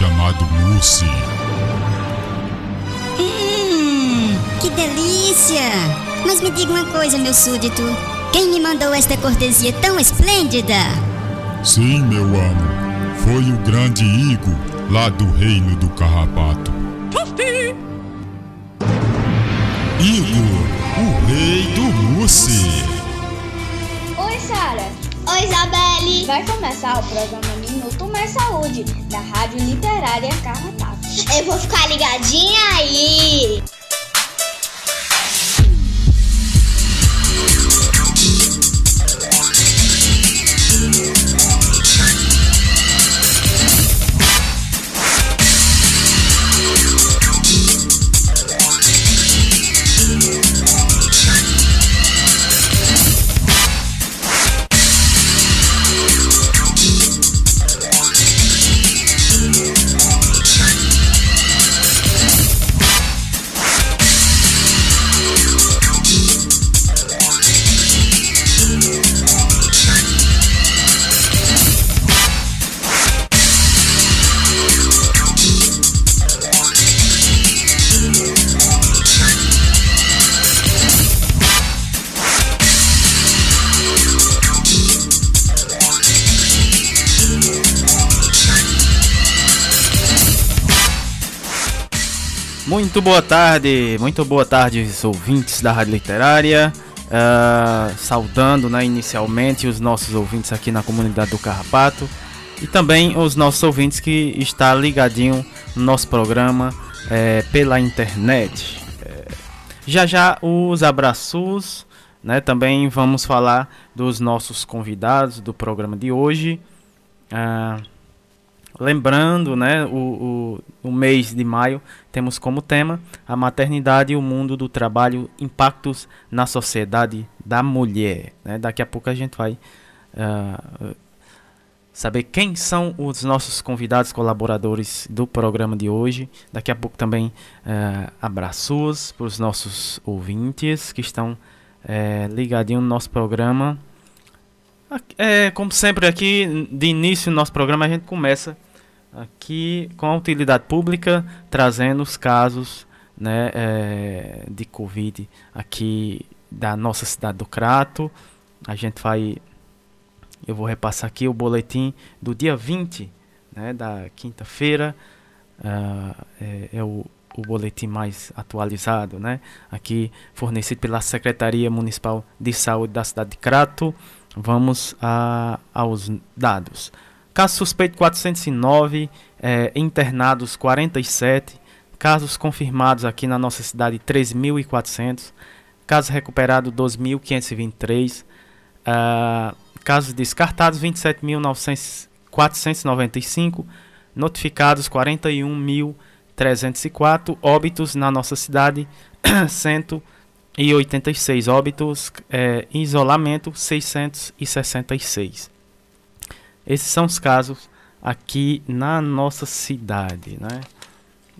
chamado mousse. Hum, que delícia! Mas me diga uma coisa, meu súdito. Quem me mandou esta cortesia tão esplêndida? Sim, meu amo. Foi o grande Igo, lá do reino do carrapato. Igor, o rei do mousse. Oi, Sara. Oi, Isabelle. Vai começar o programa Minuto Saúde, da Rádio Literária Carrapato. Eu vou ficar ligadinha aí. Muito boa tarde, muito boa tarde, ouvintes da Rádio Literária. Uh, saudando né, inicialmente os nossos ouvintes aqui na comunidade do Carrapato e também os nossos ouvintes que está ligadinho no nosso programa é, pela internet. É, já já os abraços, né? Também vamos falar dos nossos convidados do programa de hoje. Uh, Lembrando, né, o, o, o, mês de maio temos como tema a maternidade e o mundo do trabalho, impactos na sociedade da mulher. Né? Daqui a pouco a gente vai uh, saber quem são os nossos convidados colaboradores do programa de hoje. Daqui a pouco também uh, abraços para os nossos ouvintes que estão uh, ligadinhos no nosso programa. É, como sempre aqui, de início do nosso programa, a gente começa aqui com a utilidade pública, trazendo os casos né, é, de Covid aqui da nossa cidade do Crato. A gente vai, eu vou repassar aqui o boletim do dia 20, né, da quinta-feira, uh, é, é o, o boletim mais atualizado, né, aqui fornecido pela Secretaria Municipal de Saúde da cidade de Crato. Vamos a, aos dados. Caso suspeito 409, é, internados 47, casos confirmados aqui na nossa cidade 3.400, casos recuperados 2.523, uh, casos descartados 27.495, notificados 41.304, óbitos na nossa cidade 186 óbitos, é, isolamento 666. Esses são os casos aqui na nossa cidade, né?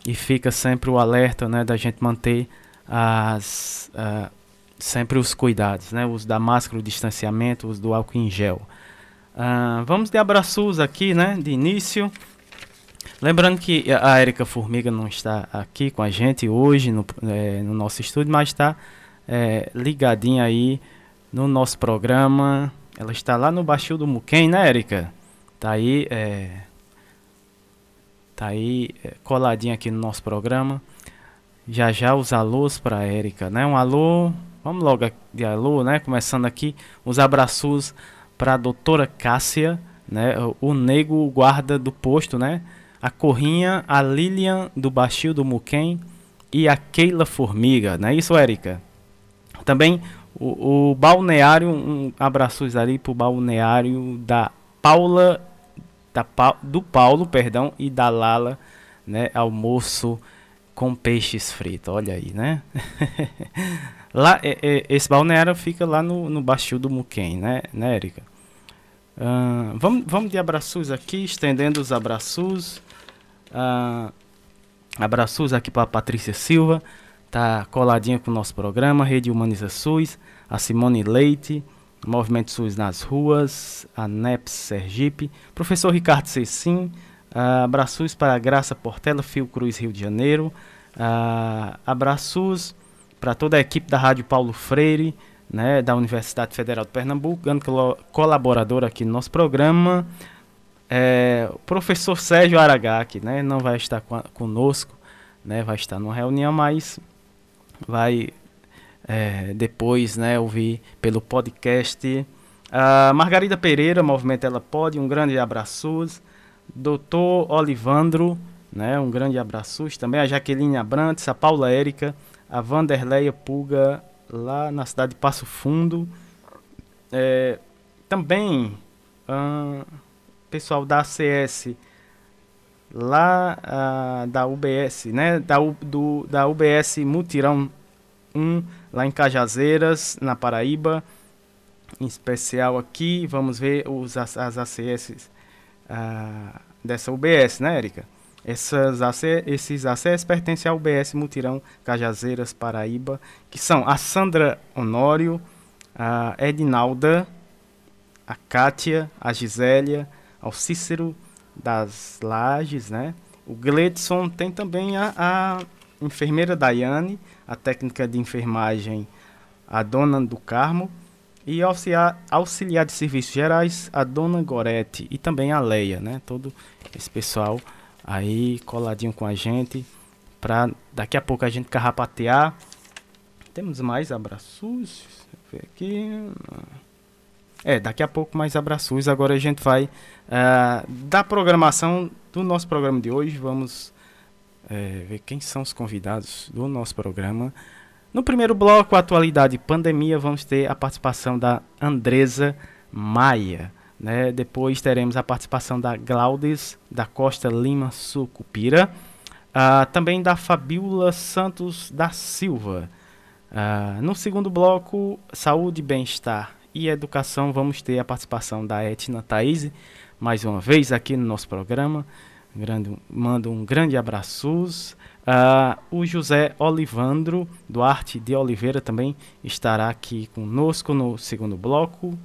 E fica sempre o alerta, né, da gente manter as uh, sempre os cuidados, né? Os da máscara, o distanciamento, os do álcool em gel. Uh, vamos de abraços aqui, né? De início. Lembrando que a Érica Formiga não está aqui com a gente hoje no, é, no nosso estúdio, mas está é, ligadinha aí no nosso programa. Ela está lá no Baixio do Muquem, né, Érica? Tá aí, é, tá aí é, coladinho aqui no nosso programa. Já já os alôs para Érica, né? Um alô, vamos logo de alô, né? Começando aqui os abraços para a doutora Cássia, né? O nego guarda do posto, né? A Corrinha, a Lilian do Baixio do Muquem e a Keila Formiga, não é isso, Érica? Também o, o balneário, um abraços ali pro balneário da Paula da, do Paulo, perdão, e da Lala, né, almoço com peixes fritos. Olha aí, né? lá, é, é, esse balneário fica lá no, no Baixio do Muquem, né, né, Erika? Uh, vamos, vamos de abraços aqui, estendendo os abraços. Uh, abraços aqui para Patrícia Silva, tá coladinha com o nosso programa, Rede Humaniza SUS, a Simone Leite, Movimento SUS nas ruas, a NEPS Sergipe, professor Ricardo Cecim, Uh, abraços para Graça Portela, Fio Cruz, Rio de Janeiro. Uh, abraços para toda a equipe da Rádio Paulo Freire, né, da Universidade Federal de Pernambuco, grande colaborador aqui no nosso programa. É, o professor Sérgio Aragaki, né, não vai estar conosco, né, vai estar numa reunião, mas vai é, depois né, ouvir pelo podcast. A Margarida Pereira, Movimento Ela Pode, um grande abraço. Doutor Olivandro, né, um grande abraço. Também a Jaqueline Abrantes, a Paula Érica, a Vanderleia Puga, lá na cidade de Passo Fundo. É, também uh, pessoal da ACS, lá uh, da UBS, né, da, do, da UBS Mutirão 1, lá em Cajazeiras, na Paraíba. Em especial aqui, vamos ver os, as, as ACS uh, dessa UBS, né, Erika? Essas AC, esses ACS pertencem ao UBS Mutirão Cajazeiras, Paraíba, que são a Sandra Honório, a Edinalda, a Kátia, a Gisélia, ao Cícero das Lages, né? O Gledson tem também a, a enfermeira Daiane, a técnica de enfermagem, a dona do Carmo, e auxiliar, auxiliar de serviços gerais, a dona Gorete e também a Leia, né? Todo esse pessoal aí coladinho com a gente para daqui a pouco a gente carrapatear. Temos mais abraços. Ver aqui. É, daqui a pouco mais abraços. Agora a gente vai uh, da programação do nosso programa de hoje. Vamos uh, ver quem são os convidados do nosso programa. No primeiro bloco, atualidade e pandemia, vamos ter a participação da Andresa Maia. Né? Depois teremos a participação da Glaudes da Costa Lima Sucupira, uh, também da Fabiola Santos da Silva. Uh, no segundo bloco, saúde, bem-estar e educação, vamos ter a participação da Etna Thaís, mais uma vez aqui no nosso programa. Grande, mando um grande abraço. Uh, o José Olivandro Duarte de Oliveira também estará aqui conosco no segundo bloco.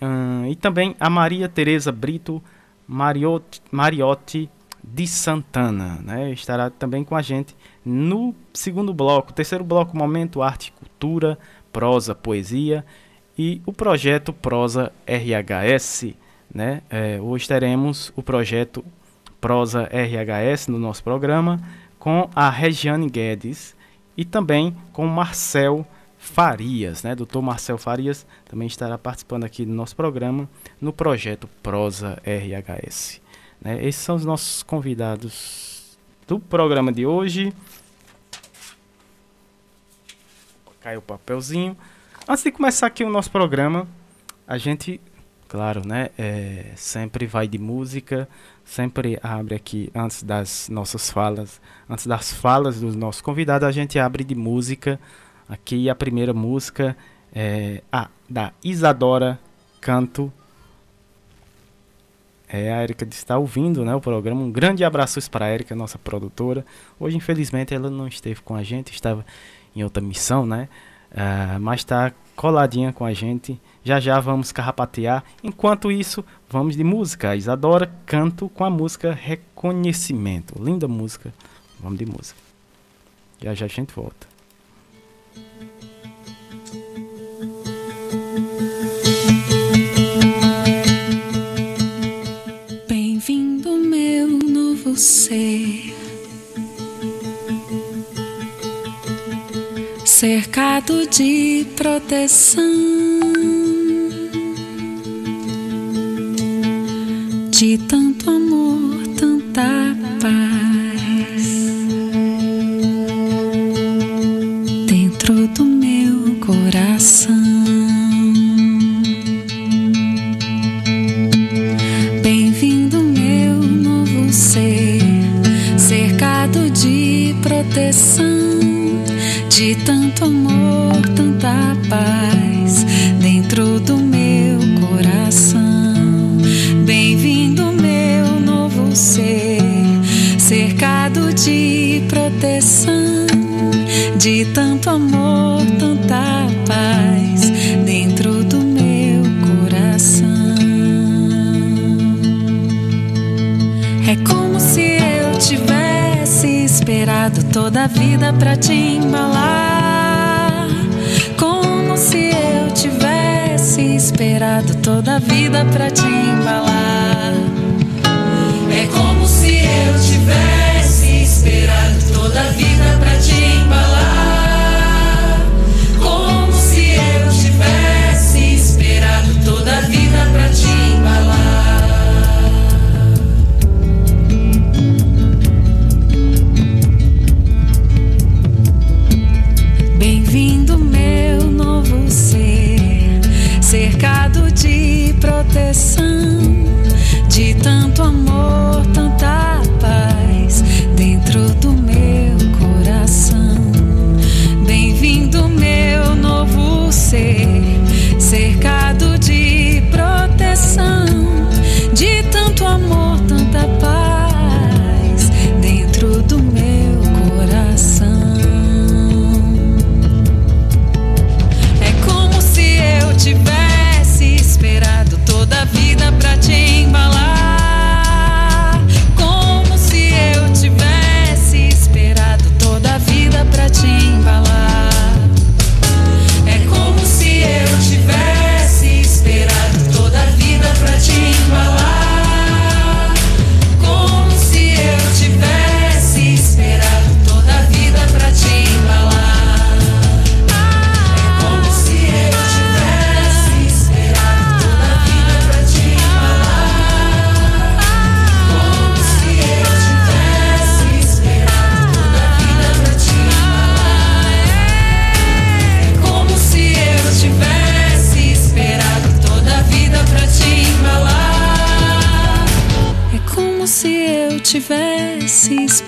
Uh, e também a Maria Tereza Brito Mariotti, Mariotti de Santana, né? Estará também com a gente no segundo bloco, terceiro bloco, momento arte, cultura, prosa, poesia e o projeto Prosa RHS, né? É, hoje teremos o projeto Prosa RHS no nosso programa com a Regiane Guedes e também com Marcel Farias, né? Doutor Marcel Farias também estará participando aqui do nosso programa no projeto Prosa RHS. Né? Esses são os nossos convidados do programa de hoje. Caiu o papelzinho. Antes de começar aqui o nosso programa, a gente, claro, né? É, sempre vai de música, sempre abre aqui antes das nossas falas, antes das falas dos nossos convidados, a gente abre de música Aqui a primeira música é a da Isadora Canto. É, a Erika está ouvindo né, o programa. Um grande abraço para a Erika, nossa produtora. Hoje, infelizmente, ela não esteve com a gente, estava em outra missão, né? Uh, mas está coladinha com a gente. Já já vamos carrapatear. Enquanto isso, vamos de música. Isadora canto com a música Reconhecimento. Linda música. Vamos de música. Já já a gente volta. Bem-vindo, meu novo ser. Cercado de proteção, de tanto amor, tanta paz. Dentro do meu coração. proteção de tanto de tanto amor, tanta paz dentro do meu coração. É como se eu tivesse esperado toda a vida para te embalar. Como se eu tivesse esperado toda a vida para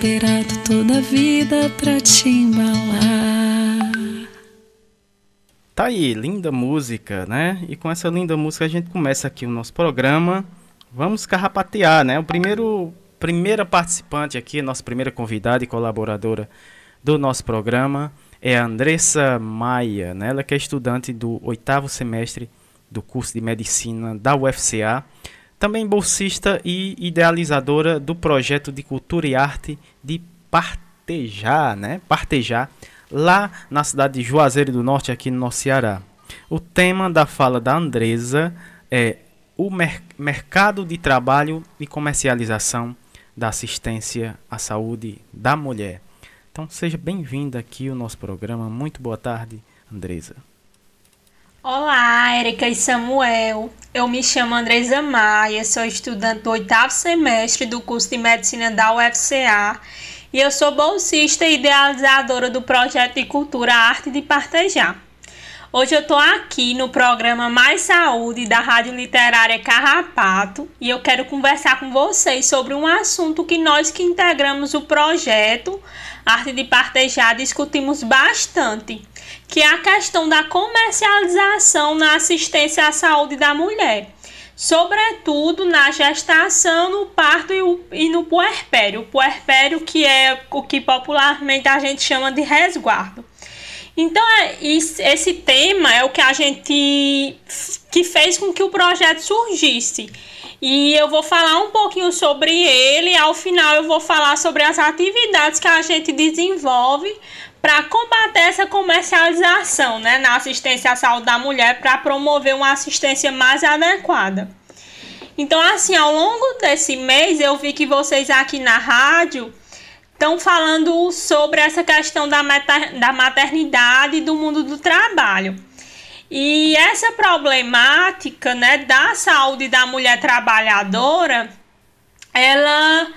esperado toda a vida pra te embalar. Tá aí, linda música, né? E com essa linda música a gente começa aqui o nosso programa. Vamos carrapatear, né? O primeiro, primeira participante aqui, nossa primeira convidada e colaboradora do nosso programa é a Andressa Maia, né? Ela que é estudante do oitavo semestre do curso de medicina da UFCA, também bolsista e idealizadora do projeto de cultura e arte de Partejar, né? Partejar, lá na cidade de Juazeiro do Norte, aqui no nosso Ceará. O tema da fala da Andresa é o mer mercado de trabalho e comercialização da assistência à saúde da mulher. Então seja bem-vinda aqui ao nosso programa. Muito boa tarde, Andresa. Olá, Erika e Samuel. Eu me chamo Andresa Maia, sou estudante do oitavo semestre do curso de medicina da UFCA e eu sou bolsista e idealizadora do projeto de cultura Arte de Partejar. Hoje eu estou aqui no programa Mais Saúde da Rádio Literária Carrapato e eu quero conversar com vocês sobre um assunto que nós que integramos o projeto Arte de Partejar discutimos bastante, que é a questão da comercialização na assistência à saúde da mulher, sobretudo na gestação, no parto e, no puerpério. O puerpério que é o que popularmente a gente chama de resguardo. Então, é, esse tema é o que a gente que fez com que o projeto surgisse. E eu vou falar um pouquinho sobre ele, ao final eu vou falar sobre as atividades que a gente desenvolve para combater essa comercialização né, na assistência à saúde da mulher para promover uma assistência mais adequada. Então, assim, ao longo desse mês eu vi que vocês aqui na rádio estão falando sobre essa questão da, da maternidade e do mundo do trabalho. E essa problemática né, da saúde da mulher trabalhadora, ela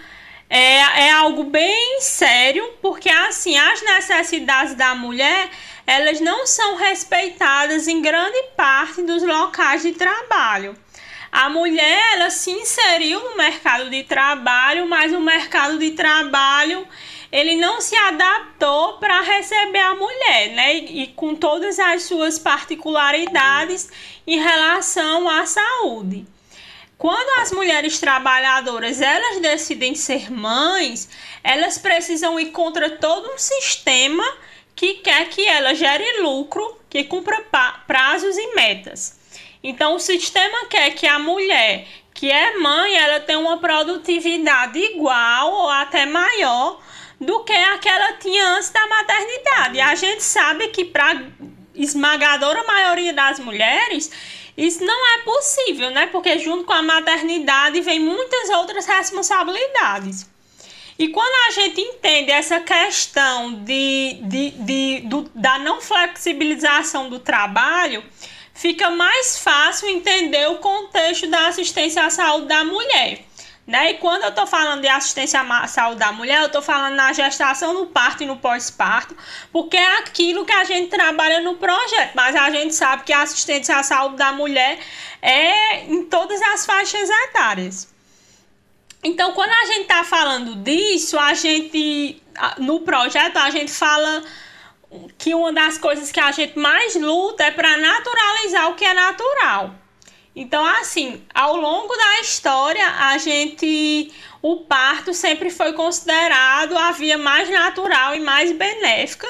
é, é algo bem sério, porque assim, as necessidades da mulher, elas não são respeitadas em grande parte dos locais de trabalho. A mulher, ela se inseriu no mercado de trabalho, mas o mercado de trabalho ele não se adaptou para receber a mulher, né? E com todas as suas particularidades em relação à saúde. Quando as mulheres trabalhadoras elas decidem ser mães, elas precisam ir contra todo um sistema que quer que ela gere lucro, que cumpra prazos e metas. Então o sistema quer que a mulher que é mãe, ela tenha uma produtividade igual ou até maior do que a que ela tinha antes da maternidade. E a gente sabe que para esmagadora maioria das mulheres isso não é possível, né? Porque junto com a maternidade vem muitas outras responsabilidades. E quando a gente entende essa questão de, de, de, do, da não flexibilização do trabalho, fica mais fácil entender o contexto da assistência à saúde da mulher. Né? E quando eu estou falando de assistência à saúde da mulher, eu estou falando na gestação, no parto e no pós-parto, porque é aquilo que a gente trabalha no projeto, mas a gente sabe que a assistência à saúde da mulher é em todas as faixas etárias. Então, quando a gente está falando disso, a gente, no projeto, a gente fala que uma das coisas que a gente mais luta é para naturalizar o que é natural. Então, assim, ao longo da história, a gente. O parto sempre foi considerado a via mais natural e mais benéfica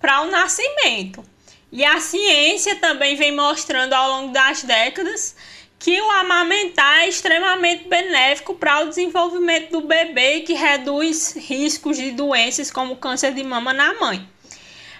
para o nascimento. E a ciência também vem mostrando ao longo das décadas que o amamentar é extremamente benéfico para o desenvolvimento do bebê e que reduz riscos de doenças como câncer de mama na mãe.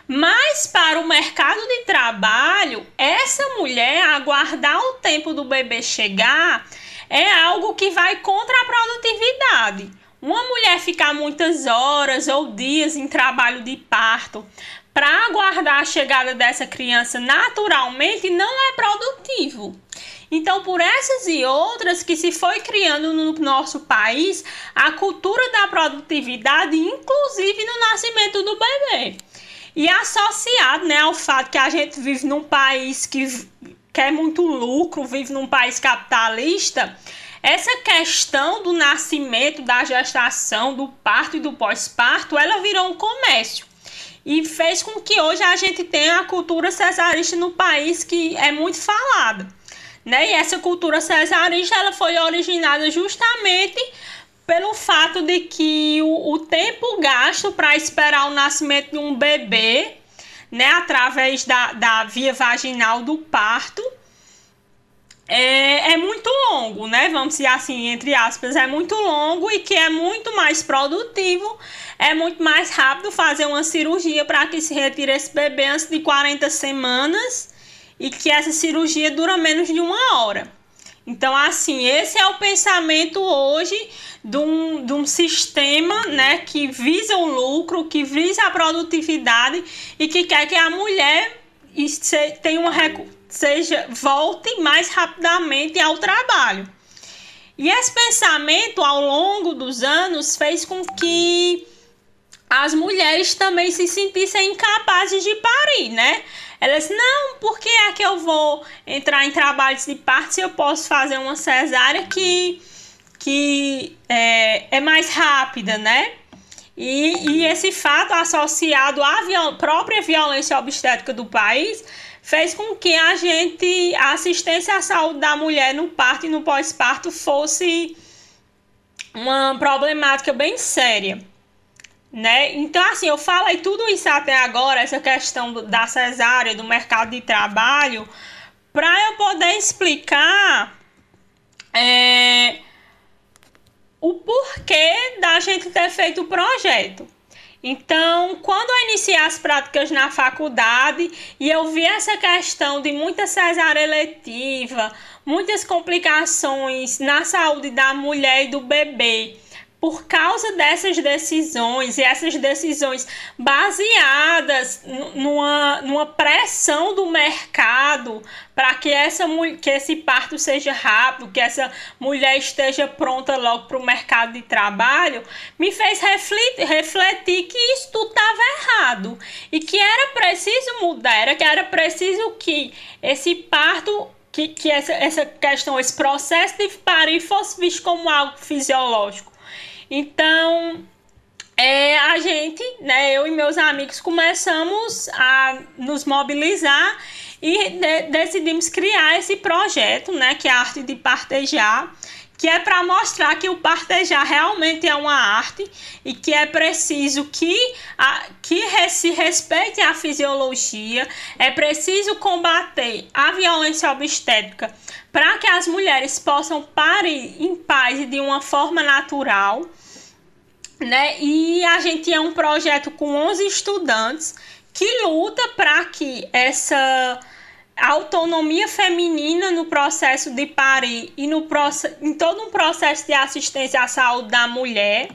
Mas para o mercado de trabalho, essa mulher aguardar o tempo do bebê chegar é algo que vai contra a produtividade. Uma mulher ficar muitas horas ou dias em trabalho de parto para aguardar a chegada dessa criança naturalmente não é produtivo. Então, por essas e outras que se foi criando no nosso país a cultura da produtividade, inclusive no nascimento do bebê. E associado né, ao fato que a gente vive num país que quer muito lucro, vive num país capitalista, essa questão do nascimento, da gestação, do parto e do pós-parto, ela virou um comércio. E fez com que hoje a gente tenha a cultura cesarista no país que é muito falada. Né? E essa cultura cesarista ela foi originada justamente pelo fato de que o, o tempo gasto para esperar o nascimento de um bebê, né, através da, da via vaginal do parto, é, é muito longo, né? Vamos dizer assim, entre aspas, é muito longo e que é muito mais produtivo, é muito mais rápido fazer uma cirurgia para que se retire esse bebê antes de 40 semanas e que essa cirurgia dura menos de uma hora. Então, assim, esse é o pensamento hoje de um, de um sistema né, que visa o lucro, que visa a produtividade e que quer que a mulher tenha seja, volte mais rapidamente ao trabalho. E esse pensamento, ao longo dos anos, fez com que as mulheres também se sentissem incapazes de parir, né? Elas, não, por que é que eu vou entrar em trabalhos de parto se eu posso fazer uma cesárea que, que é, é mais rápida, né? E, e esse fato associado à viol própria violência obstétrica do país fez com que a gente, a assistência à saúde da mulher no parto e no pós-parto fosse uma problemática bem séria. Né? Então, assim, eu falei tudo isso até agora, essa questão da cesárea, do mercado de trabalho, para eu poder explicar é, o porquê da gente ter feito o projeto. Então, quando eu iniciei as práticas na faculdade e eu vi essa questão de muita cesárea eletiva, muitas complicações na saúde da mulher e do bebê, por causa dessas decisões e essas decisões baseadas numa, numa pressão do mercado para que, essa, que esse parto seja rápido, que essa mulher esteja pronta logo para o mercado de trabalho, me fez refletir, refletir que isso tudo estava errado e que era preciso mudar, era que era preciso que esse parto que, que essa, essa questão, esse processo de parir fosse visto como algo fisiológico então, é, a gente, né, eu e meus amigos começamos a nos mobilizar e de, decidimos criar esse projeto, né, que é a arte de partejar, que é para mostrar que o partejar realmente é uma arte e que é preciso que, a, que se respeite a fisiologia, é preciso combater a violência obstétrica para que as mulheres possam parir em paz e de uma forma natural né? E a gente é um projeto com 11 estudantes que luta para que essa autonomia feminina no processo de parir e no em todo um processo de assistência à saúde da mulher.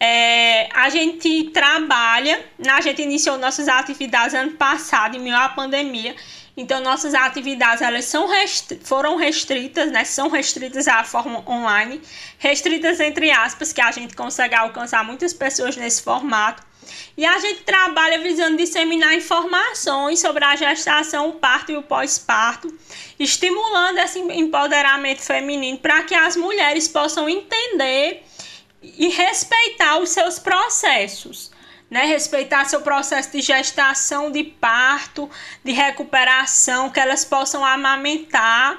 É, a gente trabalha, né, a gente iniciou nossas atividades ano passado, em meio à pandemia, então nossas atividades elas são restri foram restritas, né, são restritas à forma online, restritas entre aspas, que a gente consegue alcançar muitas pessoas nesse formato. E a gente trabalha visando disseminar informações sobre a gestação, o parto e o pós-parto, estimulando esse empoderamento feminino para que as mulheres possam entender e respeitar os seus processos. Né, respeitar seu processo de gestação, de parto, de recuperação, que elas possam amamentar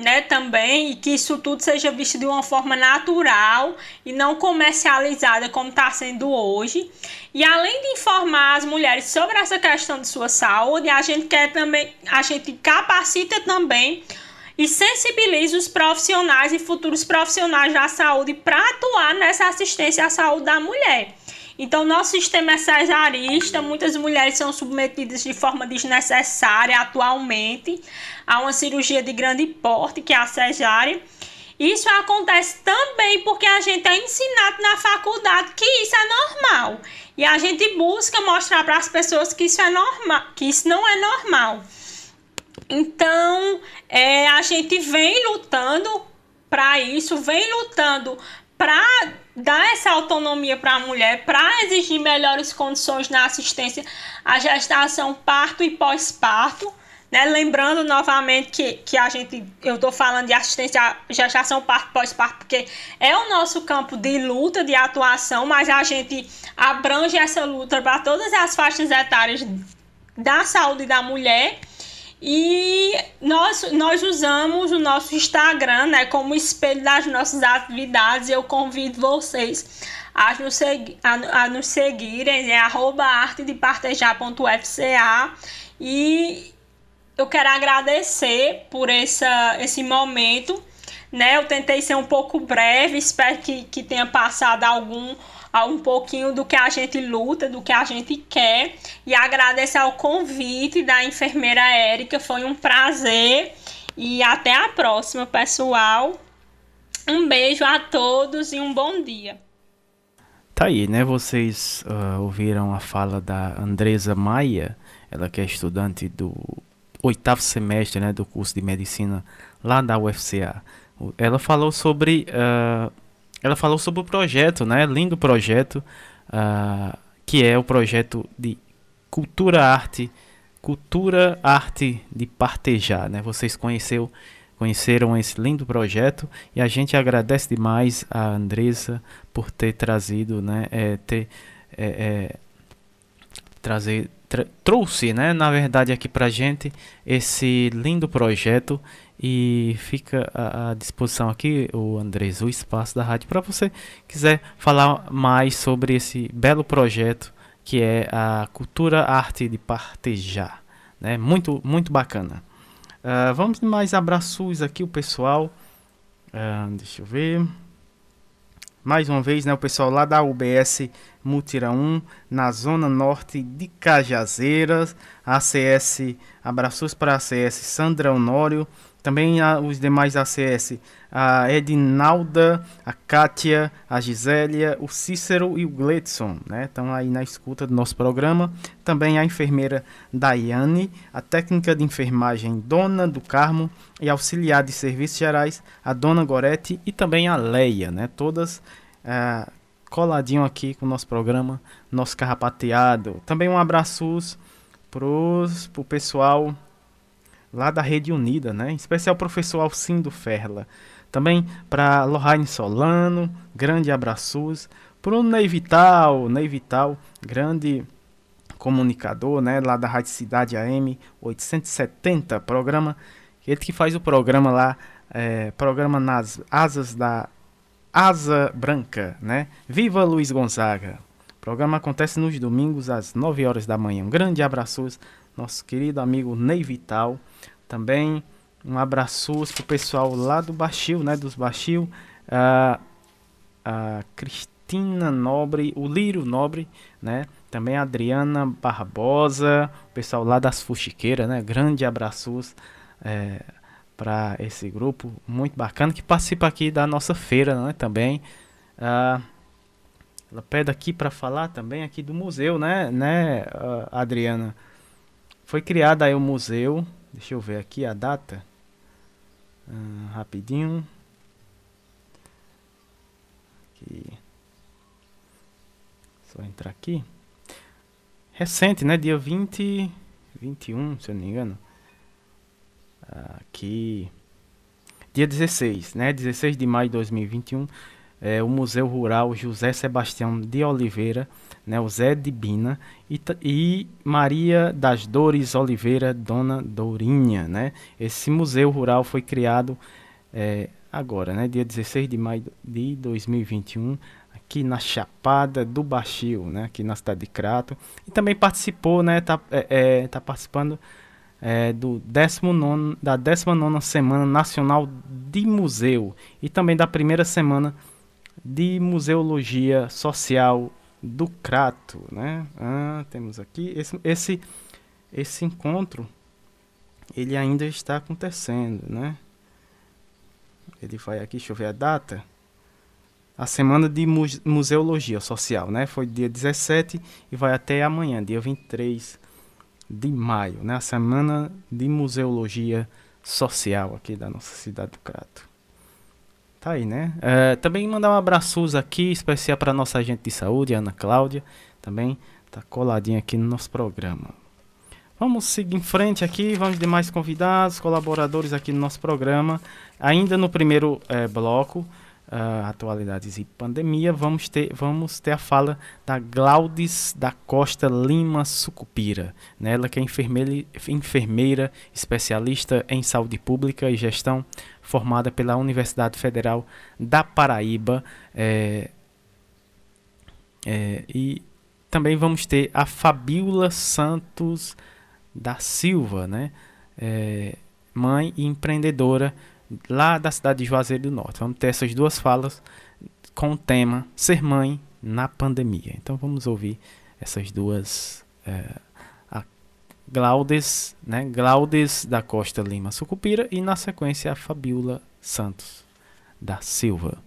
né, também, e que isso tudo seja visto de uma forma natural e não comercializada como está sendo hoje. E além de informar as mulheres sobre essa questão de sua saúde, a gente quer também, a gente capacita também e sensibiliza os profissionais e futuros profissionais da saúde para atuar nessa assistência à saúde da mulher. Então, nosso sistema é cesarista, muitas mulheres são submetidas de forma desnecessária atualmente a uma cirurgia de grande porte, que é a cesárea. Isso acontece também porque a gente é ensinado na faculdade que isso é normal. E a gente busca mostrar para as pessoas que isso é normal, que isso não é normal. Então, é, a gente vem lutando para isso, vem lutando para dar essa autonomia para a mulher, para exigir melhores condições na assistência à gestação, parto e pós-parto. Né? Lembrando novamente que, que a gente, eu estou falando de assistência à gestação, parto, pós-parto, porque é o nosso campo de luta, de atuação, mas a gente abrange essa luta para todas as faixas etárias da saúde da mulher. E nós, nós usamos o nosso Instagram né, como espelho das nossas atividades. Eu convido vocês a nos, segui a, a nos seguirem, é arroba artedepartejar.fca e eu quero agradecer por essa, esse momento. Né? Eu tentei ser um pouco breve, espero que, que tenha passado algum um pouquinho do que a gente luta, do que a gente quer. E agradecer ao convite da enfermeira Érica, foi um prazer. E até a próxima, pessoal. Um beijo a todos e um bom dia. Tá aí, né? Vocês uh, ouviram a fala da Andresa Maia, ela que é estudante do oitavo semestre né, do curso de medicina lá da UFCA. Ela falou sobre uh, ela falou sobre o projeto, né? Lindo projeto, uh, que é o projeto de cultura arte, cultura arte de partejar, né? Vocês conheceu, conheceram esse lindo projeto e a gente agradece demais a Andressa por ter trazido, né? É, ter é, é, trazer trouxe, né? Na verdade aqui para gente esse lindo projeto e fica à, disposição aqui, o Andrés, o espaço da rádio, para você quiser falar mais sobre esse belo projeto que é a Cultura Arte de Partejar. Né? Muito, muito bacana. Uh, vamos mais abraços aqui, o pessoal. Uh, deixa eu ver. Mais uma vez, né, o pessoal lá da UBS Mutira 1, na zona norte de Cajazeiras. ACS, abraços para a ACS Sandra Honório. Também os demais ACS, a Edinalda, a Kátia, a Gisélia, o Cícero e o Gletson, né? Estão aí na escuta do nosso programa. Também a enfermeira Daiane, a técnica de enfermagem Dona do Carmo e auxiliar de serviços gerais, a Dona Gorete e também a Leia, né? Todas é, coladinho aqui com o nosso programa, nosso carrapateado. Também um abraço pros, pro pessoal lá da Rede Unida, né? Em especial o professor Alcindo Ferla. Também para Lohane Solano, grande abraços. Para o Ney Vital, Ney Vital, grande comunicador, né? Lá da Rádio Cidade AM 870, programa. Ele que faz o programa lá, é, programa nas asas da Asa Branca, né? Viva Luiz Gonzaga! O programa acontece nos domingos às 9 horas da manhã. Um grande abraço, nosso querido amigo Ney Vital. Também um abraço para o pessoal lá do Baixio, né? Dos Baixio. A, a Cristina Nobre, o Lírio Nobre, né? Também a Adriana Barbosa, o pessoal lá das Fuxiqueiras, né? Grande abraços é, para esse grupo muito bacana que participa aqui da nossa feira, né? Também. Ah, ela pede aqui para falar também aqui do museu, né, né, Adriana? Foi criado aí o museu. Deixa eu ver aqui a data. Ah, rapidinho. Aqui. Só entrar aqui. Recente, né? Dia 20, 21, se eu não me engano. Aqui. Dia 16, né? 16 de maio de 2021 é, o Museu Rural José Sebastião de Oliveira, né, o Zé de Bina, e, e, Maria das Dores Oliveira, Dona Dourinha. Né? Esse museu rural foi criado é, agora, né, dia 16 de maio de 2021, aqui na Chapada do Baixio, né, aqui na cidade de Crato. E também participou, né, tá, é, é tá participando é, do 19, da 19 Semana Nacional de Museu e também da primeira semana de Museologia Social do Crato, né? Ah, temos aqui esse, esse esse encontro ele ainda está acontecendo, né? Ele vai aqui, deixa eu ver a data. A semana de Museologia Social, né? Foi dia 17 e vai até amanhã, dia 23 de maio, né? A semana de Museologia Social aqui da nossa cidade do Crato. Tá aí, né? É, também mandar um abraço aqui, especial para nossa agente de saúde, Ana Cláudia. Também tá coladinha aqui no nosso programa. Vamos seguir em frente aqui, vamos de mais convidados, colaboradores aqui no nosso programa. Ainda no primeiro é, bloco, uh, atualidades e pandemia, vamos ter, vamos ter a fala da Glaudes da Costa Lima Sucupira. Né? Ela que é enfermeira, enfermeira especialista em saúde pública e gestão, formada pela Universidade Federal da Paraíba. É, é, e também vamos ter a Fabiola Santos da Silva, né? É, mãe e empreendedora lá da cidade de Juazeiro do Norte. Vamos ter essas duas falas com o tema Ser Mãe na Pandemia. Então vamos ouvir essas duas. É, a Glaudes, né? Glaudes da Costa Lima Sucupira e na sequência a Fabiola Santos da Silva.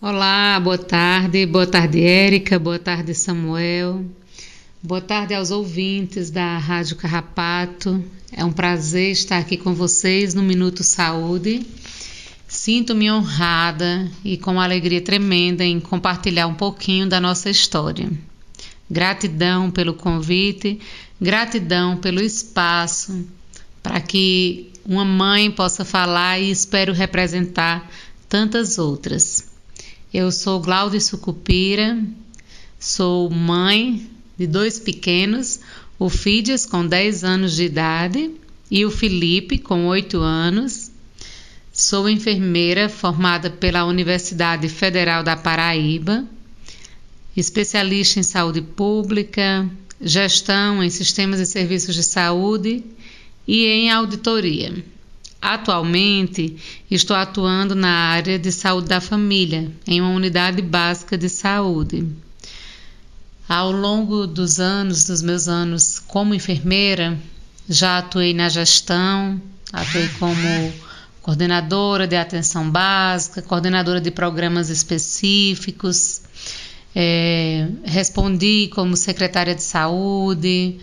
Olá, boa tarde, boa tarde, Érica, boa tarde, Samuel. Boa tarde aos ouvintes da Rádio Carrapato. É um prazer estar aqui com vocês no Minuto Saúde. Sinto-me honrada e com alegria tremenda em compartilhar um pouquinho da nossa história. Gratidão pelo convite, gratidão pelo espaço para que uma mãe possa falar e espero representar tantas outras. Eu sou Glaude Sucupira, sou mãe de dois pequenos, o Fides com 10 anos de idade e o Felipe com 8 anos. Sou enfermeira formada pela Universidade Federal da Paraíba, especialista em saúde pública, gestão em sistemas e serviços de saúde e em auditoria. Atualmente, estou atuando na área de saúde da família, em uma unidade básica de saúde. Ao longo dos anos, dos meus anos como enfermeira, já atuei na gestão, atuei como coordenadora de atenção básica, coordenadora de programas específicos, é, respondi como secretária de saúde,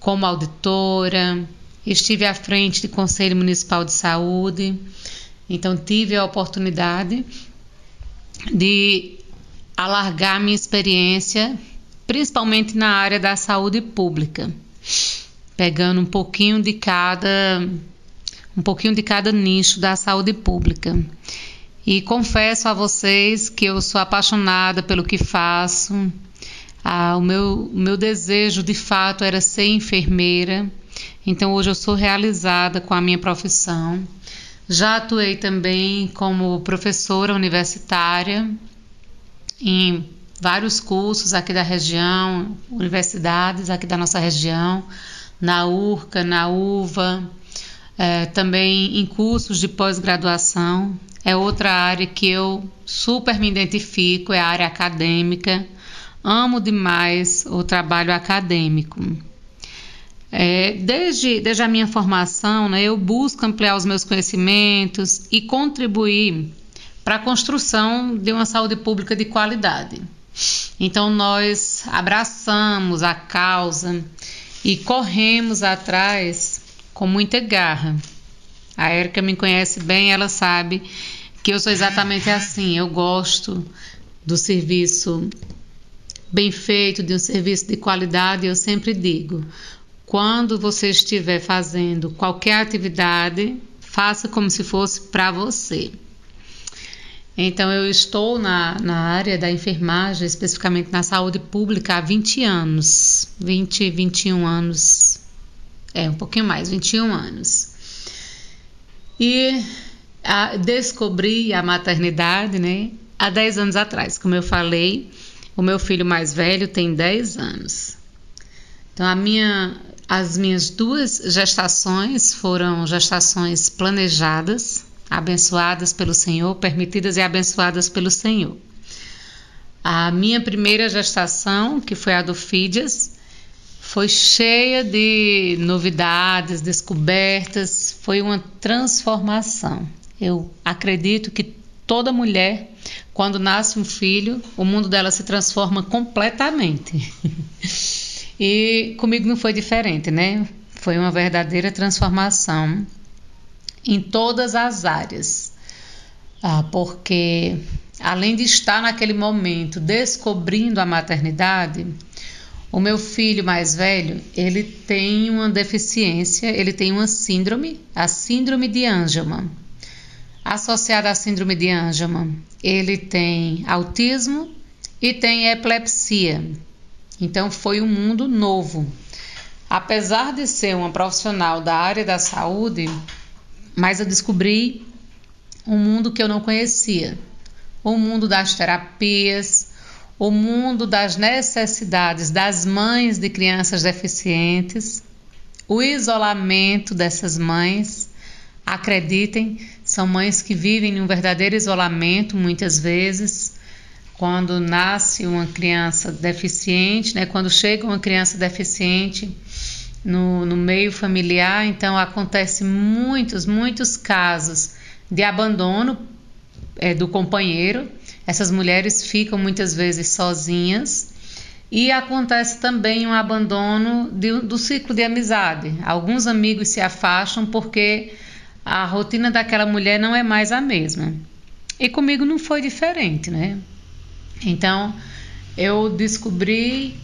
como auditora, estive à frente do Conselho Municipal de Saúde, então tive a oportunidade de alargar minha experiência principalmente na área da saúde pública, pegando um pouquinho de cada um pouquinho de cada nicho da saúde pública. E confesso a vocês que eu sou apaixonada pelo que faço. Ah, o, meu, meu desejo de fato era ser enfermeira, então hoje eu sou realizada com a minha profissão. Já atuei também como professora universitária em vários cursos aqui da região, universidades aqui da nossa região, na URCA, na UVA, é, também em cursos de pós-graduação. É outra área que eu super me identifico, é a área acadêmica. Amo demais o trabalho acadêmico. É, desde, desde a minha formação, né, eu busco ampliar os meus conhecimentos e contribuir para a construção de uma saúde pública de qualidade. Então, nós abraçamos a causa e corremos atrás com muita garra. A Erika me conhece bem, ela sabe que eu sou exatamente assim. Eu gosto do serviço bem feito, de um serviço de qualidade. Eu sempre digo: quando você estiver fazendo qualquer atividade, faça como se fosse para você. Então, eu estou na, na área da enfermagem, especificamente na saúde pública, há 20 anos. 20, 21 anos. É, um pouquinho mais, 21 anos. E a, descobri a maternidade, né, há 10 anos atrás. Como eu falei, o meu filho mais velho tem 10 anos. Então, a minha, as minhas duas gestações foram gestações planejadas, abençoadas pelo Senhor, permitidas e abençoadas pelo Senhor. A minha primeira gestação, que foi a do Fídias, foi cheia de novidades, descobertas, foi uma transformação. Eu acredito que toda mulher, quando nasce um filho, o mundo dela se transforma completamente. E comigo não foi diferente, né? Foi uma verdadeira transformação em todas as áreas. Ah, porque além de estar naquele momento descobrindo a maternidade, o meu filho mais velho, ele tem uma deficiência, ele tem uma síndrome, a síndrome de Angelman. Associada à síndrome de Angelman, ele tem autismo e tem epilepsia. Então foi um mundo novo. Apesar de ser uma profissional da área da saúde, mas eu descobri um mundo que eu não conhecia. O mundo das terapias, o mundo das necessidades das mães de crianças deficientes, o isolamento dessas mães. Acreditem, são mães que vivem em um verdadeiro isolamento muitas vezes quando nasce uma criança deficiente, né, quando chega uma criança deficiente no, no meio familiar, então acontece muitos, muitos casos de abandono é, do companheiro. Essas mulheres ficam muitas vezes sozinhas e acontece também um abandono de, do ciclo de amizade. Alguns amigos se afastam porque a rotina daquela mulher não é mais a mesma. E comigo não foi diferente, né? Então, eu descobri,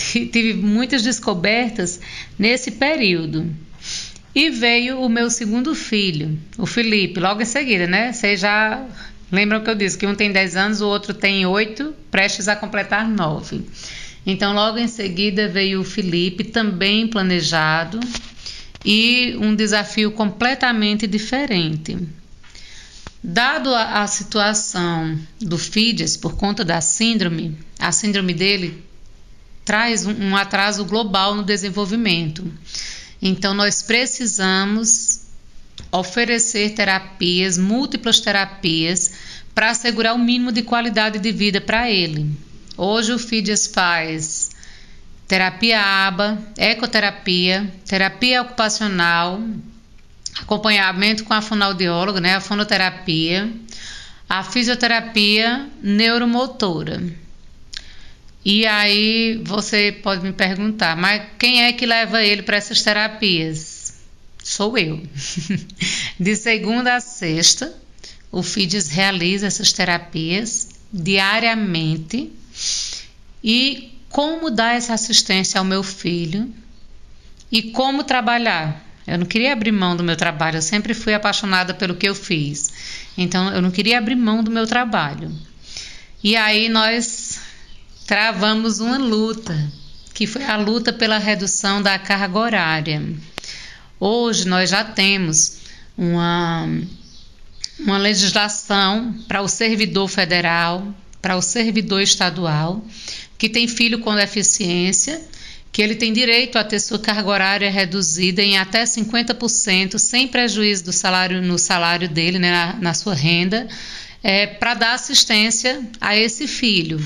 tive muitas descobertas nesse período. E veio o meu segundo filho, o Felipe, logo em seguida, né? Vocês já lembram que eu disse que um tem 10 anos, o outro tem 8, prestes a completar 9. Então, logo em seguida veio o Felipe, também planejado, e um desafio completamente diferente. Dado a, a situação do FIDES por conta da síndrome, a síndrome dele traz um, um atraso global no desenvolvimento. Então, nós precisamos oferecer terapias, múltiplas terapias, para assegurar o mínimo de qualidade de vida para ele. Hoje o FIDES faz terapia ABA, ecoterapia, terapia ocupacional, acompanhamento com a fonoaudióloga, né, a fonoterapia, a fisioterapia neuromotora. E aí você pode me perguntar, mas quem é que leva ele para essas terapias? Sou eu. De segunda a sexta, o FIDES realiza essas terapias diariamente. E como dar essa assistência ao meu filho e como trabalhar eu não queria abrir mão do meu trabalho, eu sempre fui apaixonada pelo que eu fiz. Então eu não queria abrir mão do meu trabalho. E aí nós travamos uma luta, que foi a luta pela redução da carga horária. Hoje nós já temos uma, uma legislação para o servidor federal, para o servidor estadual, que tem filho com deficiência, que ele tem direito a ter sua carga horária reduzida em até 50%, sem prejuízo do salário no salário dele, né, na, na sua renda, é, para dar assistência a esse filho,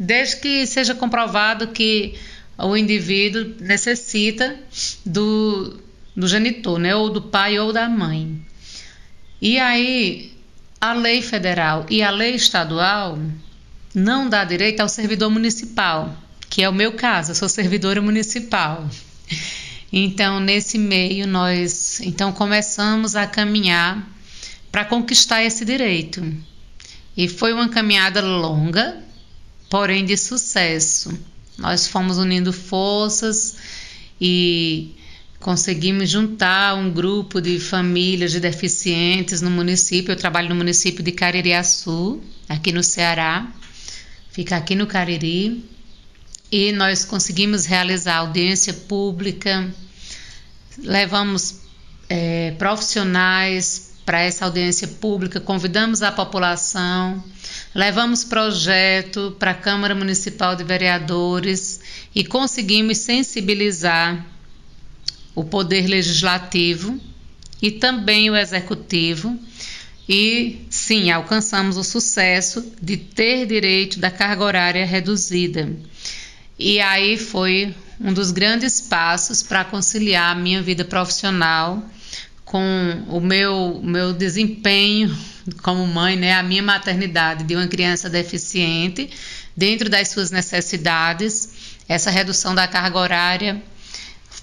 desde que seja comprovado que o indivíduo necessita do, do genitor, né, ou do pai ou da mãe. E aí, a lei federal e a lei estadual não dá direito ao servidor municipal, que é o meu caso, eu sou servidora municipal. Então, nesse meio, nós então começamos a caminhar para conquistar esse direito. E foi uma caminhada longa, porém de sucesso. Nós fomos unindo forças e conseguimos juntar um grupo de famílias de deficientes no município. Eu trabalho no município de Caririaçu, aqui no Ceará fica aqui no Cariri, e nós conseguimos realizar audiência pública, levamos é, profissionais para essa audiência pública, convidamos a população, levamos projeto para a Câmara Municipal de Vereadores e conseguimos sensibilizar o Poder Legislativo e também o Executivo e sim, alcançamos o sucesso de ter direito da carga horária reduzida. E aí foi um dos grandes passos para conciliar a minha vida profissional com o meu, meu desempenho como mãe, né, a minha maternidade de uma criança deficiente, dentro das suas necessidades. Essa redução da carga horária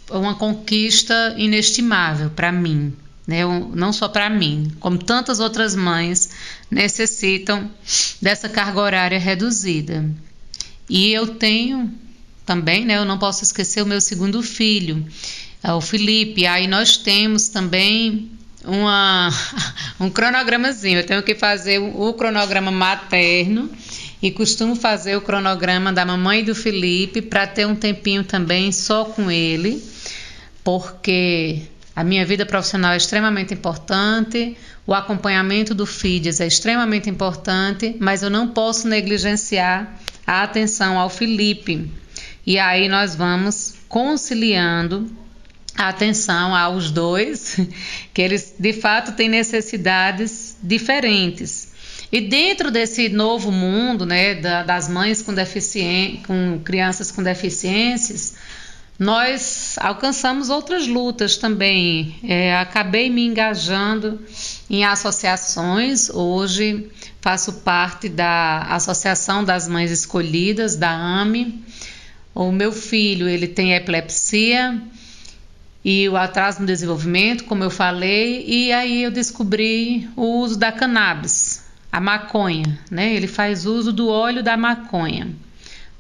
é uma conquista inestimável para mim né? não só para mim, como tantas outras mães necessitam dessa carga horária reduzida. E eu tenho também, né, eu não posso esquecer o meu segundo filho, o Felipe. Aí nós temos também uma, um cronogramazinho. Eu tenho que fazer o cronograma materno e costumo fazer o cronograma da mamãe do Felipe para ter um tempinho também só com ele, porque a minha vida profissional é extremamente importante, o acompanhamento do FIDES é extremamente importante, mas eu não posso negligenciar a atenção ao Felipe. E aí nós vamos conciliando atenção aos dois, que eles de fato têm necessidades diferentes. E dentro desse novo mundo, né, das mães com, deficiência, com crianças com deficiências, nós alcançamos outras lutas também. É, acabei me engajando em associações. Hoje faço parte da Associação das Mães Escolhidas, da AME. O meu filho ele tem epilepsia e o atraso no desenvolvimento, como eu falei, e aí eu descobri o uso da cannabis, a maconha, né? Ele faz uso do óleo da maconha.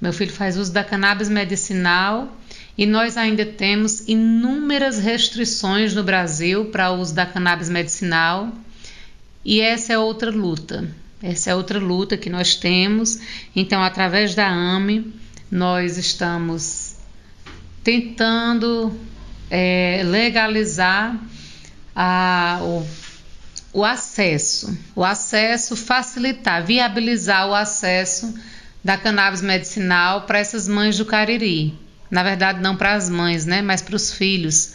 Meu filho faz uso da cannabis medicinal e nós ainda temos inúmeras restrições no Brasil para o uso da cannabis medicinal. E essa é outra luta. Essa é outra luta que nós temos. Então, através da AME, nós estamos tentando é, legalizar a, o, o acesso, o acesso, facilitar, viabilizar o acesso da cannabis medicinal para essas mães do Cariri na verdade não para as mães, né, mas para os filhos.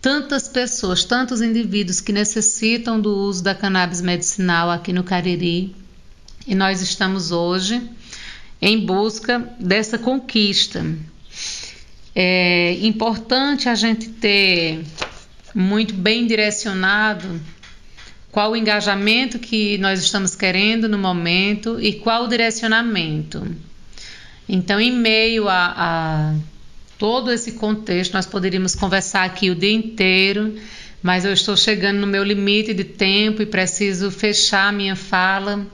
Tantas pessoas, tantos indivíduos que necessitam do uso da cannabis medicinal aqui no Cariri. E nós estamos hoje em busca dessa conquista. É importante a gente ter muito bem direcionado qual o engajamento que nós estamos querendo no momento e qual o direcionamento. Então, em meio a, a todo esse contexto. Nós poderíamos conversar aqui o dia inteiro, mas eu estou chegando no meu limite de tempo e preciso fechar minha fala.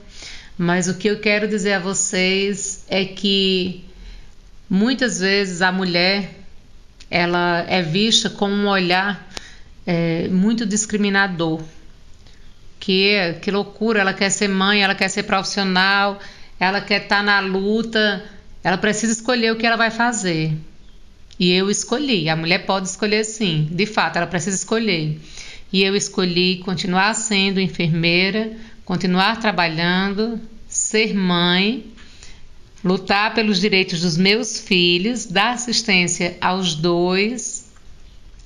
Mas o que eu quero dizer a vocês é que muitas vezes a mulher ela é vista com um olhar é, muito discriminador. Que, que loucura, ela quer ser mãe, ela quer ser profissional, ela quer estar na luta, ela precisa escolher o que ela vai fazer. E eu escolhi. A mulher pode escolher sim, de fato, ela precisa escolher. E eu escolhi continuar sendo enfermeira, continuar trabalhando, ser mãe, lutar pelos direitos dos meus filhos, dar assistência aos dois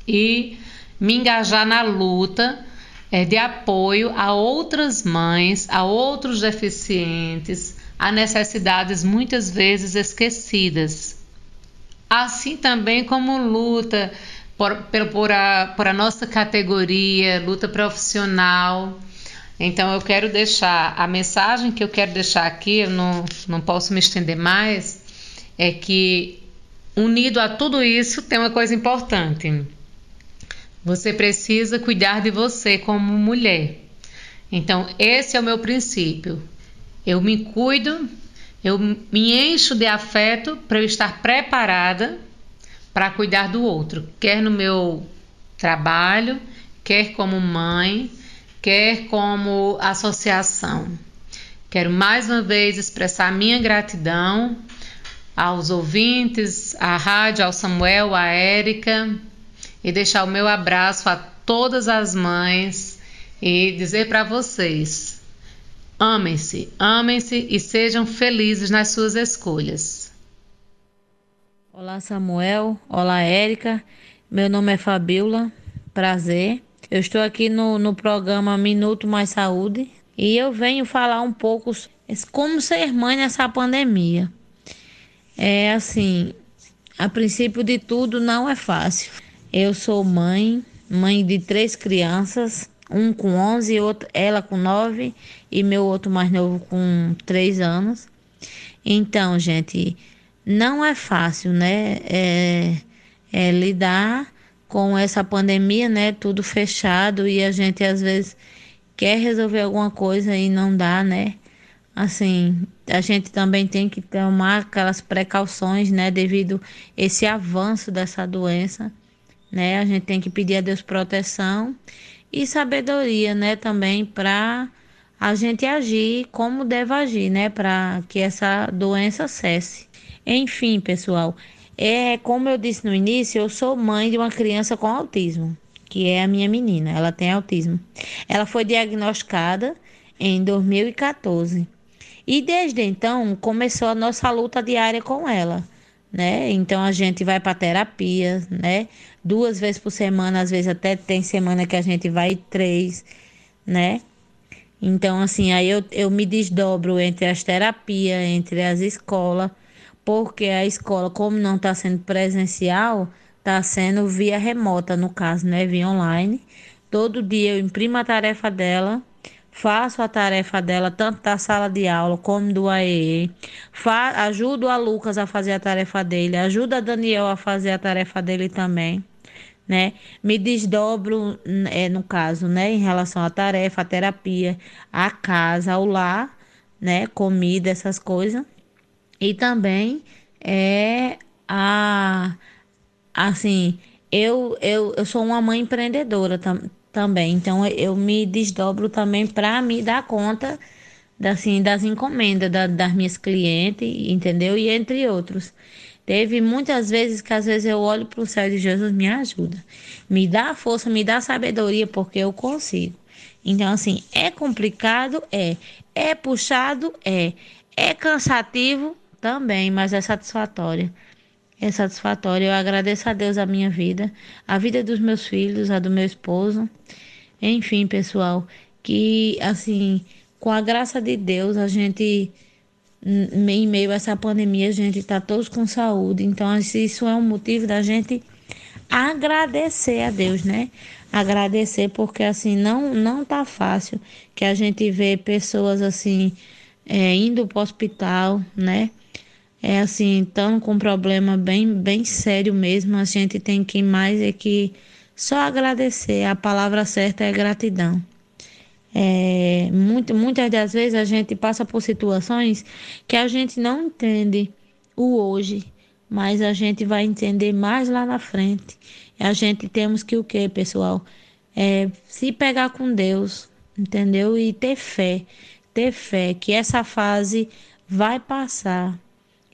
e me engajar na luta é, de apoio a outras mães, a outros deficientes, a necessidades muitas vezes esquecidas. Assim também como luta por, por, a, por a nossa categoria, luta profissional. Então eu quero deixar, a mensagem que eu quero deixar aqui, eu não, não posso me estender mais, é que unido a tudo isso tem uma coisa importante. Você precisa cuidar de você como mulher. Então, esse é o meu princípio. Eu me cuido, eu me encho de afeto para eu estar preparada para cuidar do outro, quer no meu trabalho, quer como mãe, quer como associação. Quero mais uma vez expressar minha gratidão aos ouvintes, à rádio, ao Samuel, à Érica, e deixar o meu abraço a todas as mães e dizer para vocês: amem-se, amem-se e sejam felizes nas suas escolhas. Olá, Samuel. Olá, Érica. Meu nome é Fabiola. Prazer. Eu estou aqui no, no programa Minuto Mais Saúde e eu venho falar um pouco como ser mãe nessa pandemia. É assim, a princípio de tudo não é fácil. Eu sou mãe, mãe de três crianças, um com 11, outro, ela com 9 e meu outro mais novo com 3 anos. Então, gente, não é fácil, né? É, é lidar com essa pandemia, né? Tudo fechado e a gente às vezes quer resolver alguma coisa e não dá, né? Assim, a gente também tem que tomar aquelas precauções, né? Devido esse avanço dessa doença né? A gente tem que pedir a Deus proteção e sabedoria, né, também para a gente agir como deve agir, né, para que essa doença cesse. Enfim, pessoal, é como eu disse no início, eu sou mãe de uma criança com autismo, que é a minha menina, ela tem autismo. Ela foi diagnosticada em 2014. E desde então começou a nossa luta diária com ela né? Então a gente vai para terapia, né? Duas vezes por semana, às vezes até tem semana que a gente vai três, né? Então, assim, aí eu, eu me desdobro entre as terapias, entre as escolas, porque a escola, como não está sendo presencial, está sendo via remota, no caso, né? Via online. Todo dia eu imprimo a tarefa dela faço a tarefa dela tanto da sala de aula como do AEE, ajudo a Lucas a fazer a tarefa dele, ajudo a Daniel a fazer a tarefa dele também, né? Me desdobro, é, no caso, né, em relação à tarefa, à terapia, à casa, ao lar, né, comida, essas coisas. E também é a assim, eu, eu, eu sou uma mãe empreendedora tam, também. Então eu me desdobro também para me dar conta assim, das encomendas da, das minhas clientes, entendeu? E entre outros. Teve muitas vezes que às vezes eu olho para o céu de Jesus, me ajuda. Me dá força, me dá sabedoria, porque eu consigo. Então, assim, é complicado? É. É puxado? É. É cansativo? Também, mas é satisfatório. É satisfatório. Eu agradeço a Deus a minha vida, a vida dos meus filhos, a do meu esposo. Enfim, pessoal, que assim, com a graça de Deus, a gente em meio a essa pandemia, a gente está todos com saúde. Então, isso é um motivo da gente agradecer a Deus, né? Agradecer porque assim não não tá fácil que a gente vê pessoas assim é, indo para o hospital, né? É assim, estão com um problema bem bem sério mesmo. A gente tem que mais é que só agradecer, a palavra certa é gratidão. É, muito, muitas das vezes a gente passa por situações que a gente não entende o hoje, mas a gente vai entender mais lá na frente. A gente temos que o que, pessoal? É, se pegar com Deus, entendeu? E ter fé, ter fé que essa fase vai passar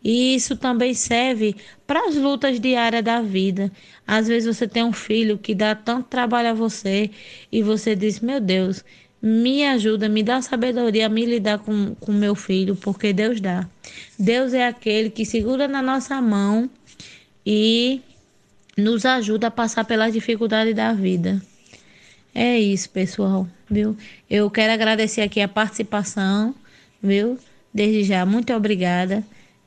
e isso também serve para as lutas diárias da vida. Às vezes você tem um filho que dá tanto trabalho a você e você diz: Meu Deus, me ajuda, me dá sabedoria a me lidar com, com meu filho, porque Deus dá. Deus é aquele que segura na nossa mão e nos ajuda a passar pelas dificuldades da vida. É isso, pessoal, viu? Eu quero agradecer aqui a participação, viu? Desde já, muito obrigada.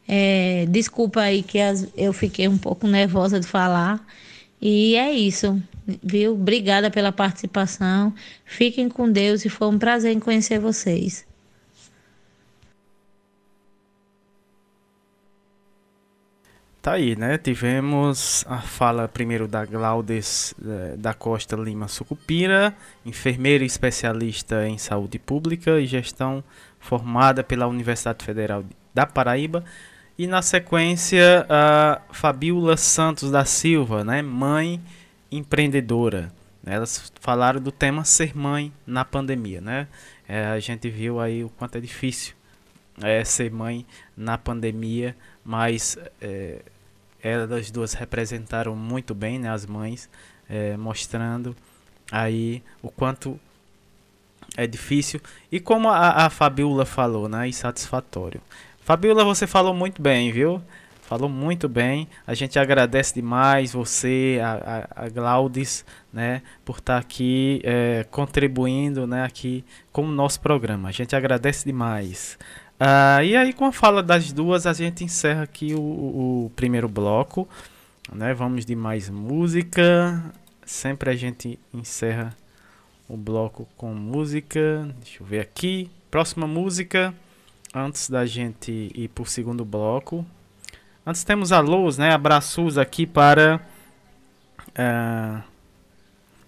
É, desculpa aí que as, eu fiquei um pouco nervosa de falar. E é isso, viu? Obrigada pela participação. Fiquem com Deus e foi um prazer em conhecer vocês. Tá aí, né? Tivemos a fala primeiro da Glaudes eh, da Costa Lima Sucupira, enfermeira especialista em saúde pública e gestão formada pela Universidade Federal da Paraíba. E na sequência, a Fabiola Santos da Silva, né? Mãe empreendedora. Elas falaram do tema ser mãe na pandemia, né? É, a gente viu aí o quanto é difícil é, ser mãe na pandemia, mas é, elas duas representaram muito bem, né, as mães, é, mostrando aí o quanto é difícil e como a, a Fabiola falou, né, insatisfatório. Fabiola, você falou muito bem, viu? Falou muito bem. A gente agradece demais você, a, a, a Glaudes, né, por estar tá aqui é, contribuindo, né, aqui com o nosso programa. A gente agradece demais. Uh, e aí, com a fala das duas, a gente encerra aqui o, o, primeiro bloco. Né? Vamos de mais música. Sempre a gente encerra o bloco com música. Deixa eu ver aqui. Próxima música. Antes da gente ir para o segundo bloco. Antes temos a luz, né? Abraços aqui para. Uh,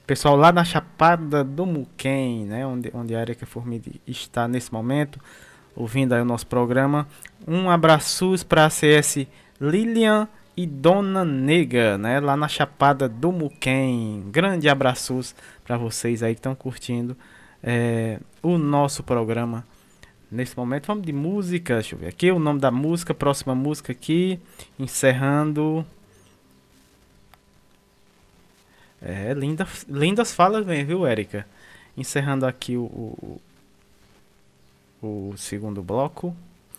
pessoal lá na Chapada do Muquem, né? Onde, onde a Erika Formiga está nesse momento ouvindo aí o nosso programa. Um abraço para a CS Lilian e Dona Nega, né, lá na Chapada do Muquem. Grande abraços para vocês aí que estão curtindo é, o nosso programa nesse momento. Vamos de música, deixa eu ver aqui o nome da música, próxima música aqui, encerrando. É, linda, lindas falas, viu, Érica? Encerrando aqui o, o, o segundo bloco.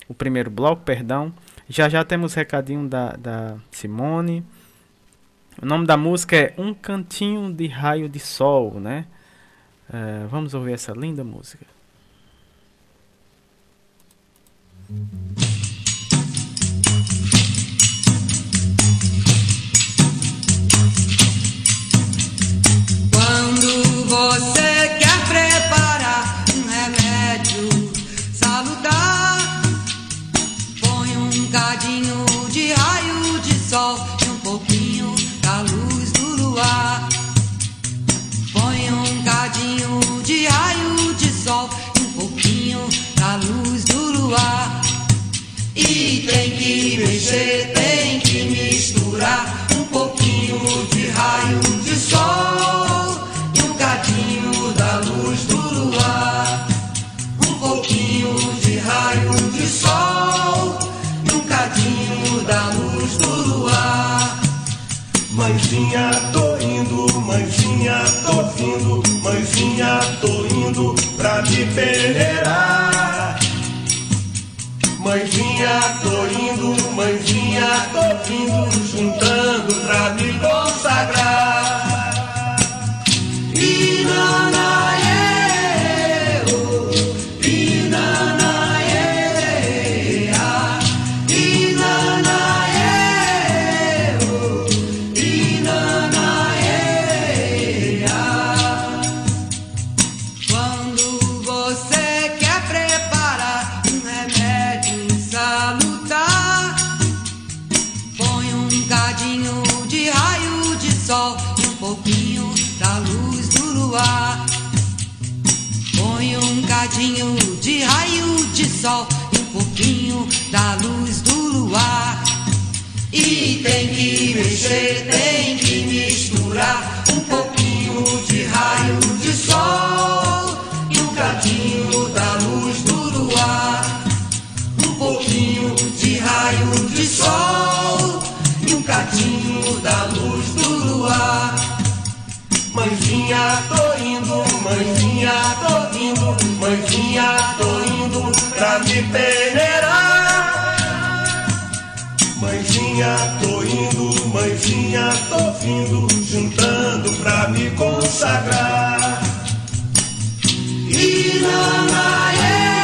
O primeiro bloco, perdão. Já já temos recadinho da, da Simone. O nome da música é Um Cantinho de Raio de Sol, né? Uh, vamos ouvir essa linda música. Quando você quer preparar um remédio salutar. Põe um cadinho de raio de sol e um pouquinho da luz do luar. Põe um cadinho de raio de sol e um pouquinho da luz do luar. Tem que mexer, tem que misturar um pouquinho de raio de sol e um cadinho da luz do luar pouquinho de raio de sol e um cadinho da luz do luar. Mãezinha, tô indo, mãezinha, tô vindo, mãezinha, tô indo pra me peneirar. Mãezinha, tô indo, mãezinha, tô vindo, juntando pra me consagrar. E na, sol e um pouquinho da luz do luar. E tem que mexer, tem que misturar um pouquinho de raio de sol e um cadinho da luz do luar. Um pouquinho de raio de sol e um cadinho da luz do luar. Mãezinha, tô indo, mãezinha, tô indo mãezinha, tô indo pra me peneirar. Mãezinha, tô indo, mãezinha, tô vindo, juntando pra me consagrar. Inanaê,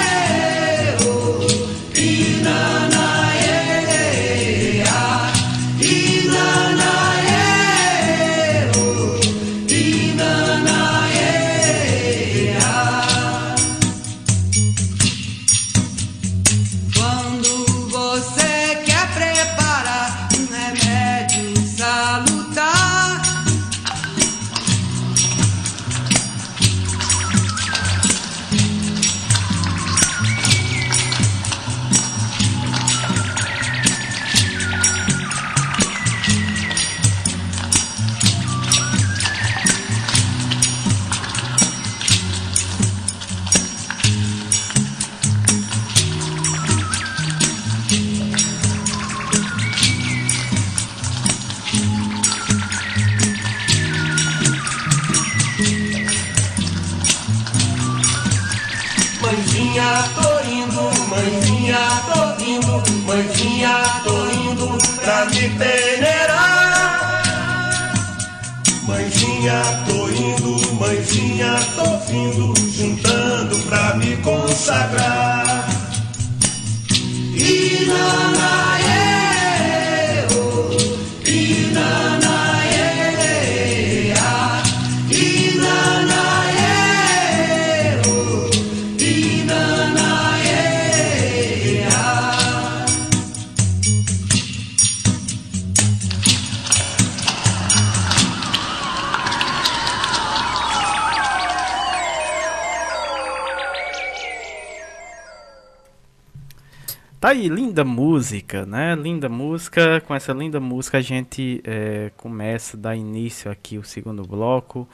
linda música, né? Linda música. Com essa linda música a gente é, começa, dá início aqui o segundo bloco.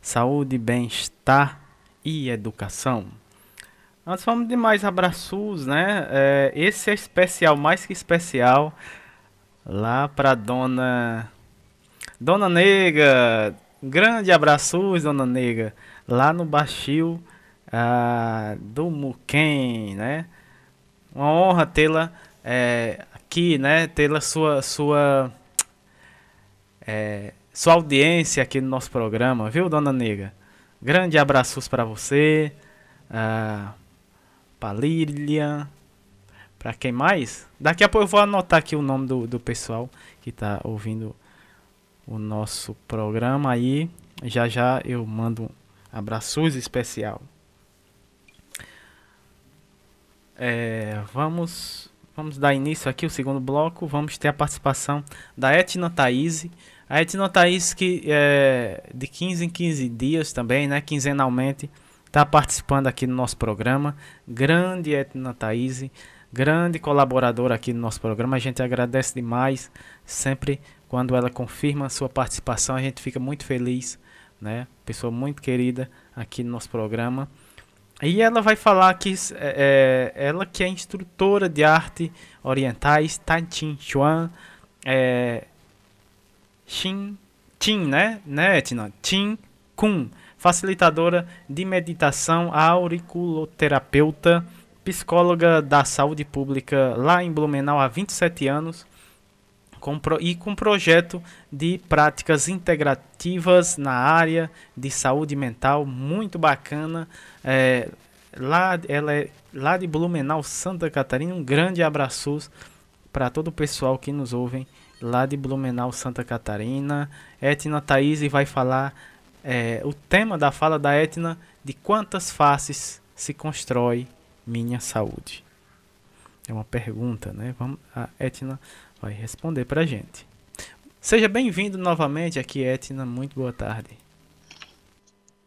Saúde, bem-estar e educação. Nós falamos de mais abraços, né? É, esse é especial, mais que especial, lá pra dona Dona Nega. Grande abraços, Dona Nega. Lá no Baixio ah, do Muquem, né? Uma honra tê-la é, aqui, né? Tê-la sua sua é, sua audiência aqui no nosso programa, viu, Dona Nega? Grande abraços para você, ah, para Lilian, para quem mais? Daqui a pouco eu vou anotar aqui o nome do, do pessoal que está ouvindo o nosso programa aí. Já já eu mando um abraços especial. É, vamos, vamos dar início aqui ao segundo bloco. Vamos ter a participação da Etna Thaís. A Etna Thaís que é, de 15 em 15 dias também, né, quinzenalmente, está participando aqui no nosso programa. Grande Etna Thaís, grande colaboradora aqui no nosso programa. A gente agradece demais. Sempre quando ela confirma a sua participação, a gente fica muito feliz. Né? Pessoa muito querida aqui no nosso programa. E ela vai falar que é, ela que é instrutora de arte orientais, Tai Chin Chuan, é, Xin, Chin, né? né, Etna? Chin Kun, facilitadora de meditação, auriculoterapeuta, psicóloga da saúde pública lá em Blumenau há 27 anos, com, e com projeto de práticas integrativas na área de saúde mental, muito bacana. É, lá, ela é lá de Blumenau, Santa Catarina. Um grande abraço para todo o pessoal que nos ouvem lá de Blumenau, Santa Catarina. Etna Thaís vai falar é, o tema da fala da Etna de quantas faces se constrói minha saúde. É uma pergunta, né? Vamos, a Etna vai responder para a gente. Seja bem-vindo novamente aqui, Etna. Muito boa tarde.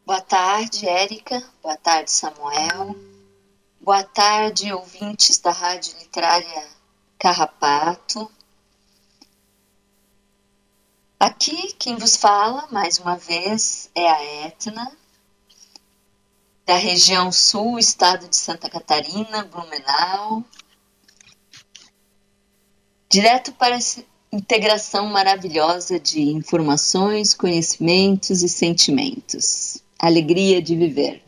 Boa tarde, Érica. Boa tarde, Samuel. Boa tarde, ouvintes da Rádio Literária Carrapato. Aqui quem vos fala, mais uma vez, é a Etna, da região sul, estado de Santa Catarina, Blumenau. Direto para essa integração maravilhosa de informações, conhecimentos e sentimentos. Alegria de viver.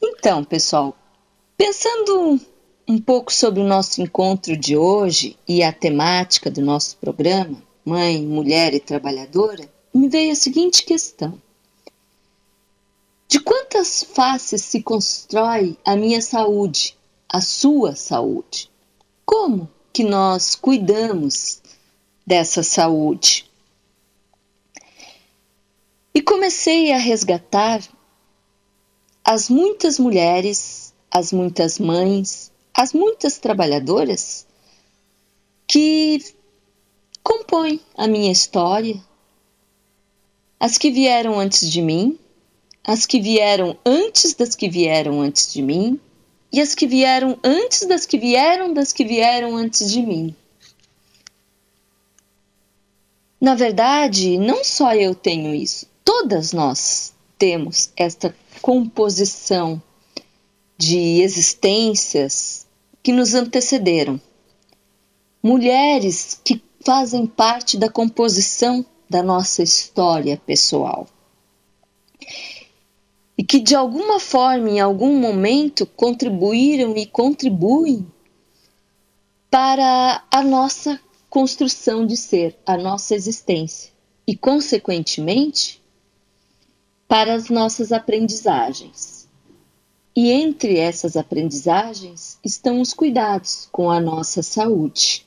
Então, pessoal, pensando um pouco sobre o nosso encontro de hoje e a temática do nosso programa, Mãe, Mulher e Trabalhadora, me veio a seguinte questão: De quantas faces se constrói a minha saúde, a sua saúde? Como que nós cuidamos dessa saúde? E comecei a resgatar as muitas mulheres, as muitas mães, as muitas trabalhadoras que compõem a minha história, as que vieram antes de mim, as que vieram antes das que vieram antes de mim e as que vieram antes das que vieram das que vieram antes de mim. Na verdade, não só eu tenho isso, todas nós temos esta composição de existências que nos antecederam. Mulheres que fazem parte da composição da nossa história pessoal. E que de alguma forma, em algum momento, contribuíram e contribuem para a nossa construção de ser, a nossa existência. E, consequentemente, para as nossas aprendizagens. E entre essas aprendizagens estão os cuidados com a nossa saúde.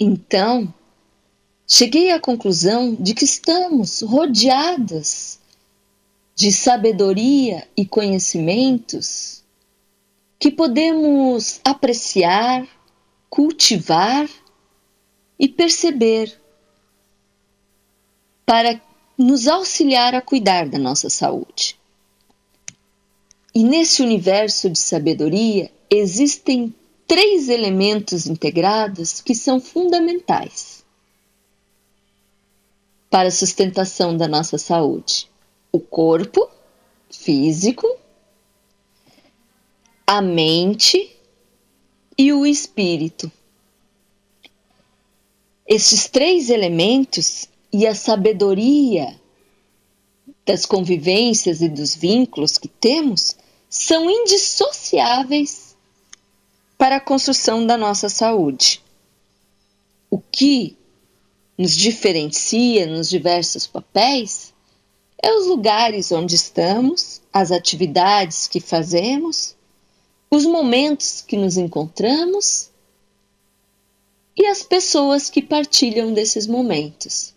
Então, cheguei à conclusão de que estamos rodeadas de sabedoria e conhecimentos que podemos apreciar, cultivar e perceber para nos auxiliar a cuidar da nossa saúde. E nesse universo de sabedoria existem três elementos integrados que são fundamentais para a sustentação da nossa saúde: o corpo físico, a mente e o espírito. Esses três elementos e a sabedoria das convivências e dos vínculos que temos são indissociáveis para a construção da nossa saúde. O que nos diferencia nos diversos papéis é os lugares onde estamos, as atividades que fazemos, os momentos que nos encontramos e as pessoas que partilham desses momentos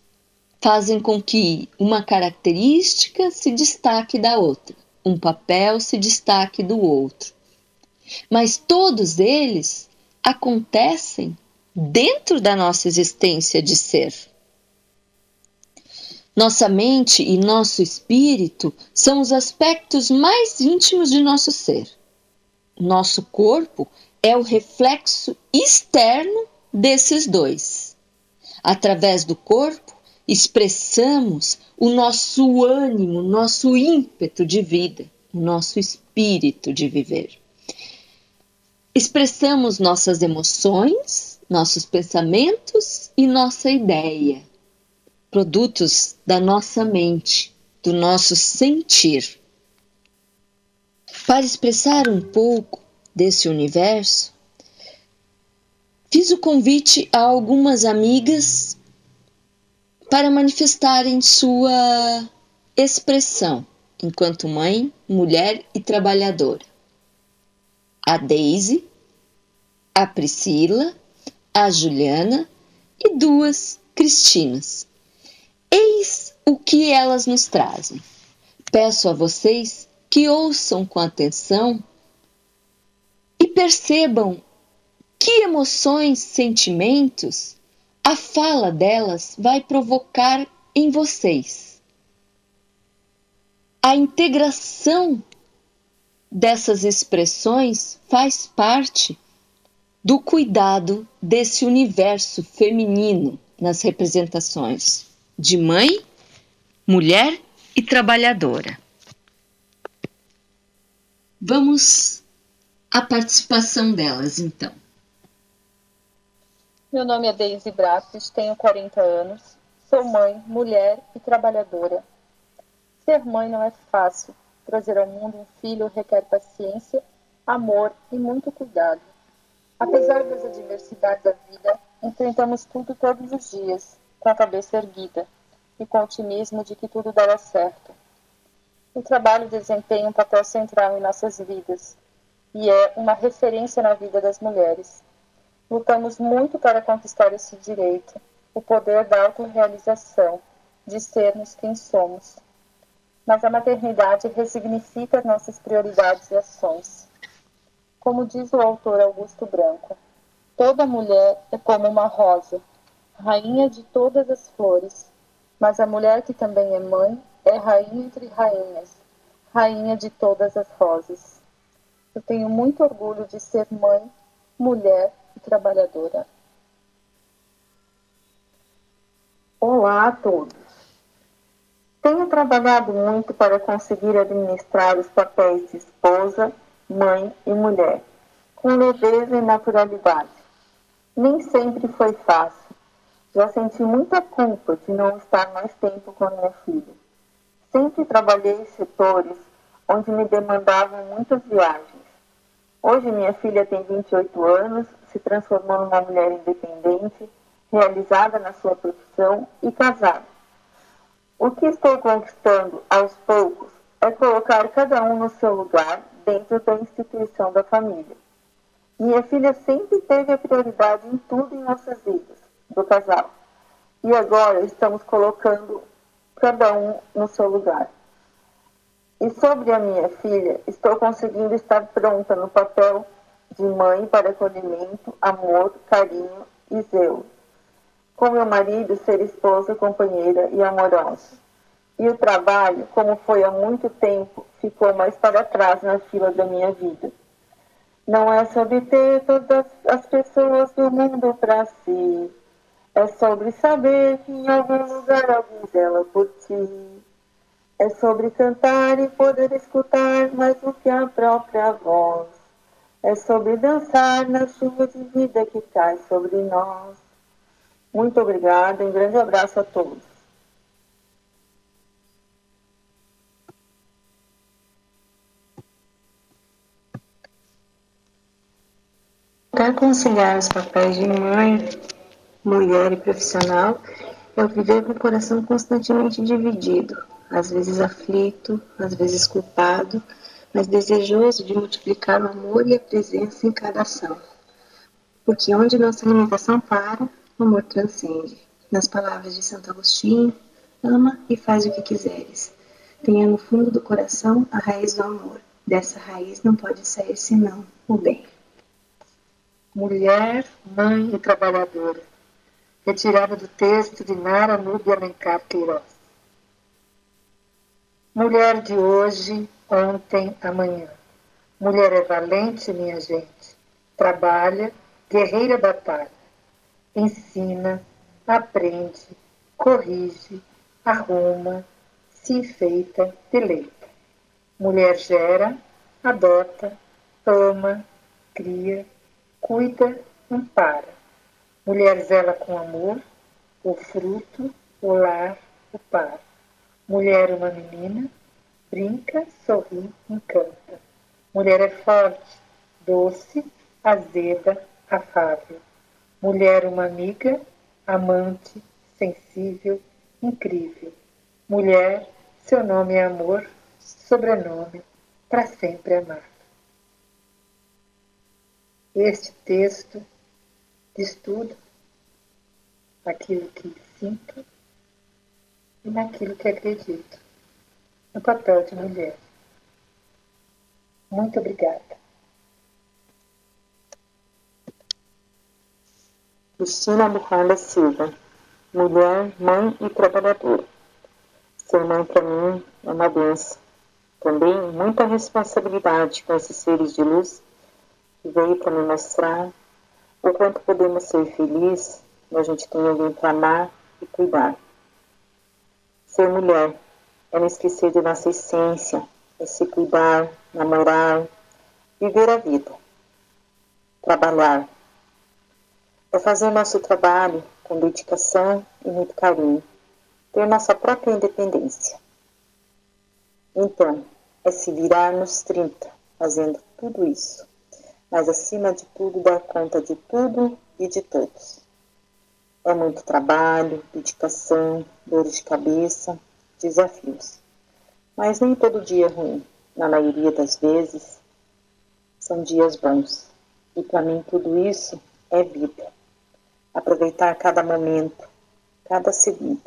fazem com que uma característica se destaque da outra, um papel se destaque do outro. Mas todos eles acontecem dentro da nossa existência de ser. Nossa mente e nosso espírito são os aspectos mais íntimos de nosso ser. Nosso corpo é o reflexo externo desses dois. Através do corpo, expressamos o nosso ânimo, nosso ímpeto de vida, o nosso espírito de viver. Expressamos nossas emoções, nossos pensamentos e nossa ideia, produtos da nossa mente, do nosso sentir. Para expressar um pouco desse universo, fiz o convite a algumas amigas para manifestarem sua expressão enquanto mãe, mulher e trabalhadora. A Daisy, a Priscila, a Juliana e duas Cristinas. Eis o que elas nos trazem. Peço a vocês que ouçam com atenção e percebam que emoções, sentimentos a fala delas vai provocar em vocês. A integração dessas expressões faz parte do cuidado desse universo feminino nas representações de mãe, mulher e trabalhadora. Vamos à participação delas, então. Meu nome é Deise Braços, tenho 40 anos, sou mãe, mulher e trabalhadora. Ser mãe não é fácil. Trazer ao mundo um filho requer paciência, amor e muito cuidado. Apesar das adversidades da vida, enfrentamos tudo todos os dias, com a cabeça erguida e com o otimismo de que tudo dará certo. O trabalho desempenha um papel central em nossas vidas e é uma referência na vida das mulheres. Lutamos muito para conquistar esse direito, o poder da autorrealização, de sermos quem somos. Mas a maternidade ressignifica nossas prioridades e ações. Como diz o autor Augusto Branco, toda mulher é como uma rosa, rainha de todas as flores, mas a mulher que também é mãe é rainha entre rainhas, rainha de todas as rosas. Eu tenho muito orgulho de ser mãe, mulher e trabalhadora. Olá a todos. Tenho trabalhado muito para conseguir administrar os papéis de esposa, mãe e mulher, com leveza e naturalidade. Nem sempre foi fácil. Já senti muita culpa de não estar mais tempo com minha filha. Sempre trabalhei em setores onde me demandavam muitas viagens. Hoje minha filha tem 28 anos, se transformou numa mulher independente, realizada na sua profissão e casada. O que estou conquistando aos poucos é colocar cada um no seu lugar dentro da instituição da família. Minha filha sempre teve a prioridade em tudo em nossas vidas, do casal. E agora estamos colocando cada um no seu lugar. E sobre a minha filha, estou conseguindo estar pronta no papel de mãe para acolhimento, amor, carinho e zelo. Com meu marido, ser esposa, companheira e amorosa. E o trabalho, como foi há muito tempo, ficou mais para trás na fila da minha vida. Não é sobre ter todas as pessoas do mundo para si. É sobre saber que em algum lugar alguém zela por ti. É sobre cantar e poder escutar mais do que a própria voz. É sobre dançar na chuva de vida que cai sobre nós. Muito obrigada, um grande abraço a todos. Para conciliar os papéis de mãe, mulher e profissional, eu viver com o coração constantemente dividido, às vezes aflito, às vezes culpado, mas desejoso de multiplicar o amor e a presença em cada ação. Porque onde nossa limitação para, o amor transcende. Nas palavras de Santo Agostinho, ama e faz o que quiseres. Tenha no fundo do coração a raiz do amor. Dessa raiz não pode sair senão o bem. Mulher, mãe e trabalhadora. Retirada do texto de Nara Nubia Alencar Queiroz. Mulher de hoje, ontem, amanhã. Mulher é valente, minha gente. Trabalha, guerreira batalha. Ensina, aprende, corrige, arruma, se enfeita, deleita. Mulher gera, adota, ama, cria, cuida, ampara. Mulher zela com amor, o fruto, o lar, o par. Mulher uma menina, brinca, sorri, encanta. Mulher é forte, doce, azeda, afável. Mulher uma amiga, amante, sensível, incrível. Mulher, seu nome é amor, sobrenome, para sempre amar. Este texto diz tudo aquilo que sinto e naquilo que acredito, no papel de mulher. Muito obrigada. Cristina Bucanda Silva, mulher, mãe e trabalhadora. Ser mãe para mim é uma benção. Também muita responsabilidade com esses seres de luz veio para me mostrar o quanto podemos ser felizes quando a gente tem alguém para amar e cuidar. Ser mulher é não esquecer de nossa essência, é se cuidar, namorar, viver a vida, trabalhar. É fazer nosso trabalho com dedicação e muito carinho, ter nossa própria independência. Então, é se virar nos 30, fazendo tudo isso. Mas acima de tudo, dar conta de tudo e de todos. É muito trabalho, dedicação, dores de cabeça, desafios. Mas nem todo dia é ruim. Na maioria das vezes, são dias bons. E para mim, tudo isso é vida. Aproveitar cada momento, cada segundo.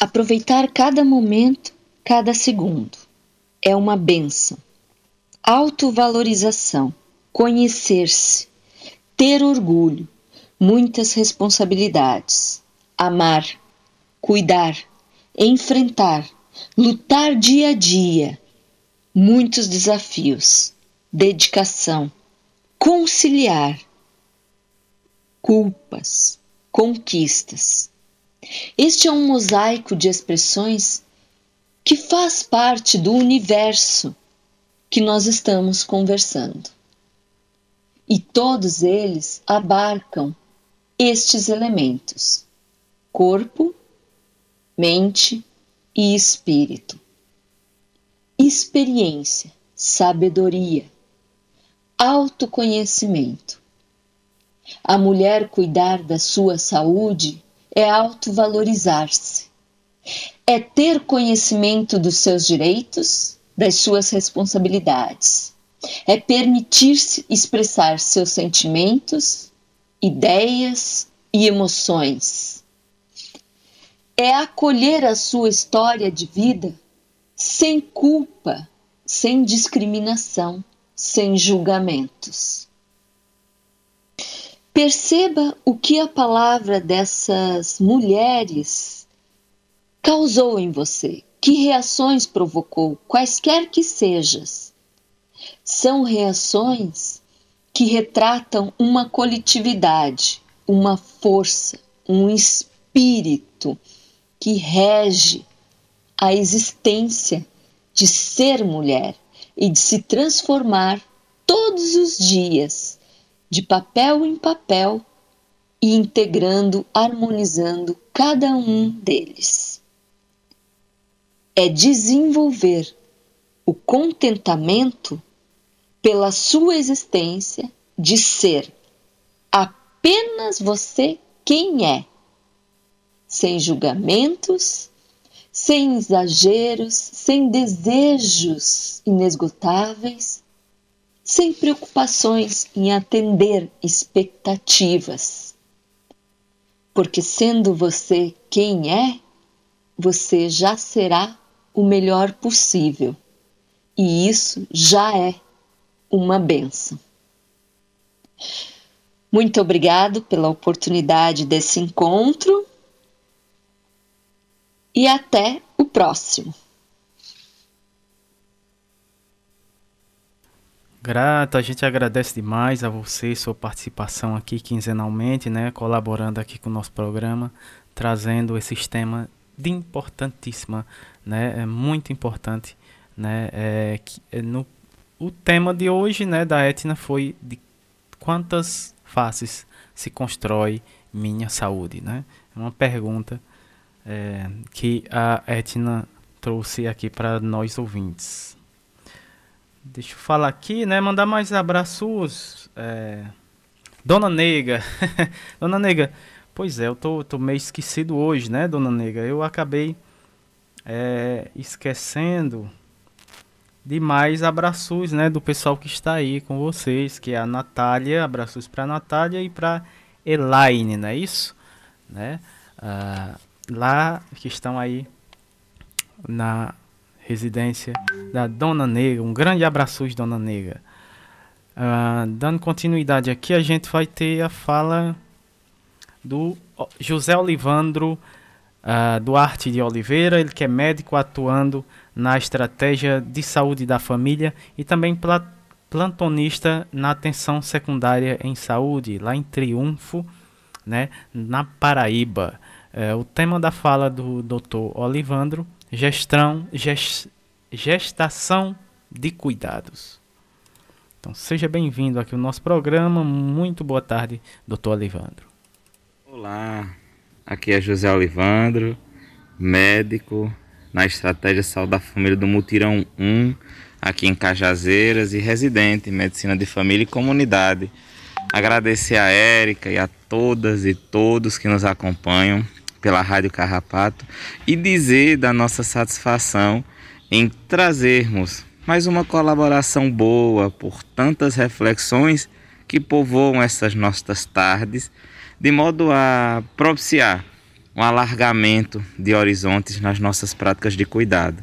Aproveitar cada momento, cada segundo. É uma benção. Autovalorização, conhecer-se, ter orgulho, muitas responsabilidades, amar, cuidar, enfrentar, lutar dia a dia, muitos desafios, dedicação, conciliar, culpas, conquistas. Este é um mosaico de expressões que faz parte do universo que nós estamos conversando. E todos eles abarcam estes elementos: corpo, mente e espírito. Experiência, sabedoria, autoconhecimento. A mulher cuidar da sua saúde é autovalorizar-se. É ter conhecimento dos seus direitos, das suas responsabilidades. É permitir-se expressar seus sentimentos, ideias e emoções. É acolher a sua história de vida sem culpa, sem discriminação, sem julgamentos. Perceba o que a palavra dessas mulheres causou em você, que reações provocou, quaisquer que sejas. São reações que retratam uma coletividade, uma força, um espírito que rege a existência de ser mulher e de se transformar todos os dias, de papel em papel e integrando, harmonizando cada um deles. É desenvolver o contentamento pela sua existência de ser apenas você quem é sem julgamentos, sem exageros, sem desejos inesgotáveis, sem preocupações em atender expectativas. Porque sendo você quem é, você já será o melhor possível. E isso já é uma benção. Muito obrigado pela oportunidade desse encontro e até o próximo. Grato, a gente agradece demais a você, sua participação aqui quinzenalmente, né, colaborando aqui com o nosso programa, trazendo esses temas de importantíssima, né, é muito importante, né, é, que, é no, o tema de hoje, né, da Etna foi de quantas faces se constrói minha saúde, né, é uma pergunta é, que a Etna trouxe aqui para nós ouvintes. Deixa eu falar aqui, né? Mandar mais abraços. É... Dona Nega. Dona Nega, pois é, eu tô, tô meio esquecido hoje, né, Dona Nega? Eu acabei é, esquecendo de mais abraços, né, do pessoal que está aí com vocês, que é a Natália, abraços para Natália e para Elaine, não é isso? Né? Ah, lá que estão aí na residência da Dona Negra. Um grande abraço, Dona Negra. Uh, dando continuidade aqui, a gente vai ter a fala do José Olivandro uh, Duarte de Oliveira, ele que é médico atuando na estratégia de saúde da família e também plantonista na atenção secundária em saúde, lá em Triunfo, né, na Paraíba. É, o tema da fala do Dr. Olivandro, gestão, gest, gestação de cuidados. Então seja bem-vindo aqui ao nosso programa. Muito boa tarde, Dr. Olivandro. Olá, aqui é José Olivandro, médico na estratégia Saúde da Família do Mutirão 1, aqui em Cajazeiras, e residente em Medicina de Família e Comunidade. Agradecer a Érica e a todas e todos que nos acompanham pela Rádio Carrapato e dizer da nossa satisfação em trazermos mais uma colaboração boa por tantas reflexões que povoam essas nossas tardes, de modo a propiciar um alargamento de horizontes nas nossas práticas de cuidado.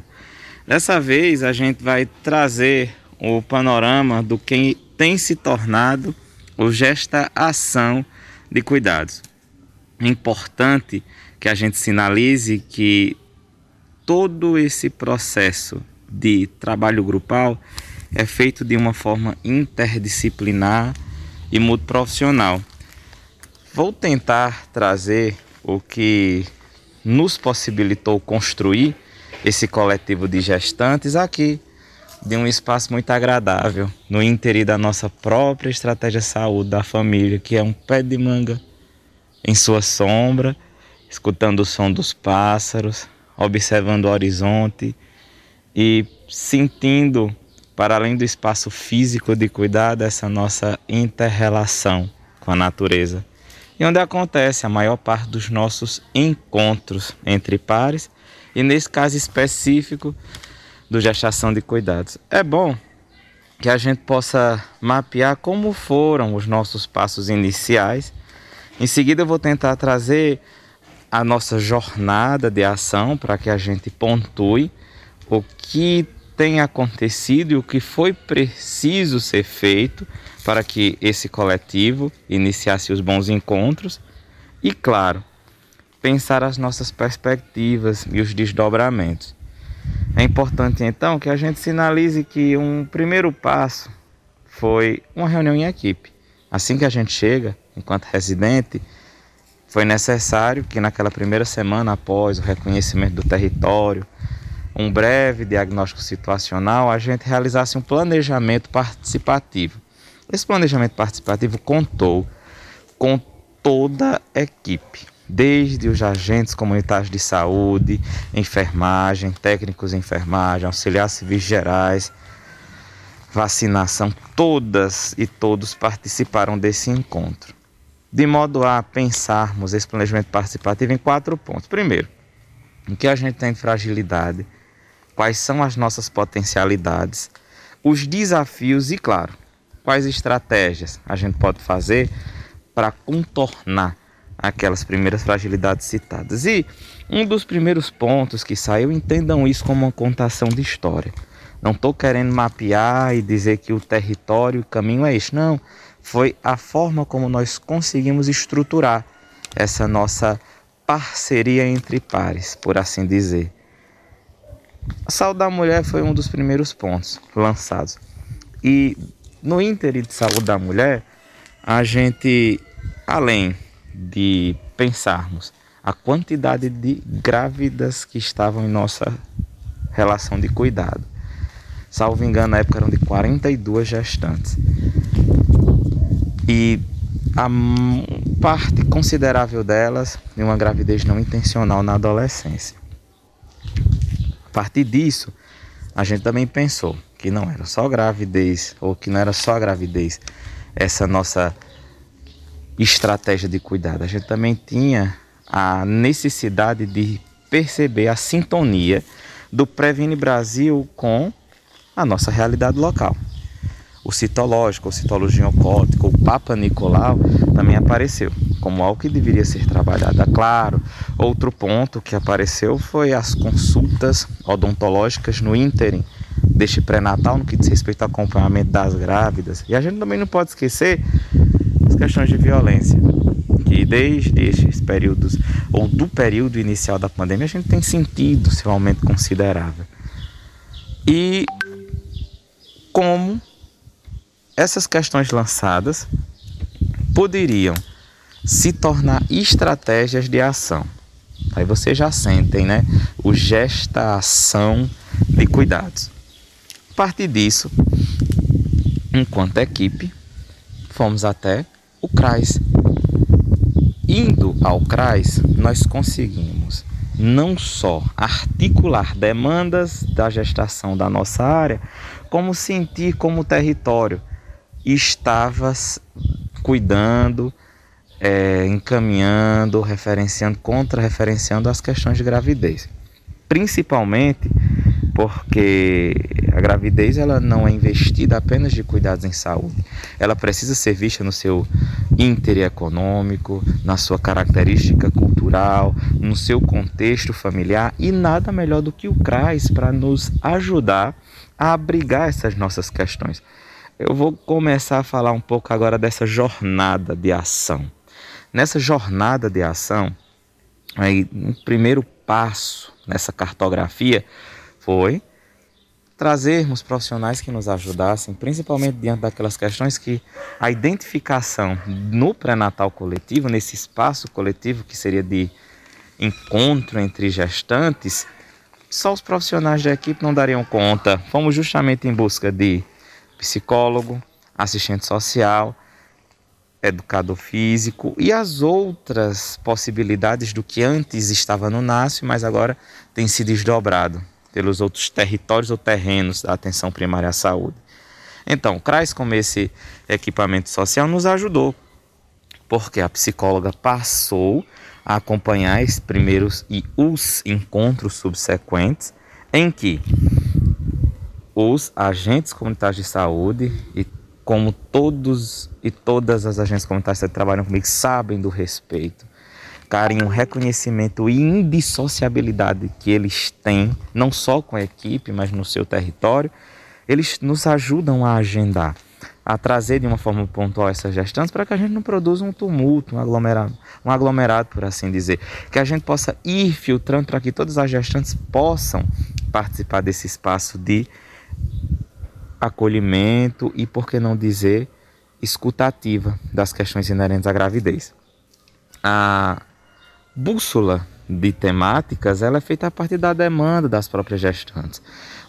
Dessa vez a gente vai trazer o panorama do que tem se tornado o gesta ação de cuidados. É importante que a gente sinalize que todo esse processo de trabalho grupal é feito de uma forma interdisciplinar e multiprofissional. Vou tentar trazer o que nos possibilitou construir esse coletivo de gestantes aqui, de um espaço muito agradável, no interior da nossa própria estratégia saúde da família, que é um pé de manga em sua sombra, escutando o som dos pássaros, observando o horizonte e sentindo, para além do espaço físico de cuidado, essa nossa interrelação com a natureza e onde acontece a maior parte dos nossos encontros entre pares e nesse caso específico do gestação de cuidados. É bom que a gente possa mapear como foram os nossos passos iniciais. Em seguida eu vou tentar trazer a nossa jornada de ação para que a gente pontue o que tem acontecido e o que foi preciso ser feito para que esse coletivo iniciasse os bons encontros e, claro, pensar as nossas perspectivas e os desdobramentos. É importante então que a gente sinalize que um primeiro passo foi uma reunião em equipe. Assim que a gente chega, enquanto residente, foi necessário que naquela primeira semana após o reconhecimento do território, um breve diagnóstico situacional, a gente realizasse um planejamento participativo esse planejamento participativo contou com toda a equipe, desde os agentes comunitários de saúde, enfermagem, técnicos de enfermagem, auxiliares civis gerais, vacinação, todas e todos participaram desse encontro. De modo a pensarmos esse planejamento participativo em quatro pontos. Primeiro, o que a gente tem de fragilidade, quais são as nossas potencialidades, os desafios e, claro, quais estratégias a gente pode fazer para contornar aquelas primeiras fragilidades citadas. E um dos primeiros pontos que saiu, entendam isso como uma contação de história. Não estou querendo mapear e dizer que o território, o caminho é este. Não. Foi a forma como nós conseguimos estruturar essa nossa parceria entre pares, por assim dizer. A saúde da mulher foi um dos primeiros pontos lançados. E no ínterim de saúde da mulher, a gente, além de pensarmos a quantidade de grávidas que estavam em nossa relação de cuidado, salvo engano, na época eram de 42 gestantes. E a parte considerável delas de uma gravidez não intencional na adolescência. A partir disso, a gente também pensou que não era só gravidez, ou que não era só gravidez, essa nossa estratégia de cuidado. A gente também tinha a necessidade de perceber a sintonia do Previne Brasil com a nossa realidade local. O citológico, o citologia ocótica, o Papa Nicolau também apareceu como algo que deveria ser trabalhado. É claro, outro ponto que apareceu foi as consultas odontológicas no ínterim deste pré-natal no que diz respeito ao acompanhamento das grávidas. E a gente também não pode esquecer as questões de violência, que desde estes períodos, ou do período inicial da pandemia, a gente tem sentido seu aumento considerável. E como essas questões lançadas poderiam se tornar estratégias de ação. Aí vocês já sentem, né? O gestação de cuidados partir disso, enquanto equipe, fomos até o CRAS. Indo ao CRAS, nós conseguimos não só articular demandas da gestação da nossa área, como sentir como o território estava cuidando, é, encaminhando, referenciando, contra-referenciando as questões de gravidez. Principalmente porque a gravidez ela não é investida apenas de cuidados em saúde. Ela precisa ser vista no seu íntere econômico, na sua característica cultural, no seu contexto familiar e nada melhor do que o CRAS para nos ajudar a abrigar essas nossas questões. Eu vou começar a falar um pouco agora dessa jornada de ação. Nessa jornada de ação, aí, um primeiro passo nessa cartografia foi trazermos profissionais que nos ajudassem, principalmente diante daquelas questões que a identificação no pré-natal coletivo, nesse espaço coletivo que seria de encontro entre gestantes, só os profissionais da equipe não dariam conta. Fomos justamente em busca de psicólogo, assistente social, educador físico e as outras possibilidades do que antes estava no NASF, mas agora tem se desdobrado pelos outros territórios ou terrenos da atenção primária à saúde. Então, o CRAS, como esse equipamento social, nos ajudou, porque a psicóloga passou a acompanhar esses primeiros e os encontros subsequentes, em que os agentes comunitários de saúde e como todos e todas as agentes comunitárias que trabalham comigo sabem do respeito, carinho, reconhecimento e indissociabilidade que eles têm, não só com a equipe, mas no seu território, eles nos ajudam a agendar, a trazer de uma forma pontual essas gestantes para que a gente não produza um tumulto, um aglomerado, um aglomerado, por assim dizer. Que a gente possa ir filtrando para que todas as gestantes possam participar desse espaço de acolhimento e, por que não dizer, escutativa das questões inerentes à gravidez. A bússola de temáticas ela é feita a partir da demanda das próprias gestantes.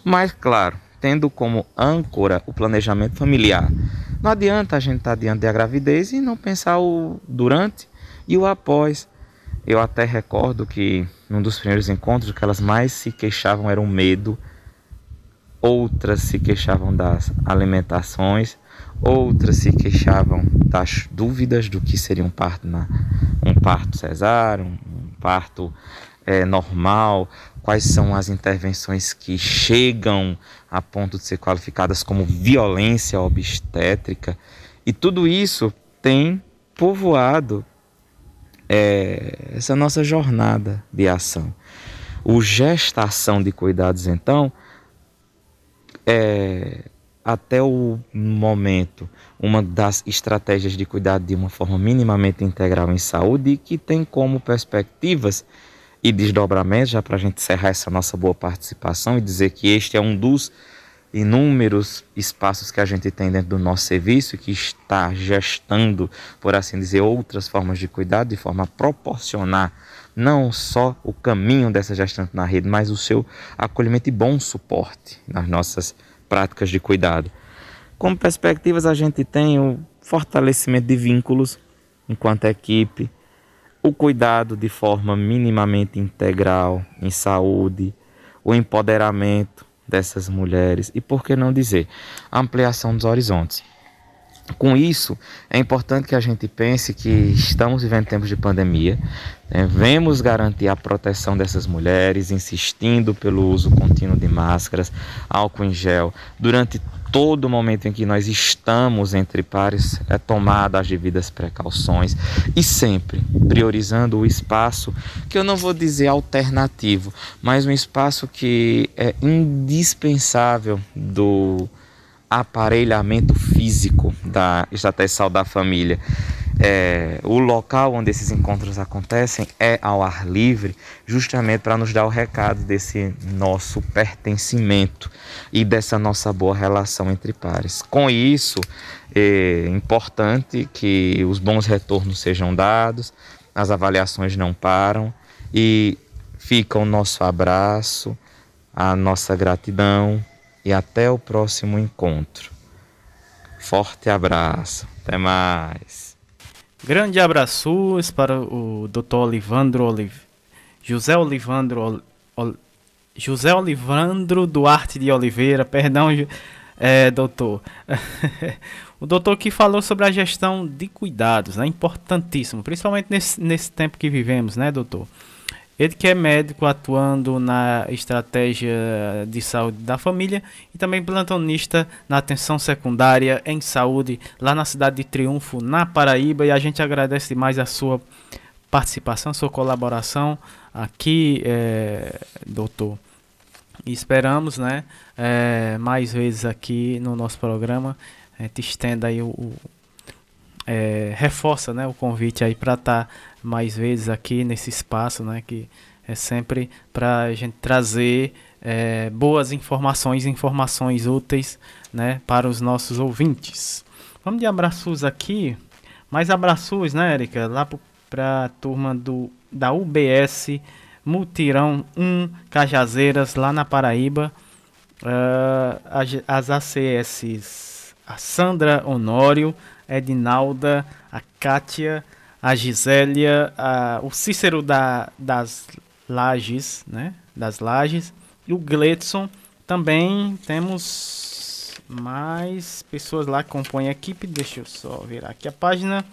Mas, claro, tendo como âncora o planejamento familiar. Não adianta a gente estar diante da gravidez e não pensar o durante e o após. Eu até recordo que num dos primeiros encontros o que elas mais se queixavam era o medo, outras se queixavam das alimentações, outras se queixavam das dúvidas do que seria um parto, na, um parto cesáreo, um, um parto é, normal, quais são as intervenções que chegam a ponto de ser qualificadas como violência obstétrica. E tudo isso tem povoado é, essa nossa jornada de ação. O gestação de cuidados, então, é, até o momento, uma das estratégias de cuidado de uma forma minimamente integral em saúde e que tem como perspectivas e desdobramentos, já para a gente encerrar essa nossa boa participação e dizer que este é um dos inúmeros espaços que a gente tem dentro do nosso serviço que está gestando, por assim dizer, outras formas de cuidado de forma a proporcionar não só o caminho dessa gestante na rede, mas o seu acolhimento e bom suporte nas nossas práticas de cuidado. Como perspectivas, a gente tem o fortalecimento de vínculos enquanto equipe, o cuidado de forma minimamente integral em saúde, o empoderamento dessas mulheres e, por que não dizer, a ampliação dos horizontes. Com isso, é importante que a gente pense que estamos vivendo tempos de pandemia, devemos garantir a proteção dessas mulheres, insistindo pelo uso contínuo de máscaras, álcool em gel, durante todo momento em que nós estamos entre pares, é tomada as devidas precauções e sempre priorizando o espaço que eu não vou dizer alternativo, mas um espaço que é indispensável do aparelhamento físico da estratégia da família. É, o local onde esses encontros acontecem é ao ar livre, justamente para nos dar o recado desse nosso pertencimento e dessa nossa boa relação entre pares. Com isso, é importante que os bons retornos sejam dados, as avaliações não param e fica o nosso abraço, a nossa gratidão e até o próximo encontro. Forte abraço, até mais. Grande abraços para o Dr. Olivandro Olive, José Olivandro, Ol, José Olivandro Duarte de Oliveira, perdão, é, doutor. o doutor que falou sobre a gestão de cuidados, né? Importantíssimo, principalmente nesse, nesse tempo que vivemos, né, doutor? Ele que é médico atuando na estratégia de saúde da família e também plantonista na atenção secundária em saúde lá na cidade de Triunfo, na Paraíba. E a gente agradece demais a sua participação, sua colaboração aqui, é, doutor. E esperamos, né, é, mais vezes aqui no nosso programa. A gente estenda aí o é, reforça, né, o convite aí para estar tá mais vezes aqui nesse espaço, né, que é sempre para a gente trazer é, boas informações, informações úteis, né, para os nossos ouvintes. Vamos de abraços aqui, mais abraços, né, Erika, lá para a turma do da UBS Mutirão 1 Cajazeiras, lá na Paraíba. Uh, as ACS, a Sandra Honório, Edinalda, a Kátia, a Gisélia, a, o Cícero da, das Lages, né? Das Lages. E o Gletson. Também temos mais pessoas lá que compõem a equipe. Deixa eu só virar aqui a página.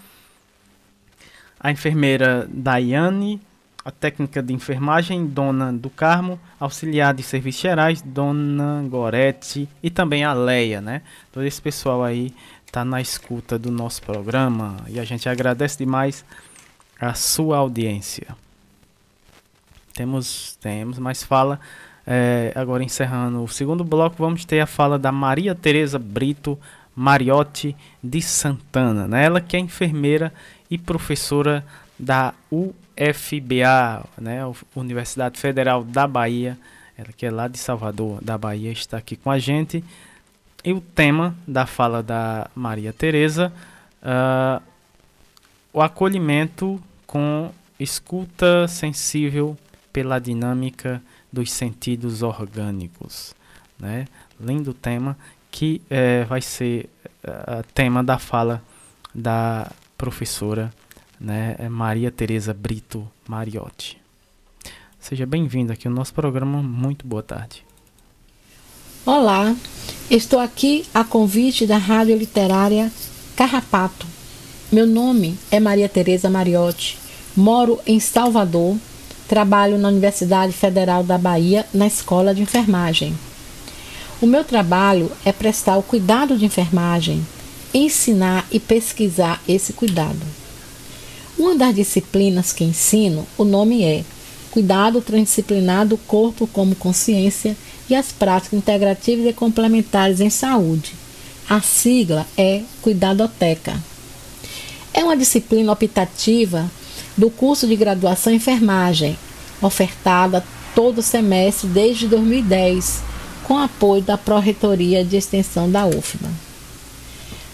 A enfermeira Daiane, a técnica de enfermagem, Dona do Carmo, auxiliar de serviços gerais, Dona Gorete e também a Leia, né? Todo esse pessoal aí tá na escuta do nosso programa e a gente agradece demais a sua audiência. Temos, temos, mas fala é, agora encerrando o segundo bloco, vamos ter a fala da Maria Tereza Brito Mariotti de Santana, né? Ela que é enfermeira e professora da U FBA, né, Universidade Federal da Bahia, ela que é lá de Salvador, da Bahia, está aqui com a gente. E o tema da fala da Maria Tereza, uh, o acolhimento com escuta sensível pela dinâmica dos sentidos orgânicos, né? Lindo tema que eh, vai ser uh, tema da fala da professora né, Maria Tereza Brito Mariotti. Seja bem-vindo aqui ao nosso programa. Muito boa tarde. Olá, estou aqui a convite da Rádio Literária Carrapato. Meu nome é Maria Tereza Mariotti. Moro em Salvador. Trabalho na Universidade Federal da Bahia na Escola de Enfermagem. O meu trabalho é prestar o cuidado de enfermagem, ensinar e pesquisar esse cuidado. Uma das disciplinas que ensino, o nome é Cuidado Transdisciplinar do Corpo como Consciência e as Práticas Integrativas e Complementares em Saúde. A sigla é Cuidadoteca. É uma disciplina optativa do curso de graduação em enfermagem, ofertada todo semestre desde 2010, com apoio da Pró-Reitoria de Extensão da UFBA.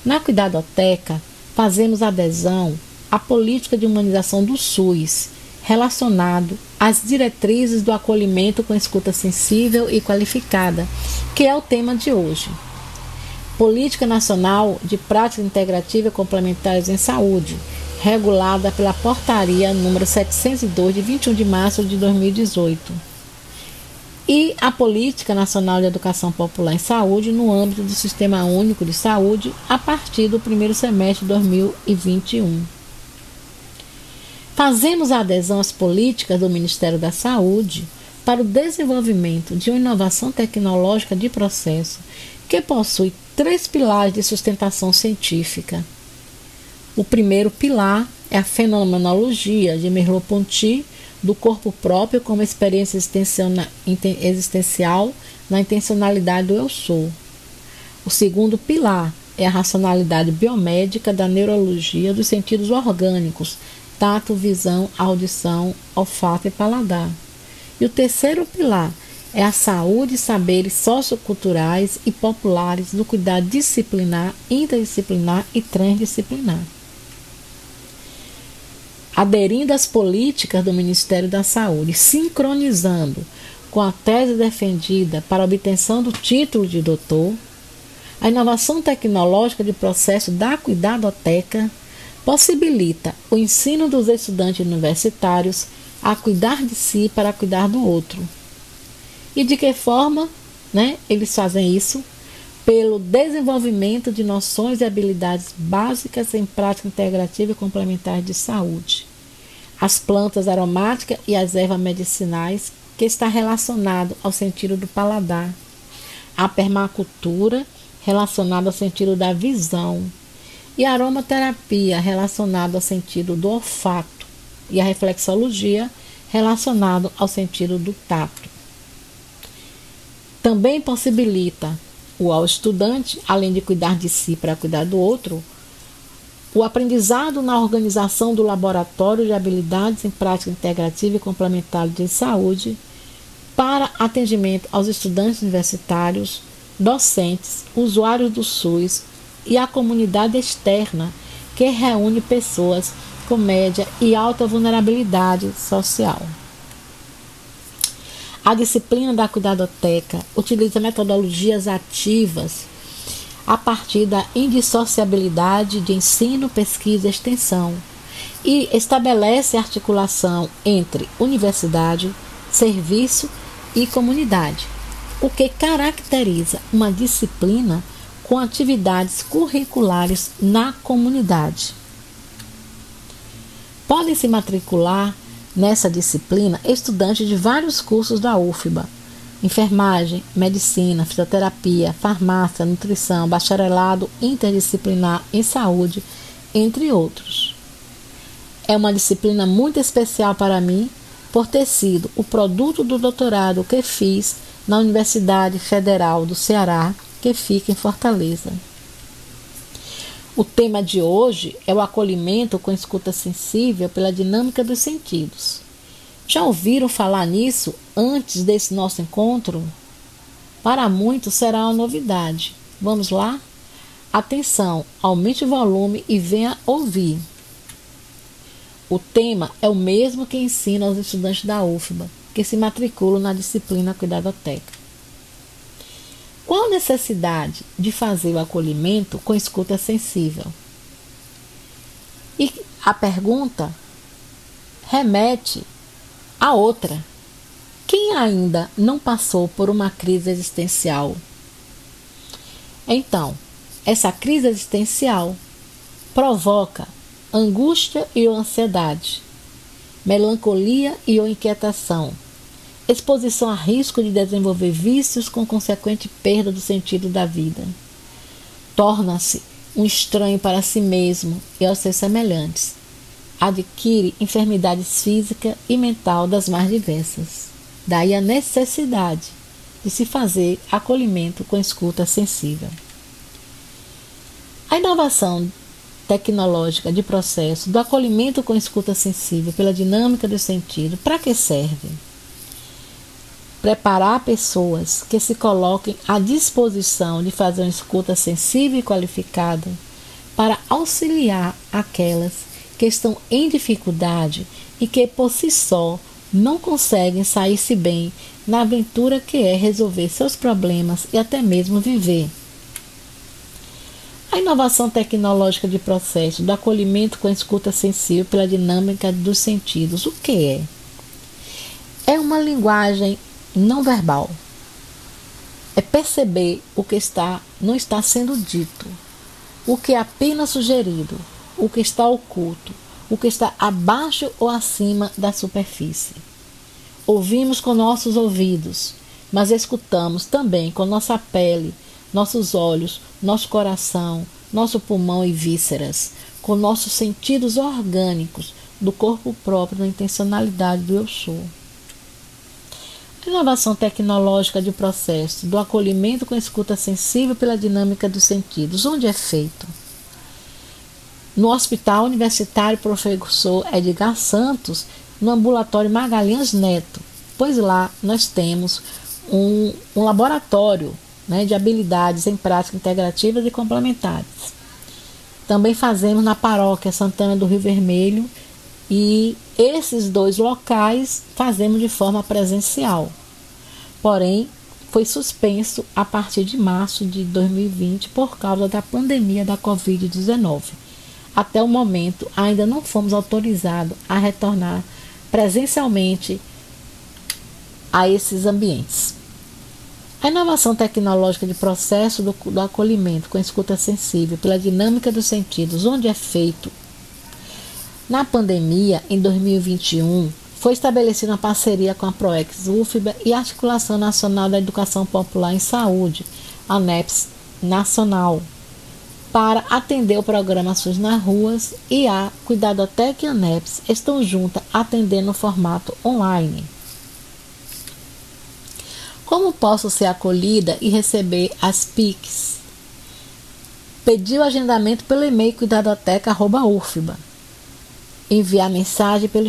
Na Cuidadoteca, fazemos adesão a política de humanização do SUS, relacionado às diretrizes do acolhimento com escuta sensível e qualificada, que é o tema de hoje. Política Nacional de Prática Integrativa e Complementares em Saúde, regulada pela Portaria número 702 de 21 de março de 2018. E a Política Nacional de Educação Popular em Saúde no âmbito do Sistema Único de Saúde a partir do primeiro semestre de 2021. Fazemos a adesão às políticas do Ministério da Saúde para o desenvolvimento de uma inovação tecnológica de processo que possui três pilares de sustentação científica. O primeiro pilar é a fenomenologia de Merleau-Ponty do corpo próprio como experiência existencial na intencionalidade do eu sou. O segundo pilar é a racionalidade biomédica da neurologia dos sentidos orgânicos, tato, visão, audição, olfato e paladar. E o terceiro pilar é a saúde e saberes socioculturais e populares do cuidado disciplinar, interdisciplinar e transdisciplinar. Aderindo às políticas do Ministério da Saúde, sincronizando com a tese defendida para a obtenção do título de doutor, a inovação tecnológica de processo da cuidadoteca possibilita o ensino dos estudantes universitários a cuidar de si para cuidar do outro. E de que forma né, eles fazem isso? Pelo desenvolvimento de noções e habilidades básicas em prática integrativa e complementar de saúde. As plantas aromáticas e as ervas medicinais, que está relacionado ao sentido do paladar. A permacultura, relacionada ao sentido da visão. E aromaterapia, relacionada ao sentido do olfato. E a reflexologia, relacionado ao sentido do tato. Também possibilita o ao estudante, além de cuidar de si para cuidar do outro, o aprendizado na organização do laboratório de habilidades em prática integrativa e complementar de saúde para atendimento aos estudantes universitários, docentes, usuários do SUS e a comunidade externa que reúne pessoas com média e alta vulnerabilidade social. A disciplina da cuidadoteca utiliza metodologias ativas a partir da indissociabilidade de ensino, pesquisa e extensão e estabelece articulação entre universidade, serviço e comunidade, o que caracteriza uma disciplina com atividades curriculares na comunidade. Podem se matricular Nessa disciplina, estudantes de vários cursos da UFBA, enfermagem, medicina, fisioterapia, farmácia, nutrição, bacharelado interdisciplinar em saúde, entre outros. É uma disciplina muito especial para mim por ter sido o produto do doutorado que fiz na Universidade Federal do Ceará, que fica em Fortaleza. O tema de hoje é o acolhimento com escuta sensível pela dinâmica dos sentidos. Já ouviram falar nisso antes desse nosso encontro? Para muitos será uma novidade. Vamos lá? Atenção, aumente o volume e venha ouvir. O tema é o mesmo que ensina aos estudantes da UFBA, que se matriculam na disciplina Cuidadoteca. Qual a necessidade de fazer o acolhimento com escuta sensível? E a pergunta remete a outra. Quem ainda não passou por uma crise existencial? Então, essa crise existencial provoca angústia e ansiedade, melancolia e inquietação exposição a risco de desenvolver vícios com consequente perda do sentido da vida. Torna-se um estranho para si mesmo e aos seus semelhantes. Adquire enfermidades física e mental das mais diversas. Daí a necessidade de se fazer acolhimento com escuta sensível. A inovação tecnológica de processo do acolhimento com escuta sensível pela dinâmica do sentido, para que serve? Preparar pessoas que se coloquem à disposição de fazer uma escuta sensível e qualificada para auxiliar aquelas que estão em dificuldade e que por si só não conseguem sair-se bem na aventura que é resolver seus problemas e até mesmo viver. A inovação tecnológica de processo do acolhimento com escuta sensível pela dinâmica dos sentidos, o que é? É uma linguagem não verbal. É perceber o que está não está sendo dito, o que é apenas sugerido, o que está oculto, o que está abaixo ou acima da superfície. Ouvimos com nossos ouvidos, mas escutamos também com nossa pele, nossos olhos, nosso coração, nosso pulmão e vísceras, com nossos sentidos orgânicos do corpo próprio na intencionalidade do eu sou. Inovação tecnológica de processo do acolhimento com escuta sensível pela dinâmica dos sentidos. Onde é feito? No Hospital Universitário Professor Edgar Santos, no ambulatório Magalhães Neto, pois lá nós temos um, um laboratório né, de habilidades em prática integrativas e complementares. Também fazemos na paróquia Santana do Rio Vermelho e esses dois locais fazemos de forma presencial. Porém, foi suspenso a partir de março de 2020 por causa da pandemia da Covid-19. Até o momento, ainda não fomos autorizados a retornar presencialmente a esses ambientes. A inovação tecnológica de processo do, do acolhimento com escuta sensível pela dinâmica dos sentidos, onde é feito na pandemia, em 2021, foi estabelecida uma parceria com a ProEx UFBA e a Articulação Nacional da Educação Popular em Saúde, a NEPS Nacional, para atender o programa SUS nas ruas e a Cuidadotec e a NEPS estão juntas atendendo no formato online. Como posso ser acolhida e receber as PICs? Pedi o agendamento pelo e-mail cuidadoteca.ufba enviar mensagem pelo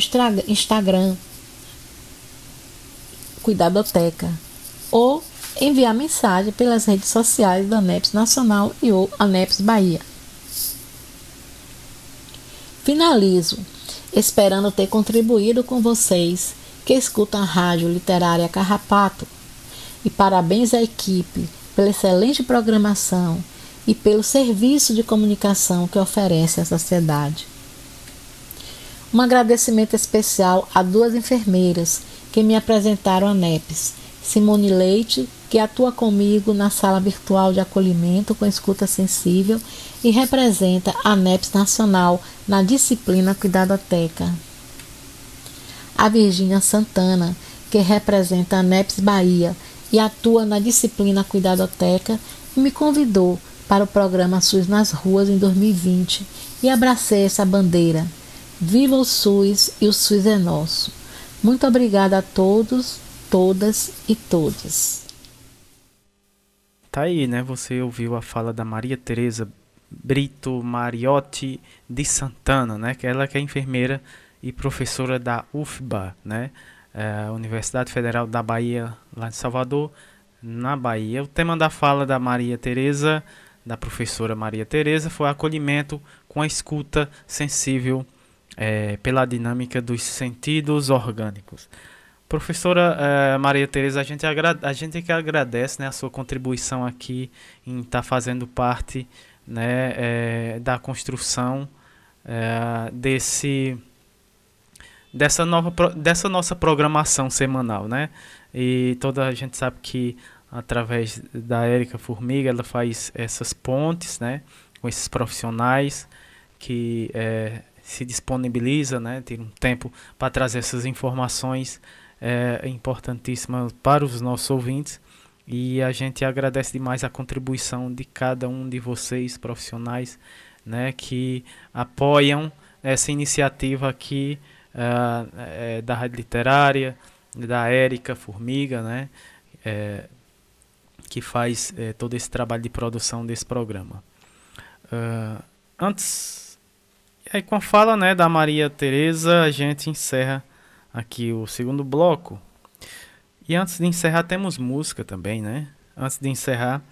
Instagram Cuidadoteca ou enviar mensagem pelas redes sociais da ANEPS Nacional e ou ANEPS Bahia. Finalizo esperando ter contribuído com vocês que escutam a Rádio Literária Carrapato e parabéns à equipe pela excelente programação e pelo serviço de comunicação que oferece à sociedade. Um agradecimento especial a duas enfermeiras que me apresentaram a NEPS, Simone Leite, que atua comigo na sala virtual de acolhimento com escuta sensível e representa a NEPS Nacional na disciplina Cuidadoteca. A Virgínia Santana, que representa a NEPS Bahia e atua na disciplina Cuidadoteca, me convidou para o programa SUS nas Ruas em 2020 e abracei essa bandeira Viva o SUS e o SUS é nosso. Muito obrigada a todos, todas e todas. Tá aí, né? Você ouviu a fala da Maria Tereza Brito Mariotti de Santana, né? Que ela que é enfermeira e professora da UFBA, né? É, Universidade Federal da Bahia, lá de Salvador, na Bahia. O tema da fala da Maria Tereza, da professora Maria Tereza, foi acolhimento com a escuta sensível é, pela dinâmica dos sentidos orgânicos. Professora é, Maria Tereza, a gente, a gente que agradece né, a sua contribuição aqui em estar tá fazendo parte né, é, da construção é, desse dessa nova dessa nossa programação semanal, né? E toda a gente sabe que através da Érica Formiga ela faz essas pontes, né, com esses profissionais que é, se disponibiliza, né, tem um tempo para trazer essas informações é, importantíssimas para os nossos ouvintes. E a gente agradece demais a contribuição de cada um de vocês, profissionais, né, que apoiam essa iniciativa aqui uh, é, da Rádio Literária, da Érica Formiga, né, é, que faz é, todo esse trabalho de produção desse programa. Uh, antes e aí com a fala né, da Maria Tereza, a gente encerra aqui o segundo bloco. E antes de encerrar, temos música também, né? Antes de encerrar,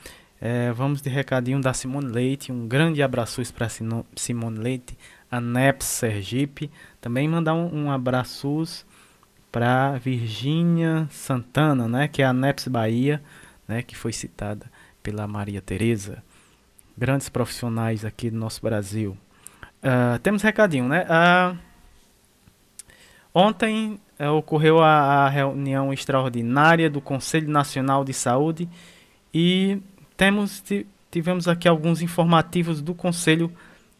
é, vamos de recadinho da Simone Leite. Um grande abraço para Simone Leite, a NEPS Sergipe. Também mandar um, um abraço para Virgínia Santana, né? Que é a NEPS Bahia, né? Que foi citada pela Maria Tereza. Grandes profissionais aqui do nosso Brasil. Uh, temos recadinho, né? Uh, ontem uh, ocorreu a, a, reunião extraordinária do Conselho Nacional de Saúde e temos tivemos aqui alguns informativos do Conselho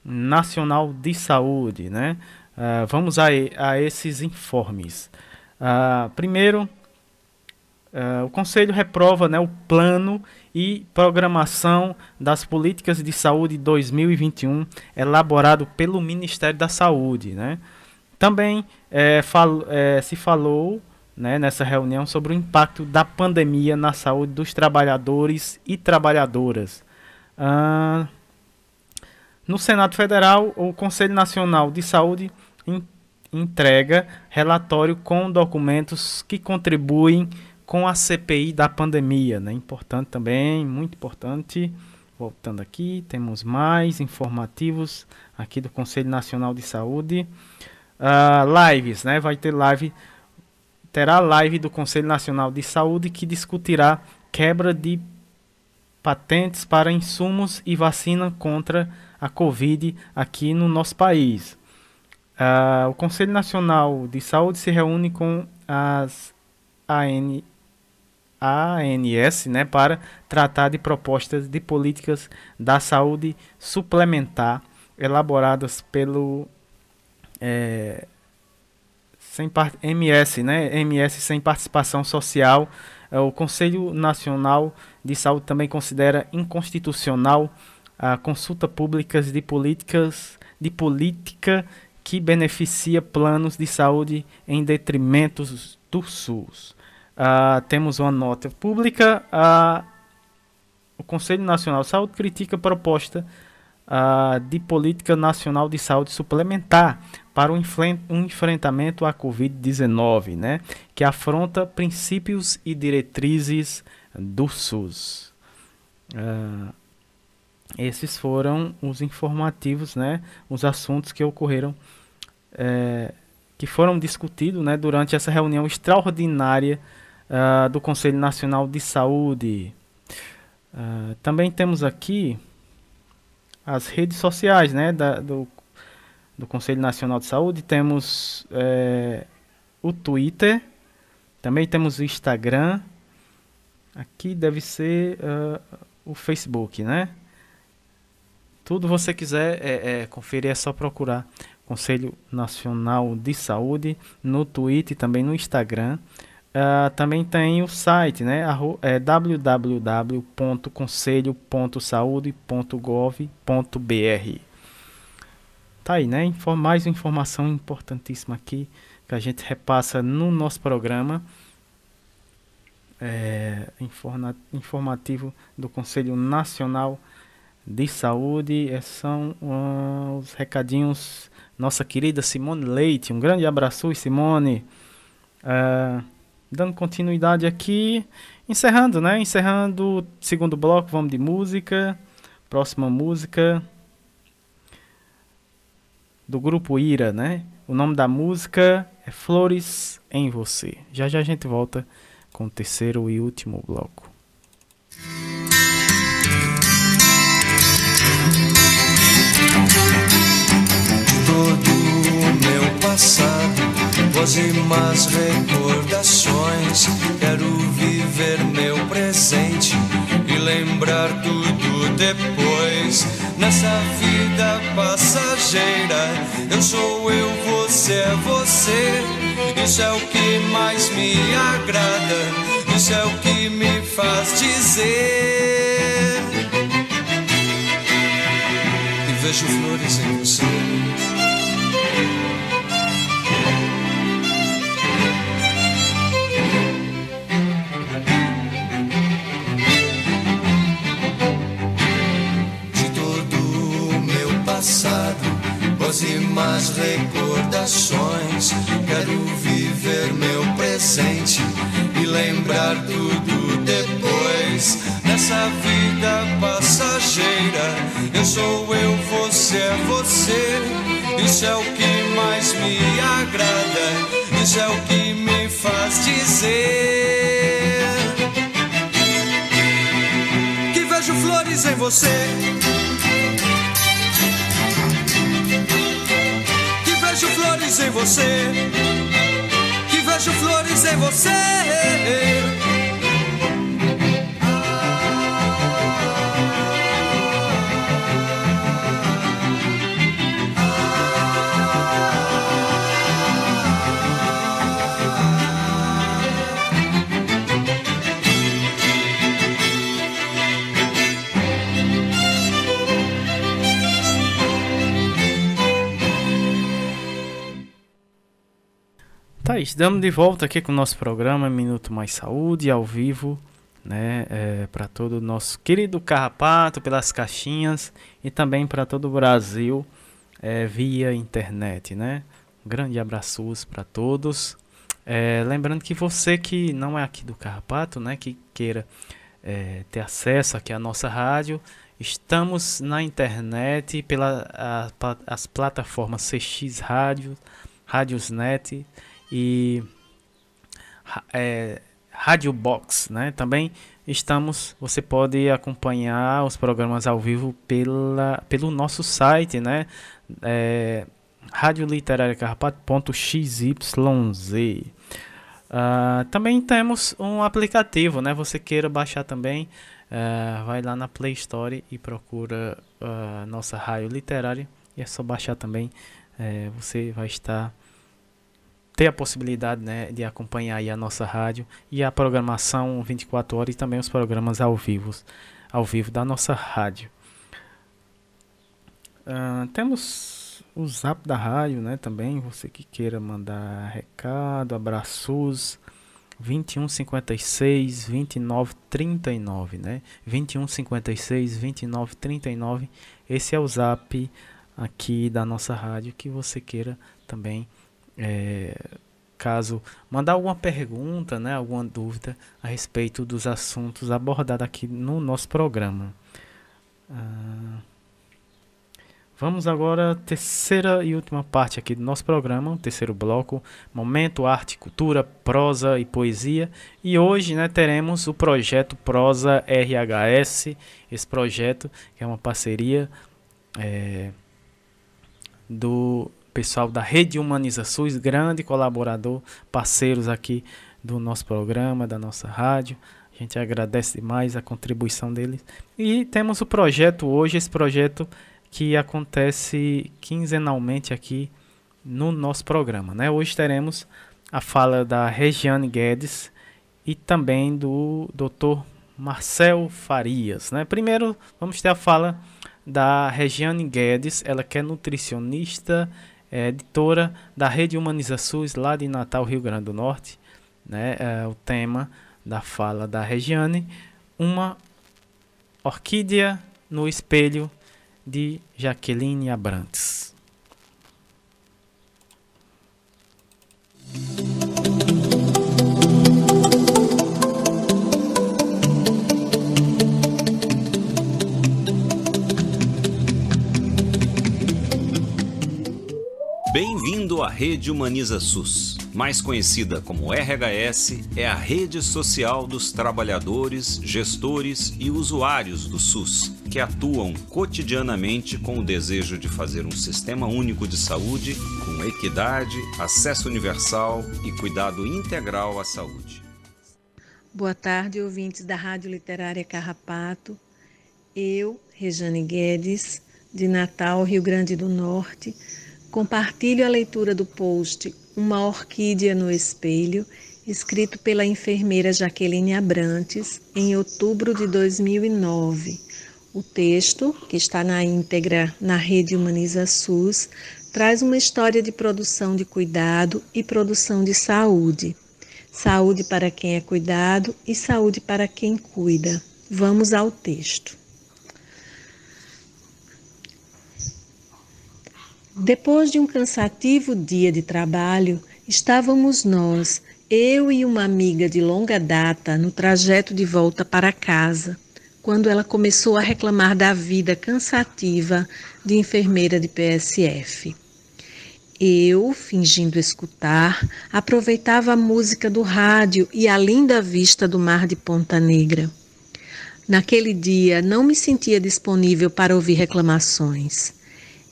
Nacional de Saúde, né? Ah, vamos a, a esses informes. primeiro, o Conselho reprova né, o plano e programação das políticas de saúde 2021, elaborado pelo Ministério da Saúde. Né? Também é, é, se falou né, nessa reunião sobre o impacto da pandemia na saúde dos trabalhadores e trabalhadoras. Ah, no Senado Federal, o Conselho Nacional de Saúde entrega relatório com documentos que contribuem com a CPI da pandemia, né? Importante também, muito importante. Voltando aqui, temos mais informativos aqui do Conselho Nacional de Saúde. Uh, lives, né? Vai ter live, terá live do Conselho Nacional de Saúde que discutirá quebra de patentes para insumos e vacina contra a Covid aqui no nosso país. Uh, o Conselho Nacional de Saúde se reúne com as AN, ANS né, para tratar de propostas de políticas da saúde suplementar elaboradas pelo é, sem MS, né, MS sem participação social. É, o Conselho Nacional de Saúde também considera inconstitucional a consulta pública de políticas de política que beneficia planos de saúde em detrimento do SUS. Uh, temos uma nota pública. Uh, o Conselho Nacional de Saúde critica a proposta uh, de política nacional de saúde suplementar para o um enfrentamento à Covid-19, né, que afronta princípios e diretrizes do SUS. esses foram os informativos, né, os assuntos que ocorreram é, que foram discutidos né, durante essa reunião extraordinária uh, do Conselho Nacional de Saúde. Uh, também temos aqui as redes sociais né, da, do, do Conselho Nacional de Saúde. Temos é, o Twitter, também temos o Instagram. Aqui deve ser uh, o Facebook, né? Tudo você quiser é, é, conferir é só procurar Conselho Nacional de Saúde, no Twitter e também no Instagram. Uh, também tem o site, né? É www.conselho.saude.gov.br. Tá aí, né? Mais informação importantíssima aqui que a gente repassa no nosso programa. É, informa, informativo do Conselho Nacional de Saúde. É, são uh, os recadinhos nossa querida Simone Leite. Um grande abraço, Simone. Uh, dando continuidade aqui, encerrando, né? Encerrando o segundo bloco, vamos de música. Próxima música do grupo Ira, né? O nome da música é Flores em Você. Já já a gente volta com o terceiro e último bloco. passado, más recordações. Quero viver meu presente e lembrar tudo depois. Nessa vida passageira, eu sou eu, você é você. Isso é o que mais me agrada, isso é o que me faz dizer. E vejo flores em você. E mais recordações. Quero viver meu presente e lembrar tudo depois. Nessa vida passageira, eu sou eu, você é você. Isso é o que mais me agrada, isso é o que me faz dizer que vejo flores em você. Vejo flores em você. Que vejo flores em você. Tá, estamos de volta aqui com o nosso programa Minuto Mais Saúde, ao vivo, né, é, para todo o nosso querido Carrapato, pelas caixinhas e também para todo o Brasil é, via internet, né. Um grande abraços para todos. É, lembrando que você que não é aqui do Carrapato, né, que queira é, ter acesso aqui à nossa rádio, estamos na internet pela a, as plataformas CX Rádio, Rádiosnet e é, Radio Box, né? Também estamos, você pode acompanhar os programas ao vivo pela, pelo nosso site, né? É, radioliterariacarrapato.xyz. Uh, também temos um aplicativo, né? Você queira baixar também, uh, vai lá na Play Store e procura uh, nossa rádio literária e é só baixar também. Uh, você vai estar ter a possibilidade né, de acompanhar a nossa rádio e a programação 24 horas e também os programas ao vivo, ao vivo da nossa rádio. Uh, temos o zap da rádio, né? Também, você que queira mandar recado, abraços. 2156 2939, né? 2156 2939. Esse é o zap aqui da nossa rádio que você queira também é, caso mandar alguma pergunta, né, alguma dúvida a respeito dos assuntos abordados aqui no nosso programa. Ah, vamos agora à terceira e última parte aqui do nosso programa, o terceiro bloco, momento arte, cultura, prosa e poesia. E hoje, né, teremos o projeto Prosa RHS, esse projeto que é uma parceria é, do pessoal da Rede Humaniza SUS, grande colaborador, parceiros aqui do nosso programa, da nossa rádio. A gente agradece demais a contribuição deles. E temos o projeto hoje, esse projeto que acontece quinzenalmente aqui no nosso programa. Né? Hoje teremos a fala da Regiane Guedes e também do Dr. Marcel Farias. Né? Primeiro, vamos ter a fala da Regiane Guedes, ela que é nutricionista é editora da Rede Humaniza SUS lá de Natal, Rio Grande do Norte. Né? É o tema da fala da Regiane, uma orquídea no espelho de Jaqueline Abrantes. Bem-vindo à Rede Humaniza SUS. Mais conhecida como RHS, é a rede social dos trabalhadores, gestores e usuários do SUS, que atuam cotidianamente com o desejo de fazer um sistema único de saúde com equidade, acesso universal e cuidado integral à saúde. Boa tarde, ouvintes da Rádio Literária Carrapato. Eu, Rejane Guedes, de Natal, Rio Grande do Norte, Compartilho a leitura do post Uma Orquídea no Espelho, escrito pela enfermeira Jaqueline Abrantes em outubro de 2009. O texto, que está na íntegra na rede Humaniza SUS, traz uma história de produção de cuidado e produção de saúde. Saúde para quem é cuidado e saúde para quem cuida. Vamos ao texto. Depois de um cansativo dia de trabalho, estávamos nós, eu e uma amiga de longa data, no trajeto de volta para casa, quando ela começou a reclamar da vida cansativa de enfermeira de PSF. Eu, fingindo escutar, aproveitava a música do rádio e a linda vista do mar de Ponta Negra. Naquele dia não me sentia disponível para ouvir reclamações.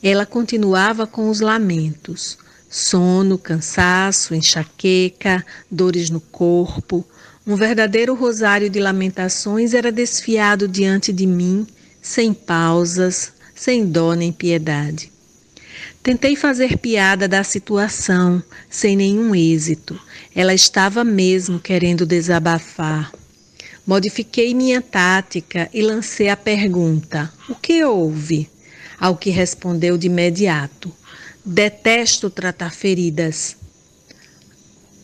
Ela continuava com os lamentos: sono, cansaço, enxaqueca, dores no corpo. Um verdadeiro rosário de lamentações era desfiado diante de mim, sem pausas, sem dó nem piedade. Tentei fazer piada da situação, sem nenhum êxito. Ela estava mesmo querendo desabafar. Modifiquei minha tática e lancei a pergunta: O que houve? Ao que respondeu de imediato: Detesto tratar feridas.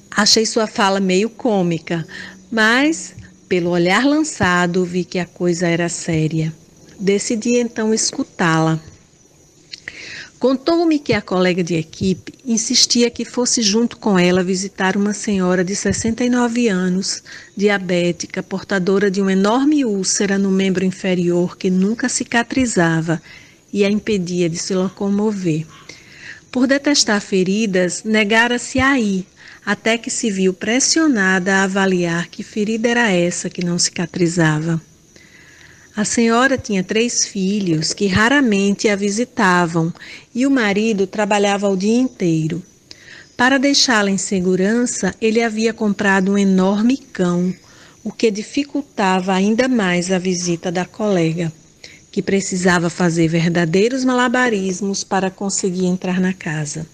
Achei sua fala meio cômica, mas, pelo olhar lançado, vi que a coisa era séria. Decidi então escutá-la. Contou-me que a colega de equipe insistia que fosse junto com ela visitar uma senhora de 69 anos, diabética, portadora de uma enorme úlcera no membro inferior que nunca cicatrizava e a impedia de se locomover. Por detestar feridas, negara-se a ir, até que se viu pressionada a avaliar que ferida era essa que não cicatrizava. A senhora tinha três filhos que raramente a visitavam e o marido trabalhava o dia inteiro. Para deixá-la em segurança, ele havia comprado um enorme cão, o que dificultava ainda mais a visita da colega, que precisava fazer verdadeiros malabarismos para conseguir entrar na casa.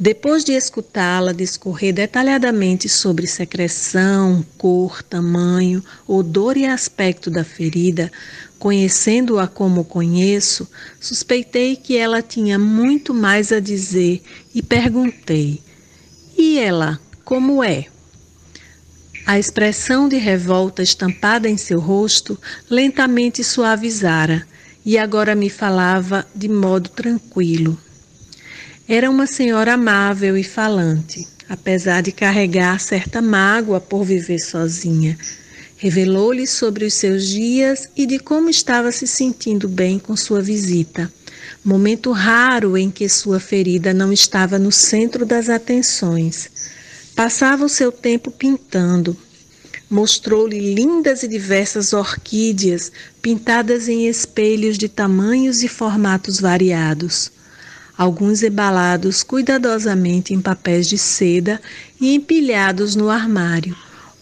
Depois de escutá-la discorrer detalhadamente sobre secreção, cor, tamanho, odor e aspecto da ferida, conhecendo-a como conheço, suspeitei que ela tinha muito mais a dizer e perguntei: E ela, como é? A expressão de revolta estampada em seu rosto lentamente suavizara e agora me falava de modo tranquilo. Era uma senhora amável e falante, apesar de carregar certa mágoa por viver sozinha. Revelou-lhe sobre os seus dias e de como estava se sentindo bem com sua visita. Momento raro em que sua ferida não estava no centro das atenções. Passava o seu tempo pintando. Mostrou-lhe lindas e diversas orquídeas pintadas em espelhos de tamanhos e formatos variados alguns embalados cuidadosamente em papéis de seda e empilhados no armário,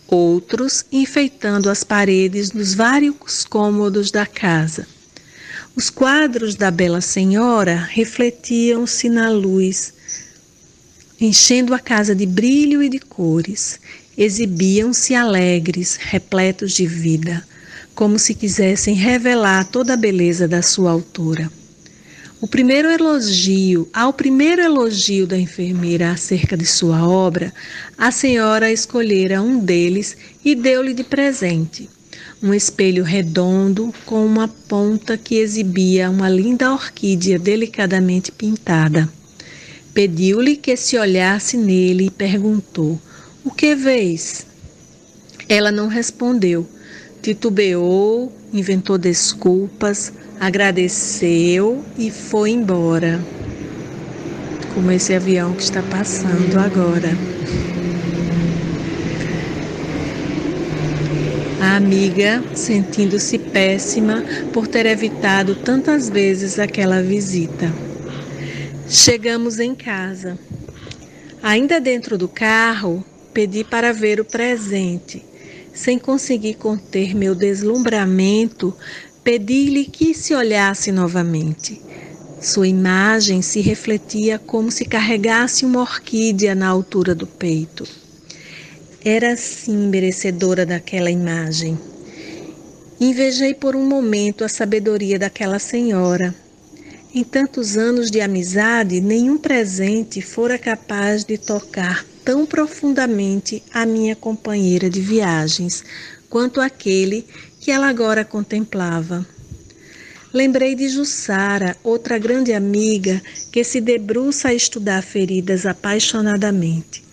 outros enfeitando as paredes dos vários cômodos da casa. Os quadros da Bela Senhora refletiam-se na luz, enchendo a casa de brilho e de cores. Exibiam-se alegres, repletos de vida, como se quisessem revelar toda a beleza da sua autora. O primeiro elogio, ao primeiro elogio da enfermeira acerca de sua obra, a senhora escolhera um deles e deu-lhe de presente um espelho redondo com uma ponta que exibia uma linda orquídea delicadamente pintada. Pediu-lhe que se olhasse nele e perguntou: O que vês? Ela não respondeu. Titubeou, inventou desculpas, agradeceu e foi embora. Como esse avião que está passando agora. A amiga, sentindo-se péssima por ter evitado tantas vezes aquela visita. Chegamos em casa. Ainda dentro do carro, pedi para ver o presente. Sem conseguir conter meu deslumbramento, Pedi-lhe que se olhasse novamente. Sua imagem se refletia como se carregasse uma orquídea na altura do peito. Era sim merecedora daquela imagem. Invejei por um momento a sabedoria daquela senhora. Em tantos anos de amizade, nenhum presente fora capaz de tocar tão profundamente a minha companheira de viagens quanto aquele que ela agora contemplava. Lembrei de Jussara, outra grande amiga que se debruça a estudar feridas apaixonadamente.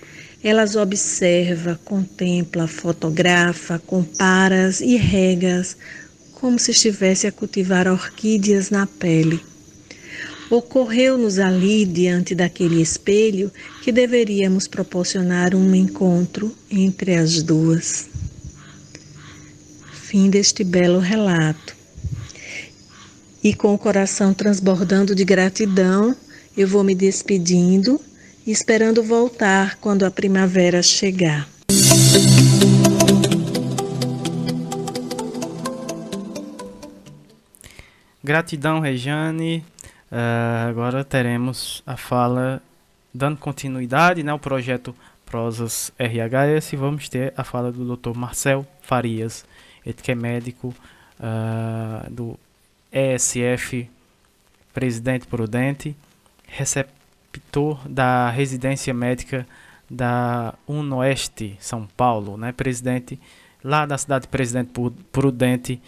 Ela as observa, contempla, fotografa, compara e regas, como se estivesse a cultivar orquídeas na pele. Ocorreu-nos ali, diante daquele espelho, que deveríamos proporcionar um encontro entre as duas. Fim deste belo relato. E com o coração transbordando de gratidão, eu vou me despedindo, esperando voltar quando a primavera chegar. Gratidão, Rejane. Uh, agora teremos a fala, dando continuidade né, ao projeto Prosas RHS, e vamos ter a fala do Dr. Marcel Farias ele que é médico uh, do ESF, presidente prudente, receptor da residência médica da Unoeste São Paulo, né, presidente lá da cidade de Presidente Prudente,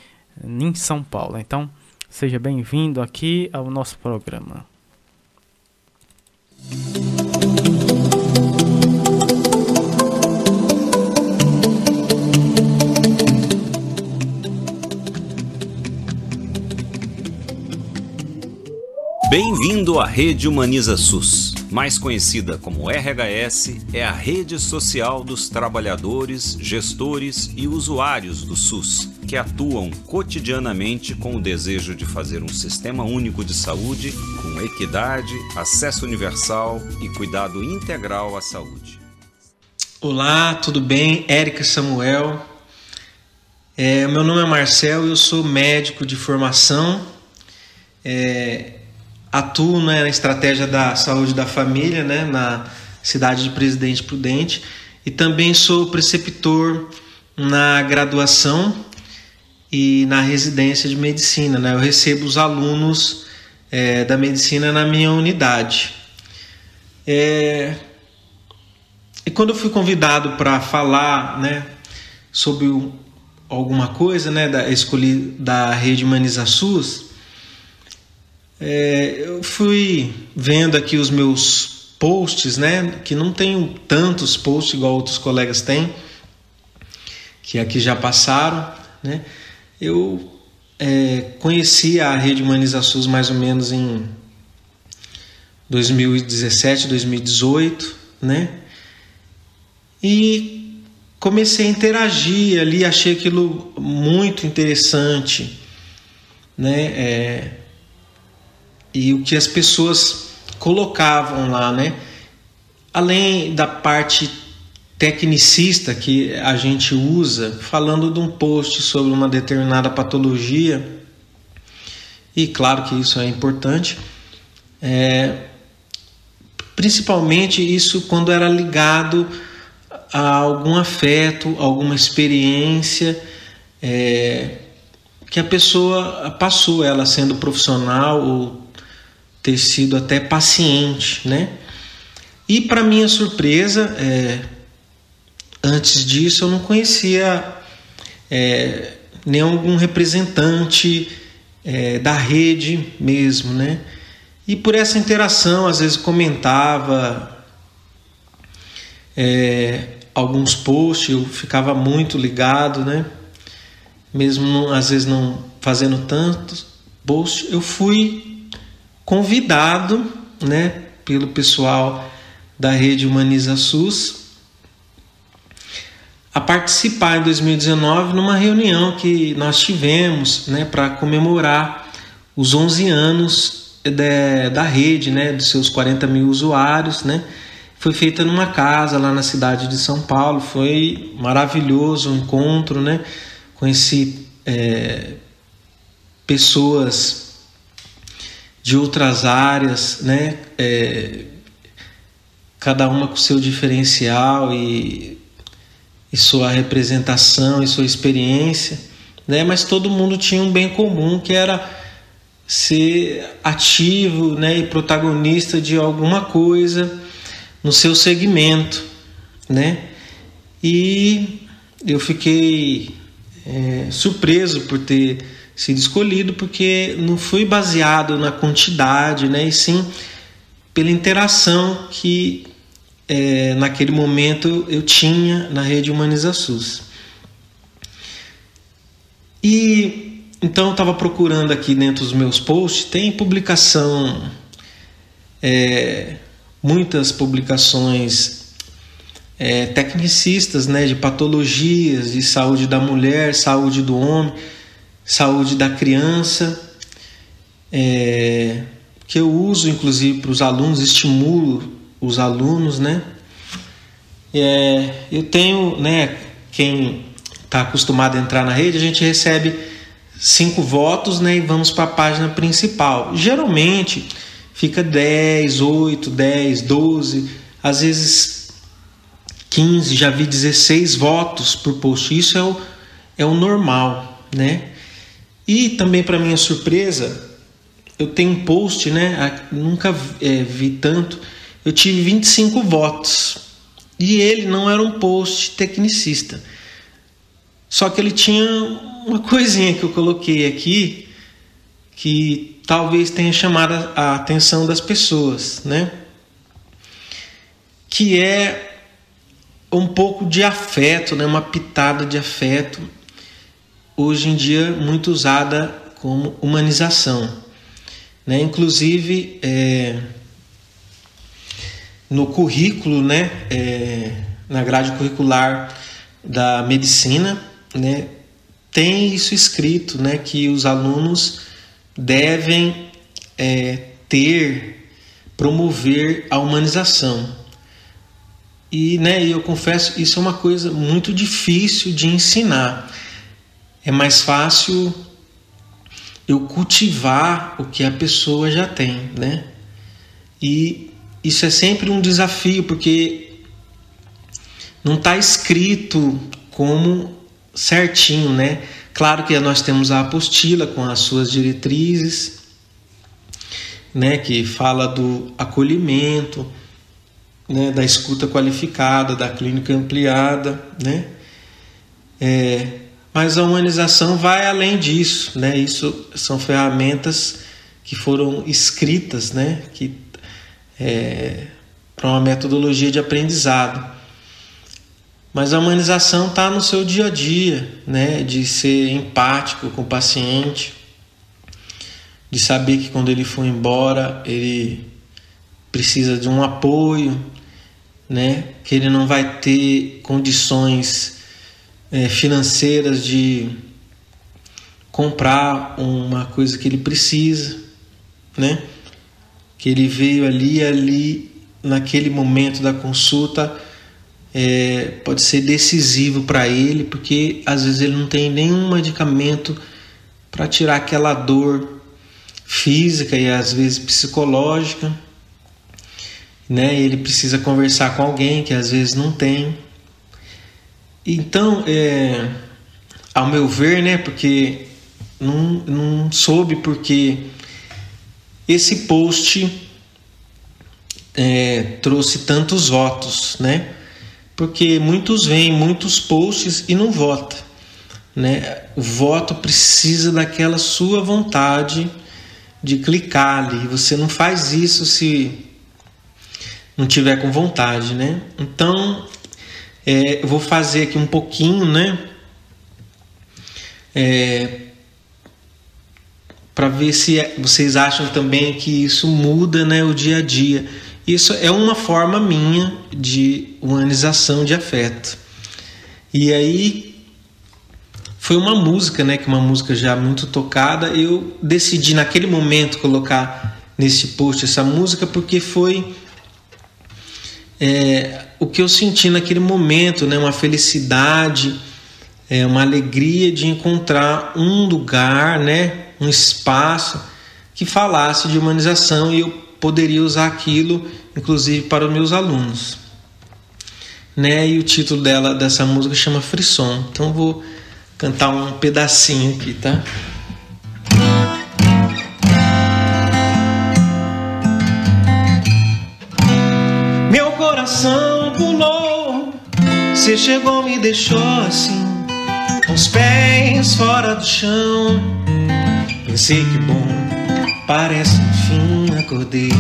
em São Paulo. Então, seja bem-vindo aqui ao nosso programa. Bem-vindo à Rede Humaniza SUS. Mais conhecida como RHS, é a rede social dos trabalhadores, gestores e usuários do SUS, que atuam cotidianamente com o desejo de fazer um sistema único de saúde com equidade, acesso universal e cuidado integral à saúde. Olá, tudo bem? Érica Samuel. É, meu nome é Marcel, eu sou médico de formação. É, atuo né, na estratégia da saúde da família, né, na cidade de Presidente Prudente, e também sou preceptor na graduação e na residência de medicina. Né? Eu recebo os alunos é, da medicina na minha unidade. É... E quando eu fui convidado para falar né, sobre alguma coisa, né, da, escolhi da rede Humaniza SUS, é, eu fui vendo aqui os meus posts, né? Que não tenho tantos posts igual outros colegas têm, que aqui já passaram, né? Eu é, conheci a rede Humaniza SUS mais ou menos em 2017, 2018, né? E comecei a interagir ali, achei aquilo muito interessante, né? É, e o que as pessoas colocavam lá, né? Além da parte tecnicista que a gente usa, falando de um post sobre uma determinada patologia, e claro que isso é importante, é, principalmente isso quando era ligado a algum afeto, alguma experiência é, que a pessoa passou, ela sendo profissional ou ter sido até paciente, né? E para minha surpresa, é, antes disso eu não conhecia é, nem algum representante é, da rede mesmo, né? E por essa interação, às vezes comentava é, alguns posts, eu ficava muito ligado, né? Mesmo às vezes não fazendo tantos posts, eu fui convidado né, pelo pessoal da rede Humaniza SUS a participar em 2019 numa reunião que nós tivemos né, para comemorar os 11 anos de, da rede, né, dos seus 40 mil usuários. Né, foi feita numa casa lá na cidade de São Paulo, foi maravilhoso o encontro, né, conheci é, pessoas de outras áreas, né? É, cada uma com seu diferencial e, e sua representação e sua experiência, né? Mas todo mundo tinha um bem comum que era ser ativo, né? E protagonista de alguma coisa no seu segmento, né? E eu fiquei é, surpreso por ter sido escolhido porque não foi baseado na quantidade, né, e sim pela interação que é, naquele momento eu tinha na rede Humaniza SUS. E então eu estava procurando aqui dentro dos meus posts, tem publicação, é, muitas publicações é, tecnicistas né, de patologias, de saúde da mulher, saúde do homem saúde da criança, é, que eu uso inclusive para os alunos, estimulo os alunos, né? É, eu tenho, né? Quem está acostumado a entrar na rede, a gente recebe cinco votos, né? E vamos para a página principal. Geralmente fica 10, 8, 10, 12, às vezes 15, já vi 16 votos por post. Isso é o, é o normal, né? E também, para minha surpresa, eu tenho um post, né? Nunca é, vi tanto. Eu tive 25 votos. E ele não era um post tecnicista. Só que ele tinha uma coisinha que eu coloquei aqui que talvez tenha chamado a atenção das pessoas, né? Que é um pouco de afeto, né? Uma pitada de afeto hoje em dia muito usada como humanização. Né? Inclusive, é, no currículo, né, é, na grade curricular da medicina, né, tem isso escrito, né, que os alunos devem é, ter, promover a humanização. E né, eu confesso, isso é uma coisa muito difícil de ensinar. É mais fácil eu cultivar o que a pessoa já tem, né? E isso é sempre um desafio, porque não está escrito como certinho, né? Claro que nós temos a apostila com as suas diretrizes, né, que fala do acolhimento, né, da escuta qualificada, da clínica ampliada, né? É, mas a humanização vai além disso, né? Isso são ferramentas que foram escritas, né? Que é, para uma metodologia de aprendizado. Mas a humanização está no seu dia a dia, né? De ser empático com o paciente, de saber que quando ele for embora ele precisa de um apoio, né? Que ele não vai ter condições é, financeiras de comprar uma coisa que ele precisa, né? Que ele veio ali, ali naquele momento da consulta é, pode ser decisivo para ele, porque às vezes ele não tem nenhum medicamento para tirar aquela dor física e às vezes psicológica né? Ele precisa conversar com alguém que às vezes não tem. Então, é, ao meu ver, né? Porque não, não soube porque esse post é, trouxe tantos votos, né? Porque muitos veem muitos posts e não votam, né? O voto precisa daquela sua vontade de clicar ali. Você não faz isso se não tiver com vontade, né? Então, é, eu vou fazer aqui um pouquinho, né? É, para ver se é, vocês acham também que isso muda, né, o dia a dia. Isso é uma forma minha de humanização de afeto. E aí foi uma música, né, que uma música já muito tocada. Eu decidi naquele momento colocar nesse post essa música porque foi é, o que eu senti naquele momento, né? uma felicidade, é, uma alegria de encontrar um lugar, né? um espaço que falasse de humanização e eu poderia usar aquilo, inclusive, para os meus alunos. Né? E o título dela dessa música chama Frisson. Então vou cantar um pedacinho aqui, tá? Coração pulou. Você chegou, me deixou assim, com os pés fora do chão. Pensei que bom, parece enfim acordei.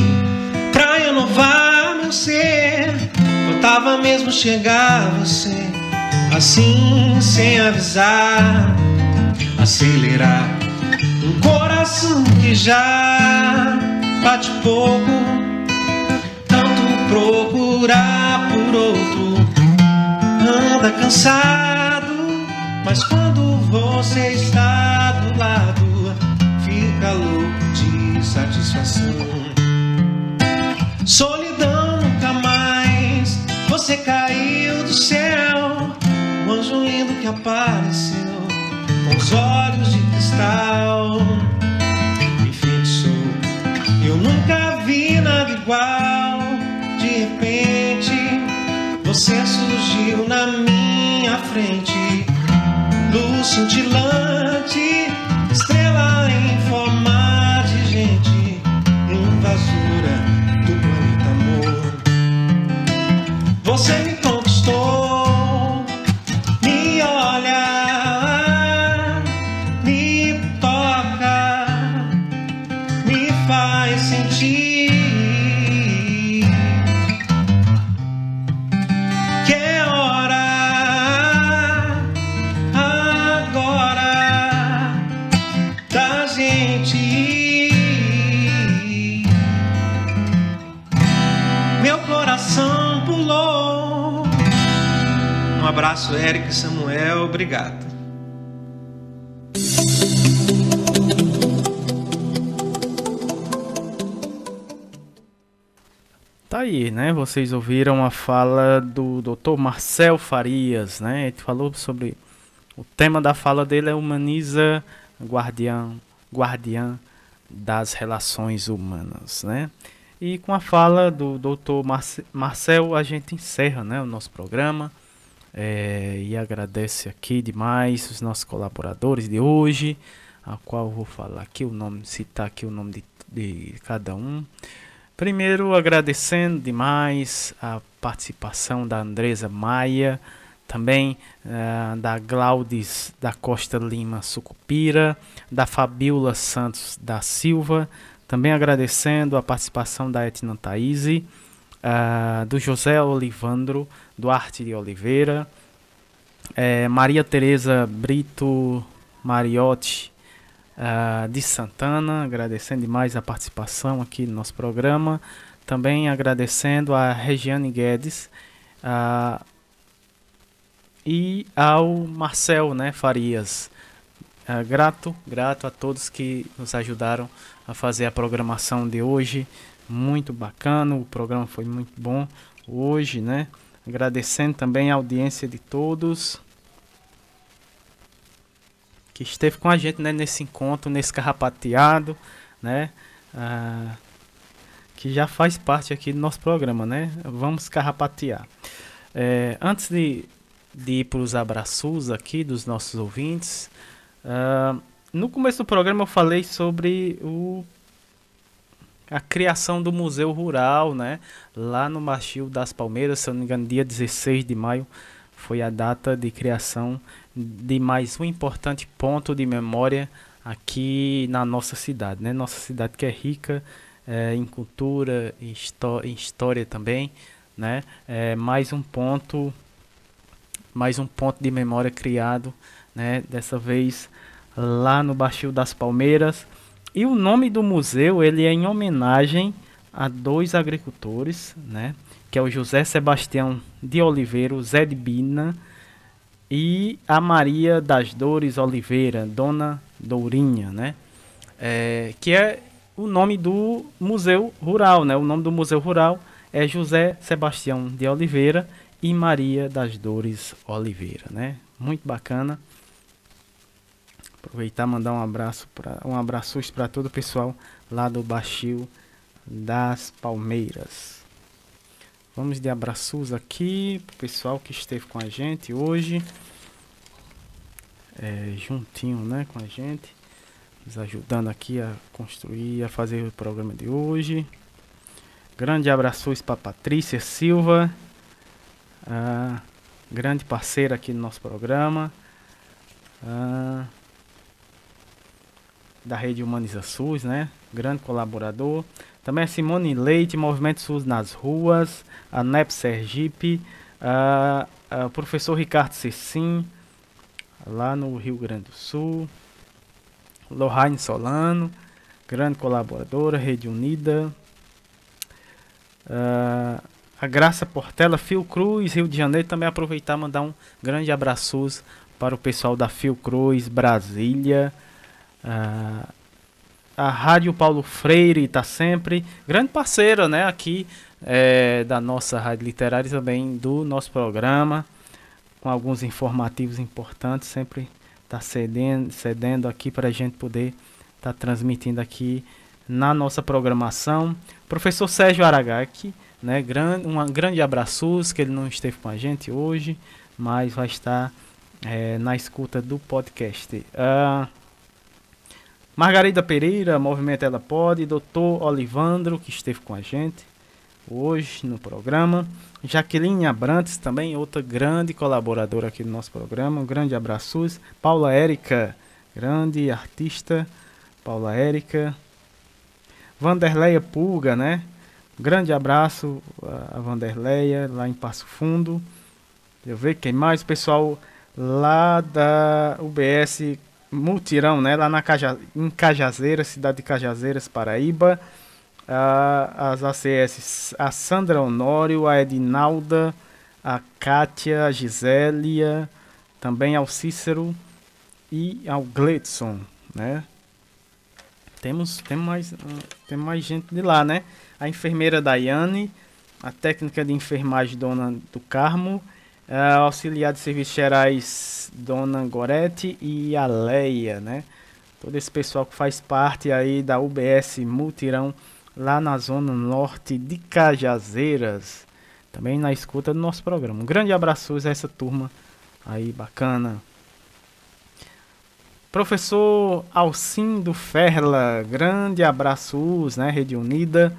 Pra renovar meu ser, faltava mesmo chegar você, assim sem avisar, acelerar um coração que já bate pouco procurar por outro. Anda cansado, mas quando você está do lado, fica louco de satisfação. Solidão nunca mais, você caiu do céu. Um anjo lindo que apareceu, com os olhos de cristal. Me enfeitiçou, eu nunca vi nada igual repente você surgiu na minha frente, luz cintilante, estrela em forma de gente, invasora do planeta amor. Você me abraço, Érica e Samuel. Obrigado. Tá aí, né? Vocês ouviram a fala do Dr. Marcel Farias, né? Ele falou sobre o tema da fala dele é humaniza guardião, guardiã das relações humanas, né? E com a fala do Dr. Marcel a gente encerra, né, o nosso programa. É, e agradece aqui demais os nossos colaboradores de hoje, a qual vou falar aqui o nome, citar aqui o nome de, de cada um. Primeiro, agradecendo demais a participação da Andresa Maia, também uh, da Glaudes da Costa Lima Sucupira, da Fabiola Santos da Silva, também agradecendo a participação da Etna Thaís, uh, do José Olivandro Duarte de Oliveira, uh, Maria Tereza Brito Mariotti uh, de Santana, agradecendo demais a participação aqui no nosso programa. Também agradecendo a Regiane Guedes uh, e ao Marcel né, Farias. Uh, grato, grato a todos que nos ajudaram a fazer a programação de hoje. Muito bacana, o programa foi muito bom hoje, né? Agradecendo também a audiência de todos que esteve com a gente né, nesse encontro, nesse carrapateado, né? Ah, que já faz parte aqui do nosso programa, né? Vamos carrapatear. É, antes de, de ir para os abraços aqui dos nossos ouvintes, ah, no começo do programa eu falei sobre o a criação do Museu Rural, né? Lá no Machil das Palmeiras, se eu não me engano, dia 16 de maio foi a data de criação de mais um importante ponto de memória aqui na nossa cidade, né? Nossa cidade que é rica é, em cultura, em, em, história também, né? É mais um ponto, mais um ponto de memória criado, né? Dessa vez lá no Baixio das Palmeiras. E o nome do museu ele é em homenagem a dois agricultores, né? Que é o José Sebastião de Oliveira, Zé de Bina e a Maria das Dores Oliveira, Dona Dourinha, né? É, que é o nome do Museu Rural, né? O nome do Museu Rural é José Sebastião de Oliveira e Maria das Dores Oliveira, né? Muito bacana. Aproveitar mandar um abraço para um abraço para todo o pessoal lá do Baixio das Palmeiras. Vamos de abraços aqui pro pessoal que esteve com a gente hoje. É, juntinho, né, com a gente. Nos ajudando aqui a construir, a fazer o programa de hoje. Grande abraços para Patrícia Silva, grande parceira aqui no nosso programa. Da Rede Humaniza SUS, né? Grande colaborador. Também a Simone Leite, Movimento SUS nas ruas, a NEP Sergipe, o professor Ricardo Cecim, lá no Rio Grande do Sul, Lohane Solano, grande colaboradora, Rede Unida, uh, a Graça Portela, Cruz Rio de Janeiro, também aproveitar e mandar um grande abraço para o pessoal da Cruz Brasília, uh, a Rádio Paulo Freire está sempre grande parceira, né, aqui é, da nossa rádio literária e também do nosso programa, com alguns informativos importantes, sempre está cedendo, cedendo aqui para a gente poder estar tá transmitindo aqui na nossa programação. Professor Sérgio Aragaki, né, grande, um grande abraço, que ele não esteve com a gente hoje, mas vai estar é, na escuta do podcast. Uh, Margarida Pereira, Movimento Ela Pode, Doutor Olivandro, que esteve com a gente hoje no programa. Jaqueline Abrantes, também outra grande colaboradora aqui do nosso programa. Um grande abraço. Paula Érica, grande artista. Paula Érica. Vanderleia Pulga, né? Um grande abraço a Vanderleia lá em Passo Fundo. Eu ver quem mais, pessoal lá da UBS multirão, né? Lá na Caja, em Cajazeiras, cidade de Cajazeiras, Paraíba. As ACS, a Sandra Honório, a Edinalda, a Kátia, a Gisélia, também ao Cícero e ao Gledson, né? Temos, tem mais, tem mais gente de lá, né? A enfermeira Daiane, a técnica de enfermagem Dona do Carmo, a auxiliar de serviços gerais Dona Gorete e a Leia, né? Todo esse pessoal que faz parte aí da UBS Multirão lá na zona norte de Cajazeiras, também na escuta do nosso programa. Um grande abraço a essa turma aí bacana. Professor Alcindo Ferla, grande abraços, né, Rede Unida.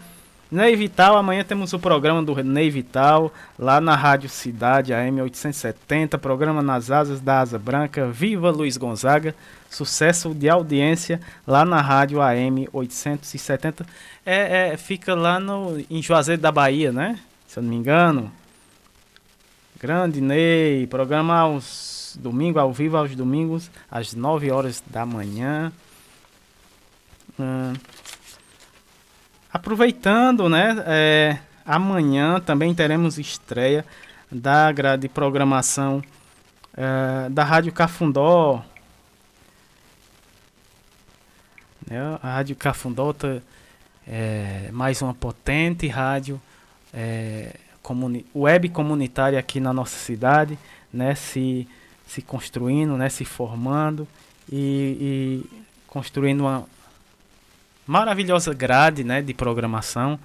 Ney Vital, amanhã temos o programa do Ney Vital, lá na Rádio Cidade AM 870, programa nas asas da Asa Branca, Viva Luiz Gonzaga, sucesso de audiência lá na Rádio AM 870. É, é, fica lá no, em Juazeiro da Bahia, né? Se eu não me engano. Grande Ney, programa aos domingos, ao vivo aos domingos, às 9 horas da manhã. Hum. Aproveitando, né? É, amanhã também teremos estreia da grade de programação é, da Rádio Cafundó. Né, a Rádio Cafundó tá, é mais uma potente rádio é, comuni web comunitária aqui na nossa cidade, né? Se, se construindo, né? Se formando e, e construindo uma maravilhosa grade né, de programação,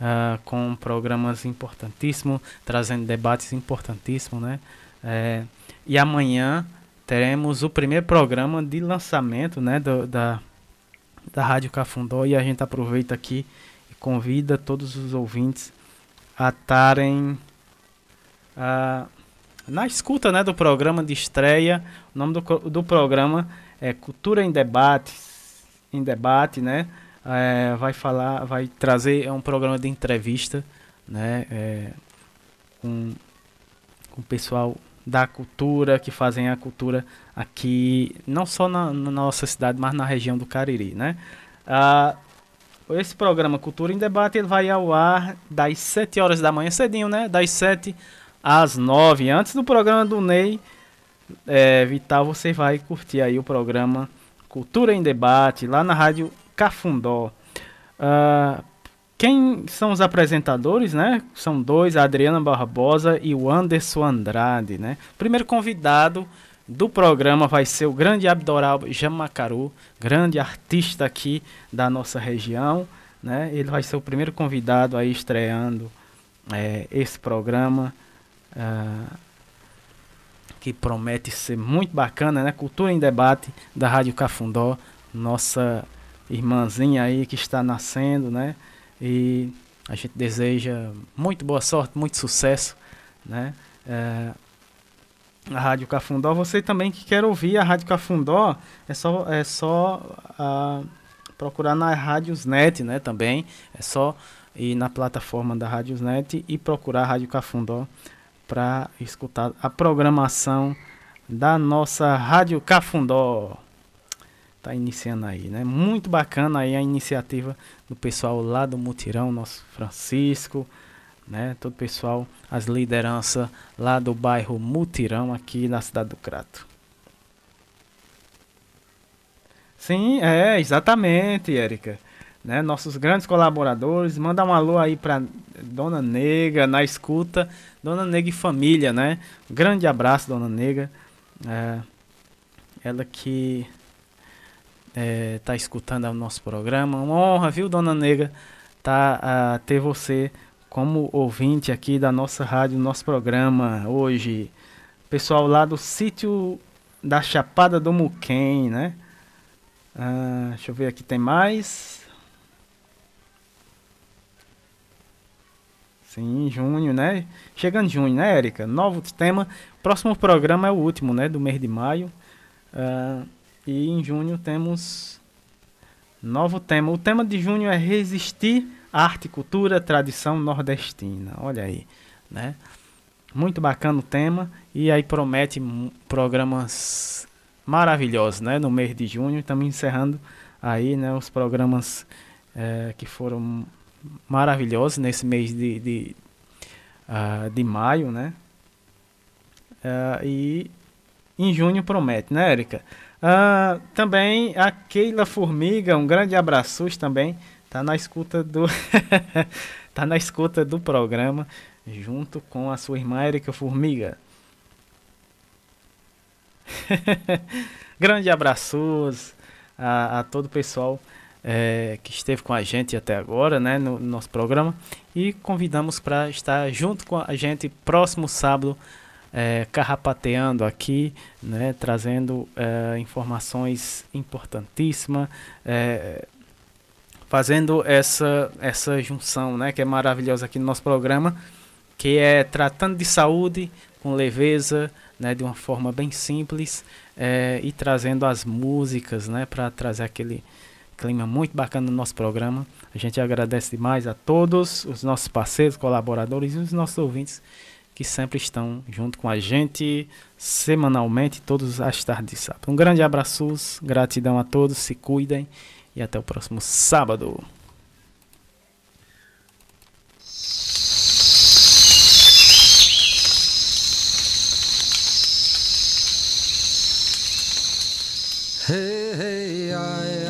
uh, com programas importantíssimos, trazendo debates importantíssimos. Né? É, e amanhã teremos o primeiro programa de lançamento né, do, da, da Rádio Cafundó e a gente aproveita aqui e convida todos os ouvintes a estarem uh, na escuta né, do programa de estreia. O nome do, do programa é Cultura em Debates em debate, né? É, vai falar, vai trazer é um programa de entrevista, né? É, com, com o pessoal da cultura que fazem a cultura aqui, não só na, na nossa cidade, mas na região do Cariri, né? Ah, esse programa Cultura em Debate ele vai ao ar das 7 horas da manhã, cedinho, né? Das 7 às 9. Antes do programa do Ney é, Vital, você vai curtir aí o programa Cultura em Debate, lá na Rádio Cafundó. Uh, quem são os apresentadores, né? São dois, a Adriana Barbosa e o Anderson Andrade, né? primeiro convidado do programa vai ser o grande Abdoral Jamacaru, grande artista aqui da nossa região, né? Ele vai ser o primeiro convidado aí estreando é, esse programa. Uh, que promete ser muito bacana, né? Cultura em Debate da Rádio Cafundó, nossa irmãzinha aí que está nascendo, né? E a gente deseja muito boa sorte, muito sucesso, né? É, a Rádio Cafundó, você também que quer ouvir a Rádio Cafundó, é só, é só uh, procurar na Rádiosnet, né? Também é só ir na plataforma da Rádiosnet e procurar a Rádio Cafundó para escutar a programação da nossa Rádio Cafundó. Tá iniciando aí, né? Muito bacana aí a iniciativa do pessoal lá do Mutirão, nosso Francisco, né? Todo o pessoal, as lideranças lá do bairro Mutirão aqui na cidade do Crato. Sim, é, exatamente, Érica né? Nossos grandes colaboradores. Manda um alô aí para Dona Nega na escuta. Dona Nega e família, né? Grande abraço, Dona Nega. É, ela que é, tá escutando o nosso programa. Uma honra, viu, Dona Nega, tá, uh, ter você como ouvinte aqui da nossa rádio, nosso programa hoje. Pessoal lá do sítio da Chapada do Muquem, né? Uh, deixa eu ver aqui, tem mais. Sim, junho, né? Chegando junho, né, Érica? Novo tema. Próximo programa é o último, né? Do mês de maio. Uh, e em junho temos novo tema. O tema de junho é resistir à arte, cultura, tradição nordestina. Olha aí, né? Muito bacana o tema. E aí promete programas maravilhosos, né? No mês de junho. Estamos encerrando aí, né? Os programas é, que foram maravilhosos nesse mês de, de, uh, de maio, né? Uh, e em junho promete, né, Érica? Uh, também a Keila Formiga, um grande abraço também. Tá na escuta do tá na escuta do programa junto com a sua irmã Érica Formiga. grande abraços a, a todo o pessoal é, que esteve com a gente até agora, né, no, no nosso programa, e convidamos para estar junto com a gente próximo sábado, é, carrapateando aqui, né, trazendo é, informações importantíssimas, é, fazendo essa, essa junção, né, que é maravilhosa aqui no nosso programa, que é tratando de saúde com leveza, né, de uma forma bem simples é, e trazendo as músicas, né, para trazer aquele clima muito bacana no nosso programa. A gente agradece demais a todos os nossos parceiros, colaboradores e os nossos ouvintes que sempre estão junto com a gente semanalmente, todas as tardes de sábado. Um grande abraço, gratidão a todos, se cuidem e até o próximo sábado. Hey, hey, I, I,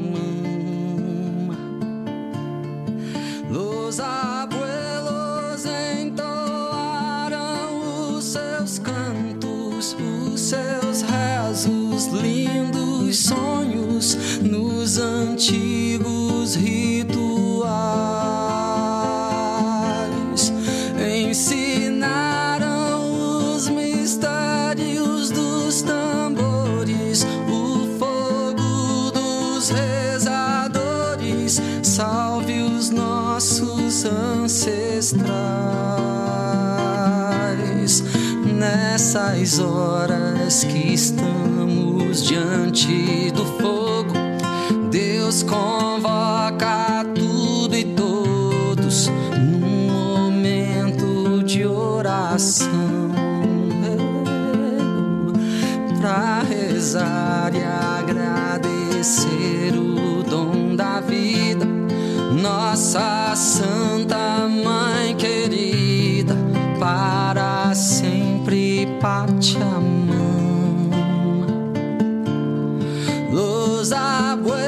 Los abuelos entoaram os seus cantos, os seus rezos, lindos sonhos nos antigos rituais. Ancestrais nessas horas que estamos diante do fogo. Deus convoca tudo e todos num momento de oração para rezar e agradecer o dom da vida, nossa Santa Pachamama. Los abuelos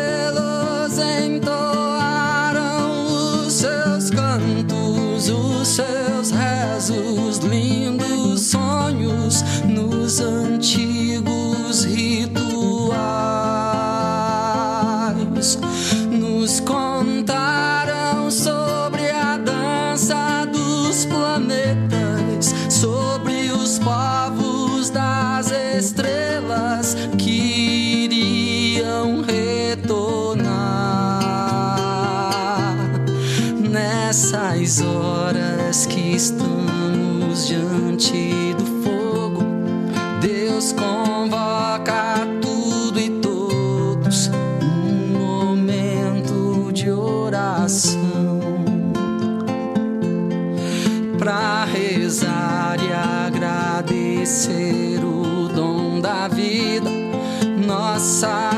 nossa